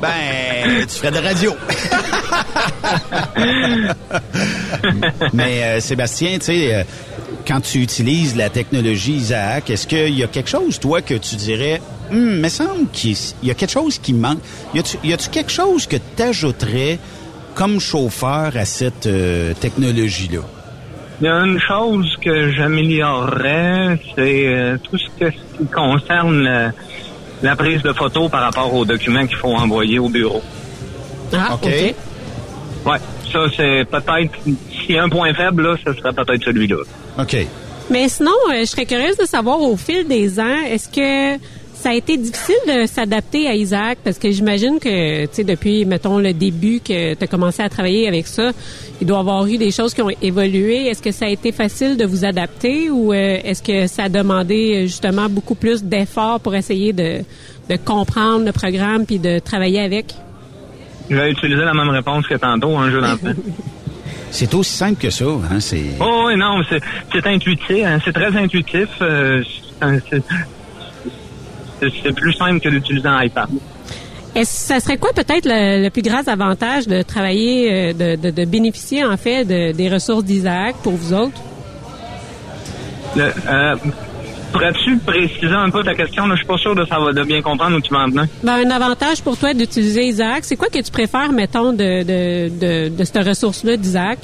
Ben, tu ferais de radio. Mais euh, Sébastien, tu sais, euh, quand tu utilises la technologie Isaac, est-ce qu'il y a quelque chose, toi, que tu dirais, hum, me semble qu'il il y a quelque chose qui manque. Y a-tu y a-tu quelque chose que tu ajouterais comme chauffeur à cette euh, technologie-là? Il y a une chose que j'améliorerais, c'est euh, tout ce qui concerne le- la prise de photos par rapport aux documents qu'il faut envoyer au bureau. Ah, OK. Ouais, ça c'est peut-être, s'il y a un point faible, là, ce serait peut-être celui-là. OK. Mais sinon, euh, je serais curieuse de savoir au fil des ans, est-ce que ça a été difficile de s'adapter à Isaac? Parce que j'imagine que, tu sais, depuis, mettons, le début que tu as commencé à travailler avec ça, il doit y avoir eu des choses qui ont évolué. Est-ce que ça a été facile de vous adapter ou euh, est-ce que ça a demandé euh, justement beaucoup plus d'efforts pour essayer de, de comprendre le programme puis de travailler avec? Je vais utiliser la même réponse que tantôt, un jeu d'enfant. C'est aussi simple que ça, hein? C'est... Oh oui, non, c'est c'est intuitif, hein, c'est très intuitif. euh, c'est- c'est- c'est c'est plus simple que d'utiliser un iPad. Est-ce ça serait quoi peut-être le, le plus grand avantage de travailler, euh, de, de, de bénéficier en fait de- des ressources d'Isaac pour vous autres? Le- euh, Pourrais-tu préciser un peu ta question? Là? Je suis pas sûr de, savoir, de bien comprendre où tu vas en venir. Ben, un avantage pour toi d'utiliser Isaac, c'est quoi que tu préfères, mettons, de, de, de, de cette ressource-là d'Isaac?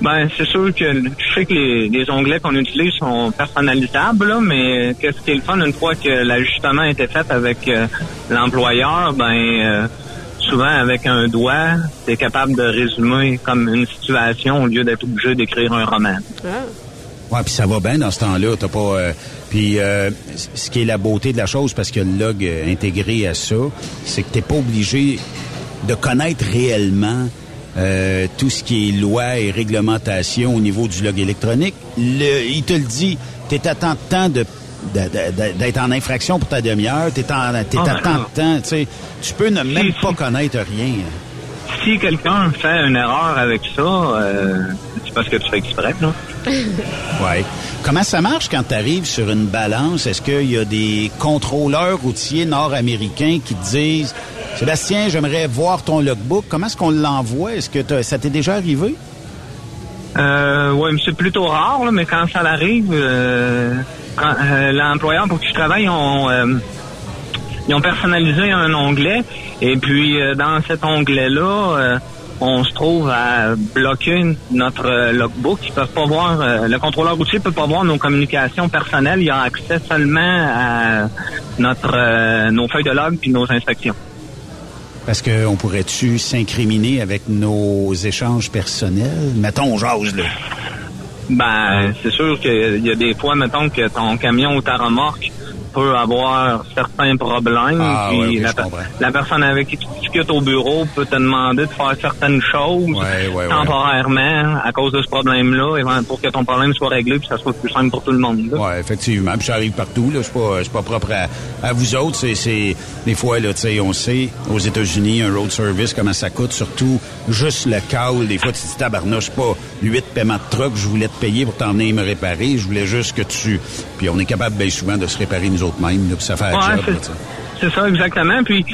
Ben, c'est sûr que je sais que les, les onglets qu'on utilise sont personnalisables, là, mais qu'est-ce qui est le fun une fois que l'ajustement a été fait avec euh, l'employeur, ben euh, souvent avec un doigt, tu es capable de résumer comme une situation au lieu d'être obligé d'écrire un roman. Ouais, puis ça va bien dans ce temps-là. T'as pas. euh, puis euh, ce qui est la beauté de la chose, parce que le log euh, intégré à ça, c'est que t'es pas obligé de connaître réellement euh, tout ce qui est loi et réglementation au niveau du log électronique. Le, il te le dit. T'es à tant de temps de d'être en infraction pour ta demi-heure, t'es en, t'es Ah, à tant de temps, tu sais, tu peux ne même pas connaître rien. Si quelqu'un fait une erreur avec ça, euh, c'est parce que tu fais exprès, là. Ouais. Comment ça marche quand tu arrives sur une balance? Est-ce qu'il y a des contrôleurs routiers nord-américains qui te disent Sébastien, j'aimerais voir ton logbook. Comment est-ce qu'on l'envoie? Est-ce que ça t'est déjà arrivé? Euh, mais c'est plutôt rare, là, mais quand ça arrive, euh, euh, l'employeur pour qui je travaille, ils ont, personnalisé un onglet. Et puis, dans cet onglet-là, on se trouve à bloquer notre logbook. Ils peuvent pas voir, le contrôleur routier peut pas voir nos communications personnelles. Il a accès seulement à notre, nos feuilles de log puis nos inspections. Parce qu'on pourrait-tu s'incriminer avec nos échanges personnels? Mettons, on jase, là. Ben, c'est sûr qu'il y a des fois, mettons, que ton camion ou ta remorque peut avoir certains problèmes. Ah, puis la, personne avec qui tu discutes au bureau peut te demander de faire certaines choses ouais, temporairement à cause de ce problème-là, pour que ton problème soit réglé puis que ça soit plus simple pour tout le monde. Oui, effectivement. Puis ça arrive partout. Là, c'est pas, c'est pas propre à, à vous autres. C'est, c'est des fois là, tu sais, on sait aux États-Unis un road service comment ça coûte. Surtout juste le call. Des fois, tu te dis tabarnouche, pas huit paiements de truck. Je voulais te payer pour t'emmener me réparer. Je voulais juste que tu. Puis on est capable bien souvent de se réparer nous autres mêmes. Ça fait Ouais, job. c'est- là, ça, exactement. Puis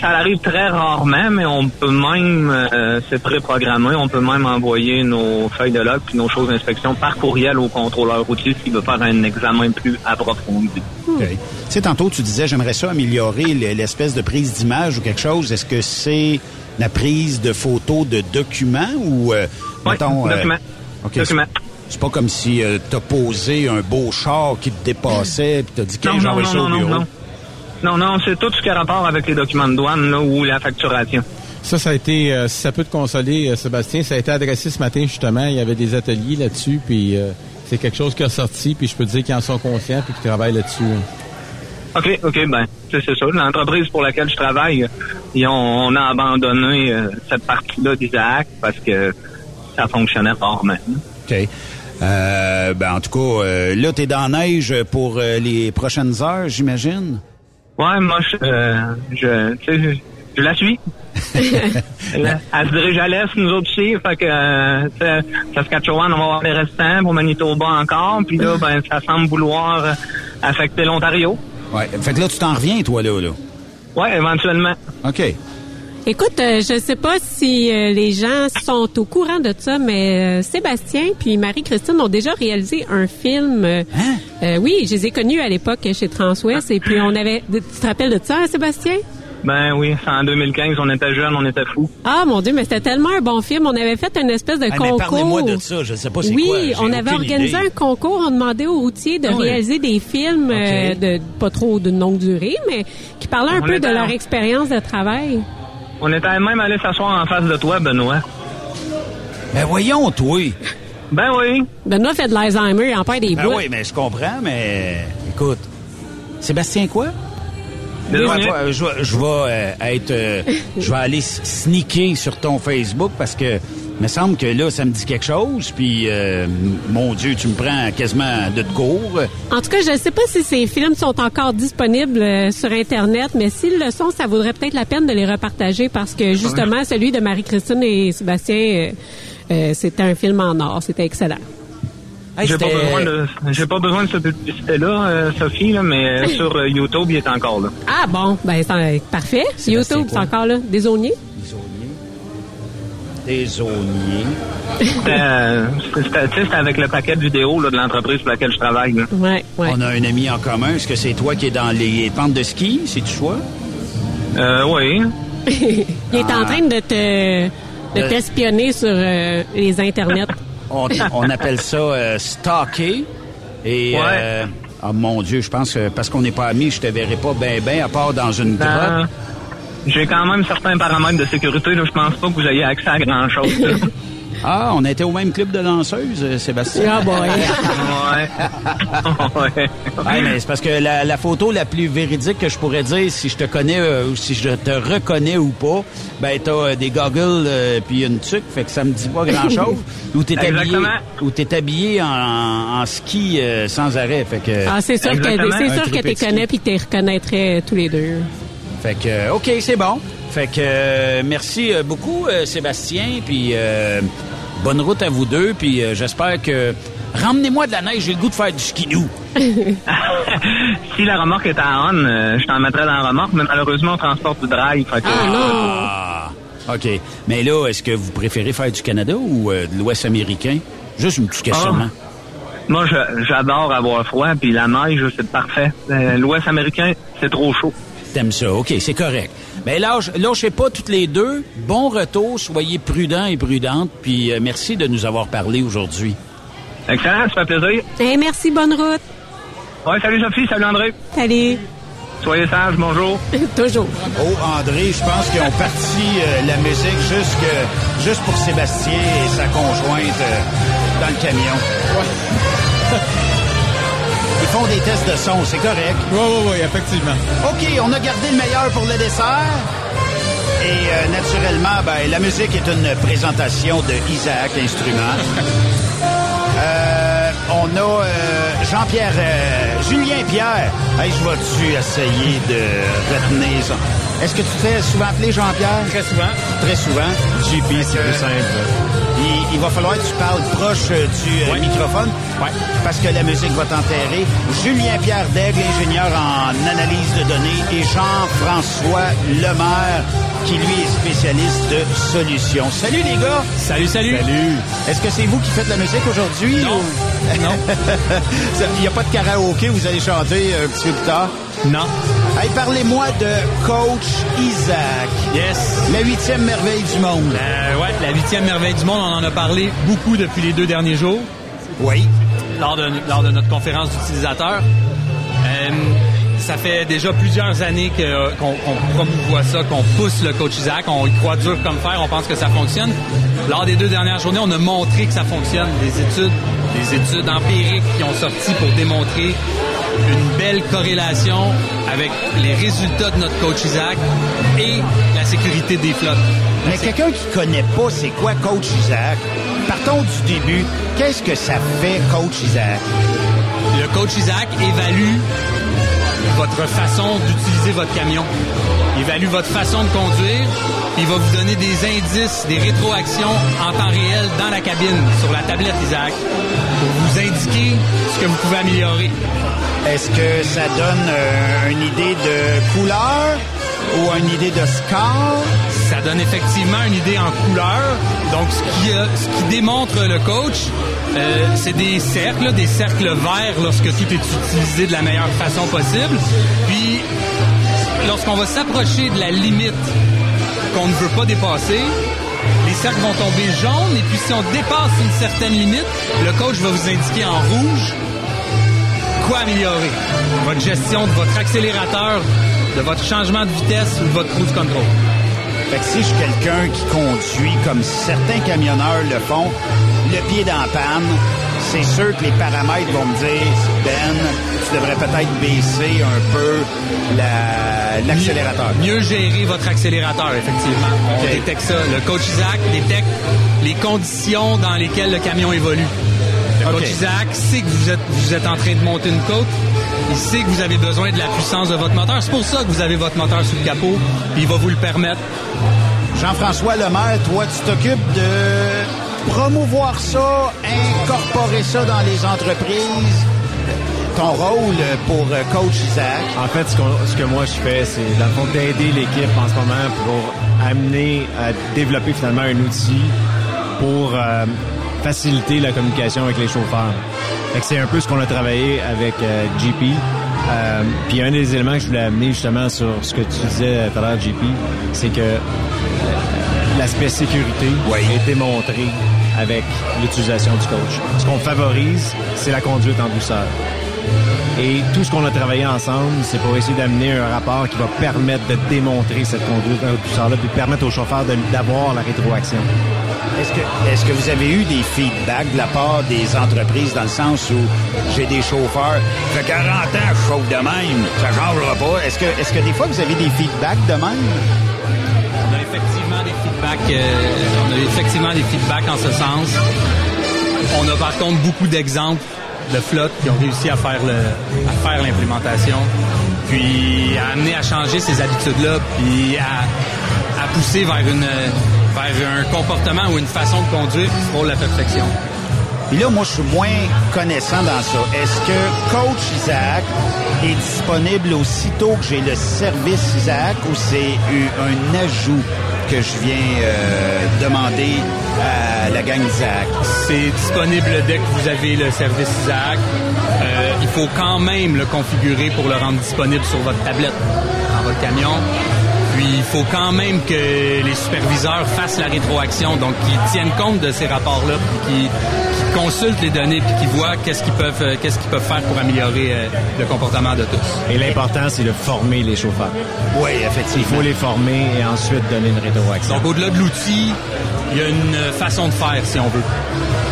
ça arrive très rarement, mais on peut même, euh, c'est préprogrammé, on peut même envoyer nos feuilles de log puis nos choses d'inspection par courriel au contrôleur routier s'il veut faire un examen plus approfondi. OK. Tu sais, tantôt, tu disais, j'aimerais ça améliorer l'espèce de prise d'image ou quelque chose. Est-ce que c'est la prise de photos de documents ou, euh, mettons... euh, document. OK, Document. c'est- pas comme si euh, t'as posé un beau char qui te dépassait puis t'as dit, non, j'envoie non, ça au non, bureau. non. Non, non, c'est tout ce qui a rapport avec les documents de douane là, ou la facturation. Ça, ça a été, euh, si ça peut te consoler, euh, Sébastien, ça a été adressé ce matin justement. Il y avait des ateliers là-dessus, puis euh, c'est quelque chose qui a sorti, puis je peux te dire qu'ils en sont conscients, puis qu'ils travaillent là-dessus. OK, OK, ben, c'est ça. L'entreprise pour laquelle je travaille, Puis on, on a abandonné euh, cette partie-là d'Isaac parce que ça fonctionnait rarement. OK. Euh, ben, en tout cas, euh, là, t'es dans la neige pour euh, les prochaines heures, j'imagine? Ouais, moi, je, euh, je, la suis. Elle elle se dirige à l'est, nous autres aussi. Fait que, Saskatchewan, on va avoir les restants, pour Manitoba encore. Puis là, ben, ça semble vouloir affecter l'Ontario. Ouais. Fait que là, tu t'en reviens, toi, là, là? Ouais, éventuellement. OK. Écoute, euh, je sais pas si euh, les gens sont au courant de ça, mais euh, Sébastien puis Marie-Christine ont déjà réalisé un film. euh, euh, oui, je les ai connus à l'époque chez Transwest et puis on avait... Tu te rappelles de ça, hein, Sébastien? Ben oui, en 2015, on était jeunes, on était fous. Ah mon Dieu, mais c'était tellement un bon film. On avait fait une espèce de Ah, mais concours. parlez-moi de ça, je sais pas c'est oui, quoi, j'ai on avait organisé idée. un concours. On demandait aux routiers de Ah réaliser des films euh, de pas trop de longue durée, mais qui parlaient un On peu de leur en- expérience de travail. On était même allé s'asseoir en face de toi, Benoît. Ben voyons, toi. Ben oui. Benoît fait de l'Alzheimer, il en perd des Ben bouts. oui, mais je comprends, mais écoute. Sébastien quoi? Je vais- je vais, je vais, euh, être, euh, je vais aller sneaker sur ton Facebook parce que me semble que là, ça me dit quelque chose. Puis, euh, mon Dieu, tu me prends quasiment de cours. En tout cas, je ne sais pas si ces films sont encore disponibles euh, sur Internet, mais s'ils le sont, ça vaudrait peut-être la peine de les repartager parce que justement, celui de Marie-Christine et Sébastien, euh, euh, c'était un film en or. C'était excellent. J'ai pas besoin de, j'ai pas besoin de cette publicité-là, euh, Sophie, là, mais euh, sur euh, YouTube, il est encore là. Ah bon, ben c'est parfait. YouTube, c'est encore là. Des oignons. Des. C'était, euh, c'était, tu avec le paquet de vidéos là, de l'entreprise pour laquelle je travaille. Là. Ouais, ouais. On a un ami en commun. Est-ce que c'est toi qui es dans les pentes de ski? C'est-tu toi? Euh, oui. il est en Ah. train de te de Euh. t'espionner sur euh, les internets. On, on appelle ça euh, stalker. Et, Ouais. euh, ah mon Dieu, je pense que parce qu'on n'est pas amis, je te verrai pas ben ben à part dans une Ben, grotte. J'ai quand même certains paramètres de sécurité. Là, je pense pas que vous ayez accès à grand-chose. là. Ah, on était au même club de danseuses, euh, Sébastien. Ah boy. ouais. ouais. Ouais, mais c'est parce que la, la photo la plus véridique que je pourrais dire, si je te connais euh, ou si je te reconnais ou pas, ben t'as euh, des goggles euh, puis une tuque, fait que ça me dit pas grand-chose. ou t'es habillé, ou t'es habillé en, en ski euh, sans arrêt, fait que. Ah, c'est sûr que Exactement. c'est Un sûr que ski. connais puis tu reconnaîtrais tous les deux. Fait que, euh, OK, c'est bon. Fait que, euh, merci euh, beaucoup, euh, Sébastien. Puis, euh, bonne route à vous deux. Puis, euh, j'espère que. Ramenez-moi de la neige, j'ai le goût de faire du skidoo. si la remorque est à on, euh, je t'en mettrais dans la remorque, mais malheureusement, on transporte du drive. Fait que, Ah, OK. Mais là, est-ce que vous préférez faire du Canada ou euh, de l'Ouest américain? Juste une petite questionnement. Moi, je- j'adore avoir froid, puis la neige, c'est parfait. Euh, L'Ouest américain, c'est trop chaud. T'aimes ça, OK, c'est correct. Mais là, je- lâchez pas toutes les deux. Bon retour, soyez prudents et prudentes. Puis, euh, merci de nous avoir parlé aujourd'hui. Excellent, ça fait plaisir. Hey, merci, bonne route. Ouais, salut Sophie, salut André. Salut. Soyez sages, bonjour. Toujours. Oh, André, je pense qu'ils ont parti euh, la musique juste, que, juste pour Sébastien et sa conjointe euh, dans le camion. Ils font des tests de son, c'est correct. Oui, oui, oui, effectivement. OK, on a gardé le meilleur pour le dessert. Et euh, naturellement, ben, la musique est une présentation de Isaac Instrument. Euh, on a euh, Jean-Pierre, euh, Julien Pierre. Hey, je vais-tu essayer de retenir ça? Est-ce que tu te fais souvent appeler Jean-Pierre? Très souvent. Très souvent. JP, c'est plus simple. Il, il va falloir que tu parles proche euh, du euh, microphone. Parce que la musique va t'enterrer. Julien-Pierre Daigle, ingénieur en analyse de données, et Jean-François Lemaire, qui lui est spécialiste de solutions. Salut les gars! Salut, salut. Salut. Est-ce que c'est vous qui faites la musique aujourd'hui? Non. Non. Il n'y a pas de karaoké, vous allez chanter un petit peu plus tard? Non. Hey, parlez-moi de Coach Isaac. Yes. La huitième merveille du monde. Euh, ouais, la huitième merveille du monde, on en a parlé beaucoup depuis les deux derniers jours. Oui. Lors de, lors de notre conférence d'utilisateurs. Euh, ça fait déjà plusieurs années qu'on qu'on promouvoit ça, qu'on pousse le coach Isaac, on y croit dur comme fer, on pense que ça fonctionne. Lors des deux dernières journées, on a montré que ça fonctionne. Des études, des études empiriques qui ont sorti pour démontrer une belle corrélation avec les résultats de notre coach Isaac et la sécurité des flottes. Mais quelqu'un qui connaît pas c'est quoi Coach Isaac, partons du début. Qu'est-ce que ça fait, Coach Isaac? Le coach Isaac évalue votre façon d'utiliser votre camion. Il évalue votre façon de conduire. puis Il va vous donner des indices, des rétroactions en temps réel dans la cabine, sur la tablette Isaac, pour vous indiquer ce que vous pouvez améliorer. Est-ce que ça donne euh, une idée de couleur ou une idée de score? Ça donne effectivement une idée en couleur. Donc, ce qui, euh, ce qui démontre le coach, euh, c'est des cercles, des cercles verts lorsque tout est utilisé de la meilleure façon possible. Puis, lorsqu'on va s'approcher de la limite qu'on ne veut pas dépasser, les cercles vont tomber jaunes et puis si on dépasse une certaine limite, le coach va vous indiquer en rouge quoi améliorer. Votre gestion de votre accélérateur, de votre changement de vitesse ou de votre cruise control. Fait que si je suis quelqu'un qui conduit comme certains camionneurs le font, le pied dans la panne, c'est sûr que les paramètres vont me dire, Ben, tu devrais peut-être baisser un peu la- l'accélérateur. Mieux, mieux gérer votre accélérateur, effectivement. On détecte ça. Le coach Isaac détecte les conditions dans lesquelles le camion évolue. Le coach Isaac sait que vous êtes, vous êtes en train de monter une côte. Il sait que vous avez besoin de la puissance de votre moteur. C'est pour ça que vous avez votre moteur sous le capot. Puis il va vous le permettre. Jean-François Lemaire, toi, tu t'occupes de promouvoir ça, incorporer ça dans les entreprises. Ton rôle pour euh, coach Isaac. En fait, ce, que moi je fais, c'est dans le fond d'aider l'équipe en ce moment pour amener à développer finalement un outil pour euh, faciliter la communication avec les chauffeurs. C'est un peu ce qu'on a travaillé avec euh, GP. Euh, Puis un des éléments que je voulais amener justement sur ce que tu disais à l'heure, GP, c'est que l'aspect sécurité est démontré avec l'utilisation du coach. Ce qu'on favorise, c'est la conduite en douceur. Et tout ce qu'on a travaillé ensemble, c'est pour essayer d'amener un rapport qui va permettre de démontrer cette conduite en douceur-là, puis permettre aux chauffeurs de- d'avoir la rétroaction. Est-ce que, est-ce que vous avez eu des feedbacks de la part des entreprises dans le sens où j'ai des chauffeurs, ça fait 40 ans que je chauffe de même, ça changera pas. Est-ce que, est-ce que des fois vous avez des feedbacks de même? Euh, on a effectivement des feedbacks en ce sens. On a par contre beaucoup d'exemples de flottes qui ont réussi à faire l'implémentation, puis à amener à changer ces habitudes-là, puis à, pousser vers vers un comportement ou une façon de conduire frôle la perfection. Puis là, moi, je suis moins connaissant dans ça. Est-ce que Coach Isaac est disponible aussitôt que j'ai le service Isaac ou c'est un ajout? Que je viens euh, demander à la gang Isaac? C'est disponible dès que vous avez le service Isaac. Euh, il faut quand même le configurer pour le rendre disponible sur votre tablette dans votre camion. Puis il faut quand même que les superviseurs fassent la rétroaction, donc qu'ils tiennent compte de ces rapports-là, puis qu'ils consultent les données, puis qu'ils voient qu'est-ce qu'ils peuvent, euh, qu'est-ce qu'ils peuvent faire pour améliorer euh, le comportement de tous. Et l'important, c'est de former les chauffeurs. Oui, effectivement. Il faut les former et ensuite donner une rétroaction. Donc au-delà de l'outil, il y a une façon de faire si on veut.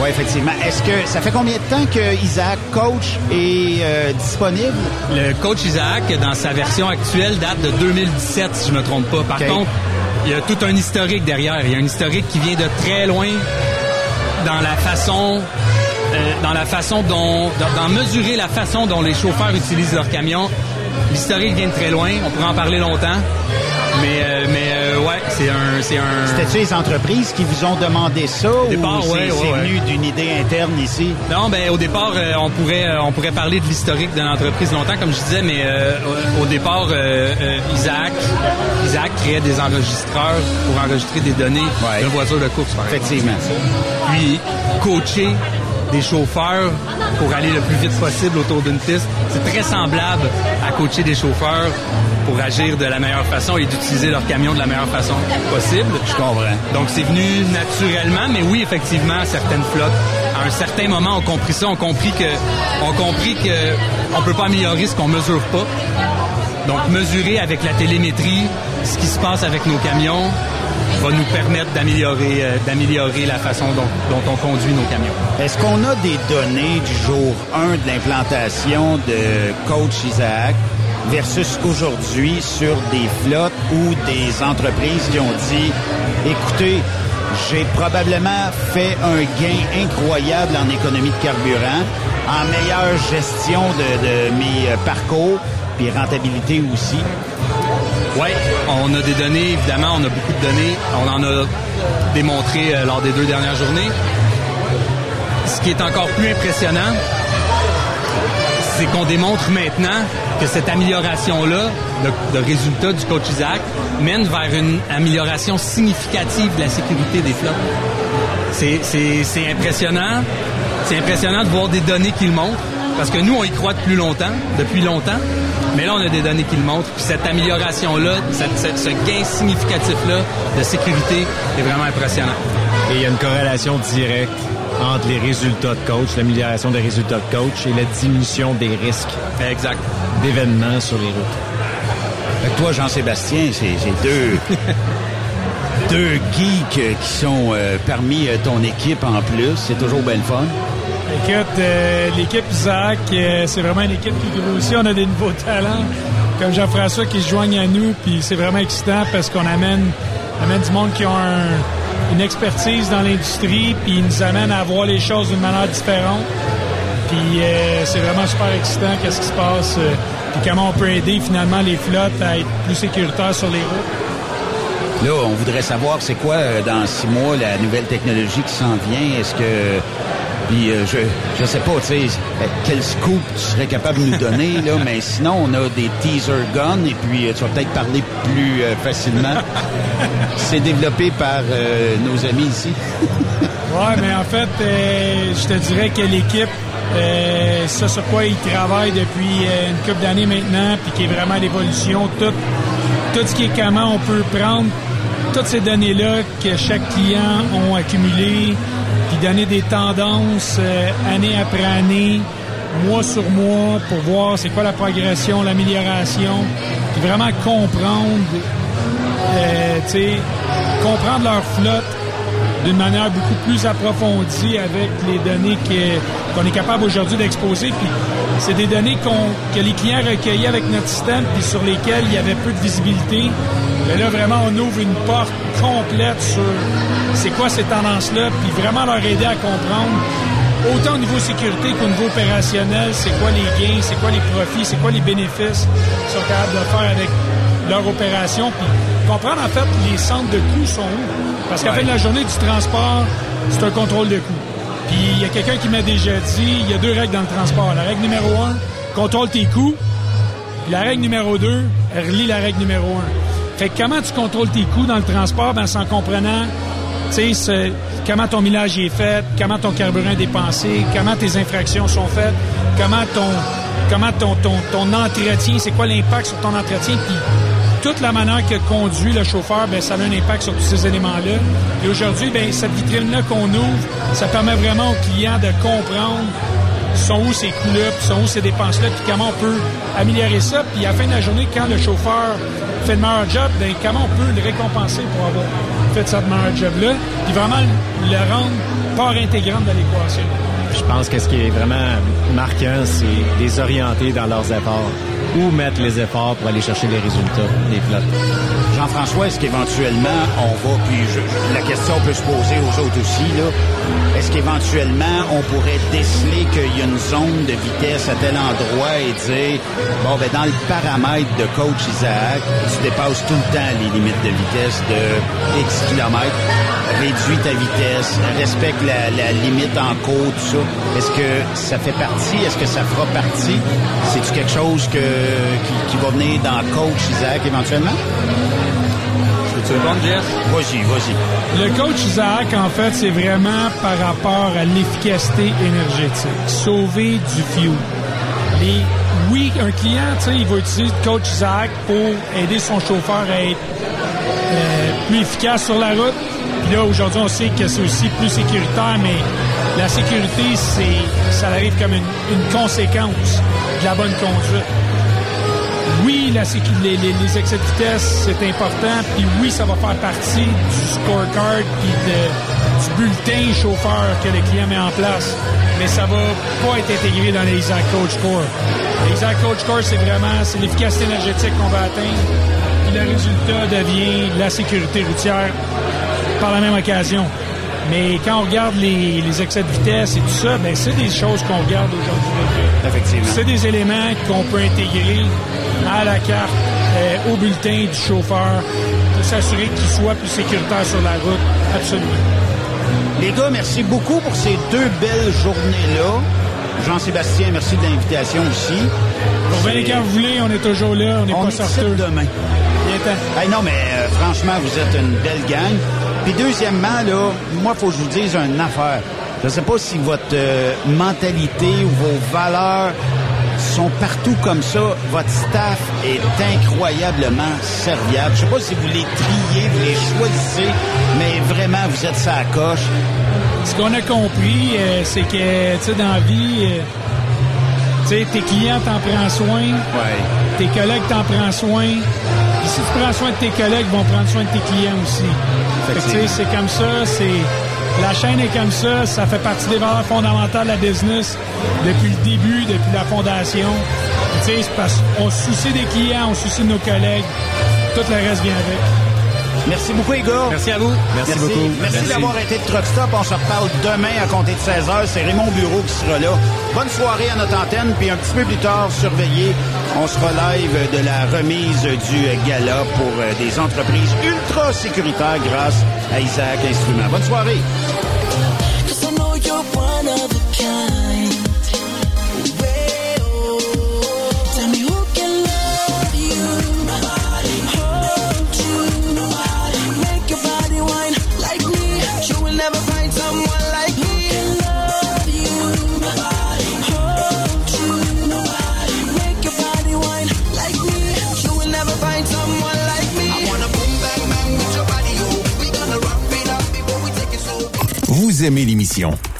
Oui, effectivement. Est-ce que ça fait combien de temps que Isaac Coach est euh, disponible? Le coach Isaac, dans sa version actuelle, date de 2017, si je me trompe pas. Par contre, il y a tout un historique derrière. Il y a un historique qui vient de très loin dans la façon, euh, dans la façon dont, dans, dans mesurer la façon dont les chauffeurs utilisent leur camion. L'historique vient de très loin. On pourrait en parler longtemps. Mais, euh, mais euh, c'est un, c'est un. C'était-tu les entreprises qui vous ont demandé ça ou départ, ouais, ouais, c'est ouais. venu d'une idée interne ici? Non, ben au départ, euh, on pourrait euh, on pourrait parler de l'historique de l'entreprise longtemps, comme je disais, mais euh, au, au départ, Isaac, Isaac créait des enregistreurs pour enregistrer des données de voitures de course, par exemple. Effectivement. Puis coacher des chauffeurs pour aller le plus vite possible autour d'une piste, c'est très semblable à coacher des chauffeurs pour agir de la meilleure façon et d'utiliser leur camion de la meilleure façon possible. Je comprends. Donc c'est venu naturellement, mais oui, effectivement, certaines flottes, à un certain moment, ont compris ça, ont compris que, ont compris que on peut pas améliorer ce qu'on mesure pas. Donc mesurer avec la télémétrie ce qui se passe avec nos camions va nous permettre d'améliorer, euh, d'améliorer la façon dont, on conduit nos camions. Est-ce qu'on a des données du jour 1 de l'implantation de Coach Isaac versus aujourd'hui sur des flottes ou des entreprises qui ont dit, écoutez, j'ai probablement fait un gain incroyable en économie de carburant, en meilleure gestion de, de mes euh, parcours, puis rentabilité aussi. Oui, on a des données, évidemment, on a beaucoup de données. On en a démontré euh, lors des deux dernières journées. Ce qui est encore plus impressionnant, c'est qu'on démontre maintenant que cette amélioration-là de, de résultats du coach Isaac mène vers une amélioration significative de la sécurité des flottes. C'est, impressionnant. C'est impressionnant de voir des données qui le montrent. Parce que nous, on y croit depuis longtemps, depuis longtemps. Mais là, on a des données qui le montrent. Puis cette amélioration-là, cette- cette- ce gain significatif-là de sécurité est vraiment impressionnant. Et il y a une corrélation directe entre les résultats de coach, l'amélioration des résultats de coach et la diminution des risques exact. d'événements sur les routes. Fait que toi, Jean-Sébastien, c'est c'est deux, deux geeks qui sont euh, parmi euh, ton équipe en plus. C'est toujours bien le fun. Écoute, euh, l'équipe Isaac, euh, c'est vraiment une équipe qui grossit. On a des nouveaux talents, comme Jean-François, qui se joignent à nous. Puis c'est vraiment excitant parce qu'on amène, amène du monde qui un- une expertise dans l'industrie, puis ils nous amènent à voir les choses d'une manière différente. Puis euh, c'est vraiment super excitant qu'est-ce qui se passe, puis comment on peut aider finalement les flottes à être plus sécuritaires sur les routes. Là, on voudrait savoir c'est quoi dans six mois la nouvelle technologie qui s'en vient. Est-ce que puis euh, je je sais pas, tu sais, euh, quel scoop tu serais capable de nous donner là, mais sinon on a des teaser guns et puis euh, tu vas peut-être parler plus euh, facilement. C'est développé par euh, nos amis ici. Ouais, mais en fait, euh, je te dirais que l'équipe, euh, ça sur quoi ils travaillent depuis euh, une couple d'années maintenant, puis qui est vraiment à l'évolution, tout, tout ce qui est comment on peut prendre toutes ces données-là que chaque client ont accumulées, donner des tendances euh, année après année, mois sur mois, pour voir c'est quoi la progression, l'amélioration, puis vraiment comprendre, euh, comprendre leur flotte d'une manière beaucoup plus approfondie avec les données qu'on est capable aujourd'hui d'exposer. C'est des données que les clients recueillaient avec notre système, puis sur lesquelles il y avait peu de visibilité. Mais là, vraiment, on ouvre une porte complète sur c'est quoi ces tendances-là, puis vraiment leur aider à comprendre autant au niveau sécurité qu'au niveau opérationnel, c'est quoi les gains, c'est quoi les profits, c'est quoi les bénéfices qu'ils sont capables de faire avec leur opération, puis comprendre en fait les centres de coûts sont où. Parce qu'à la fin de la journée du transport, c'est un contrôle de coûts. Puis il y a quelqu'un qui m'a déjà dit, il y a deux règles dans le transport. La règle numéro un, contrôle tes coûts. Puis la règle numéro deux, relie la règle numéro un. Fait que comment tu contrôles tes coûts dans le transport? Ben, en comprenant, tu sais, comment ton millage est fait, comment ton carburant est dépensé, comment tes infractions sont faites, comment ton, comment ton, ton, ton entretien, c'est quoi l'impact sur ton entretien, puis toute la manière que conduit le chauffeur, ben, ça a un impact sur tous ces éléments-là. Et aujourd'hui, ben, cette vitrine-là qu'on ouvre, ça permet vraiment aux clients de comprendre sont où ces coûts-là, puis sont où ces dépenses-là, puis comment on peut améliorer ça. Puis à la fin de la journée, quand le chauffeur fait le meilleur job, ben, comment on peut le récompenser pour avoir fait ce meilleur job-là, puis vraiment le rendre part intégrante de l'équation. Je pense que ce qui est vraiment marquant, c'est les orienter dans leurs efforts. Où mettre les efforts pour aller chercher les résultats des flottes. Jean-François, est-ce qu'éventuellement on va, puis je- la question peut se poser aux autres aussi, là, est-ce qu'éventuellement on pourrait déceler qu'il y a une zone de vitesse à tel endroit et dire, bon, ben dans le paramètre de coach Isaac, tu dépasses tout le temps les limites de vitesse de X kilomètres, réduis ta vitesse, respecte la, la limite en cours, tout ça. Est-ce que ça fait partie, est-ce que ça fera partie? C'est-tu quelque chose que, qui, qui va venir dans coach Isaac éventuellement? Tu répondre, Jess? Vas-y, vas-y. Le coach Isaac, en fait, c'est vraiment par rapport à l'efficacité énergétique. Sauver du fuel. Les, oui, un client, tu sais, il va utiliser le coach Isaac pour aider son chauffeur à être euh, plus efficace sur la route. Puis là, aujourd'hui, on sait que c'est aussi plus sécuritaire, mais la sécurité, c'est, ça arrive comme une, une conséquence de la bonne conduite. Oui, la les, les- les excès de vitesse, c'est important. Puis oui, ça va faire partie du scorecard puis de- du bulletin chauffeur que le client met en place. mais ça va pas être intégré dans les Isaac Coach Core. Les Isaac Coach Core, c'est vraiment c'est l'efficacité énergétique qu'on va atteindre. Puis le résultat devient la sécurité routière par la même occasion. Mais quand on regarde les, les excès de vitesse et tout ça, ben c'est des choses qu'on regarde aujourd'hui. Effectivement. C'est des éléments qu'on peut intégrer à la carte, euh, au bulletin du chauffeur pour s'assurer qu'il soit plus sécuritaire sur la route. Absolument. Les gars, merci beaucoup pour ces deux belles journées-là. Jean-Sébastien, merci de l'invitation aussi. Pour venir quand vous voulez, on est toujours là, on n'est pas ici demain. Hey, non, mais euh, franchement, vous êtes une belle gang. Puis deuxièmement, là, moi, faut que je vous dise une affaire. Je sais pas si votre euh, mentalité ou vos valeurs sont partout comme ça. Votre staff est incroyablement serviable. Je sais pas si vous les triez, vous les choisissez, mais vraiment, vous êtes ça à coche. Ce qu'on a compris, euh, c'est que, tu sais, dans la vie, euh, tu sais, tes clients t'en prennent soin. Tes collègues t'en prennent soin. Puis si tu prends soin de tes collègues, ils vont prendre soin de tes clients aussi. Fait que, tu sais, c'est comme ça, c'est... La chaîne est comme ça, ça fait partie des valeurs fondamentales de la business depuis le début, depuis la fondation. Tu sais, c'est parce qu'on se soucie des clients, on se soucie de nos collègues. Tout le reste vient avec. Merci beaucoup, gars. Merci à vous. Merci, Merci, d'avoir été de Truck Stop. On se reparle demain à compter de 16h. C'est Raymond Bureau qui sera là. Bonne soirée à notre antenne. Puis un petit peu plus tard, surveillez, on sera live de la remise du gala pour euh, des entreprises ultra sécuritaires grâce à Isaac Instruments. Bonne soirée. Aimez l'émission?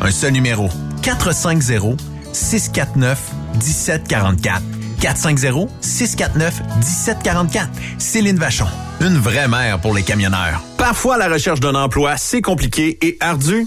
Un seul numéro. 450 649 1744. 450-649-1744. Céline Vachon, une vraie mère pour les camionneurs. Parfois, la recherche d'un emploi, c'est compliqué et ardu.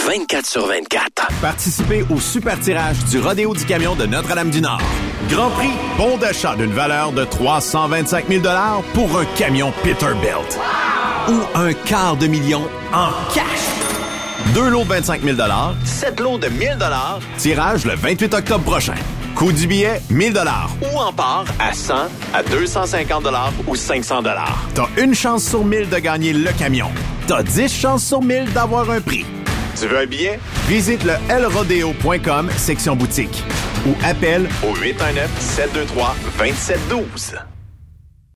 24 sur 24. Participez au super tirage du Rodéo du Camion de Notre-Dame-du-Nord. Grand prix, bon d'achat d'une valeur de 325 000 pour un camion Peterbilt. Ou un quart de million en cash. Deux lots de 25 000 sept lots de 1000 Tirage le 28 octobre prochain. Coût du billet, 1000 Ou en part à 100, à 250 ou 500 T'as une chance sur 1000 de gagner le camion. T'as 10 chances sur 1000 d'avoir un prix. Tu veux un billet? Visite le lrodeo.com, section boutique. Ou appelle au 819-723-2712.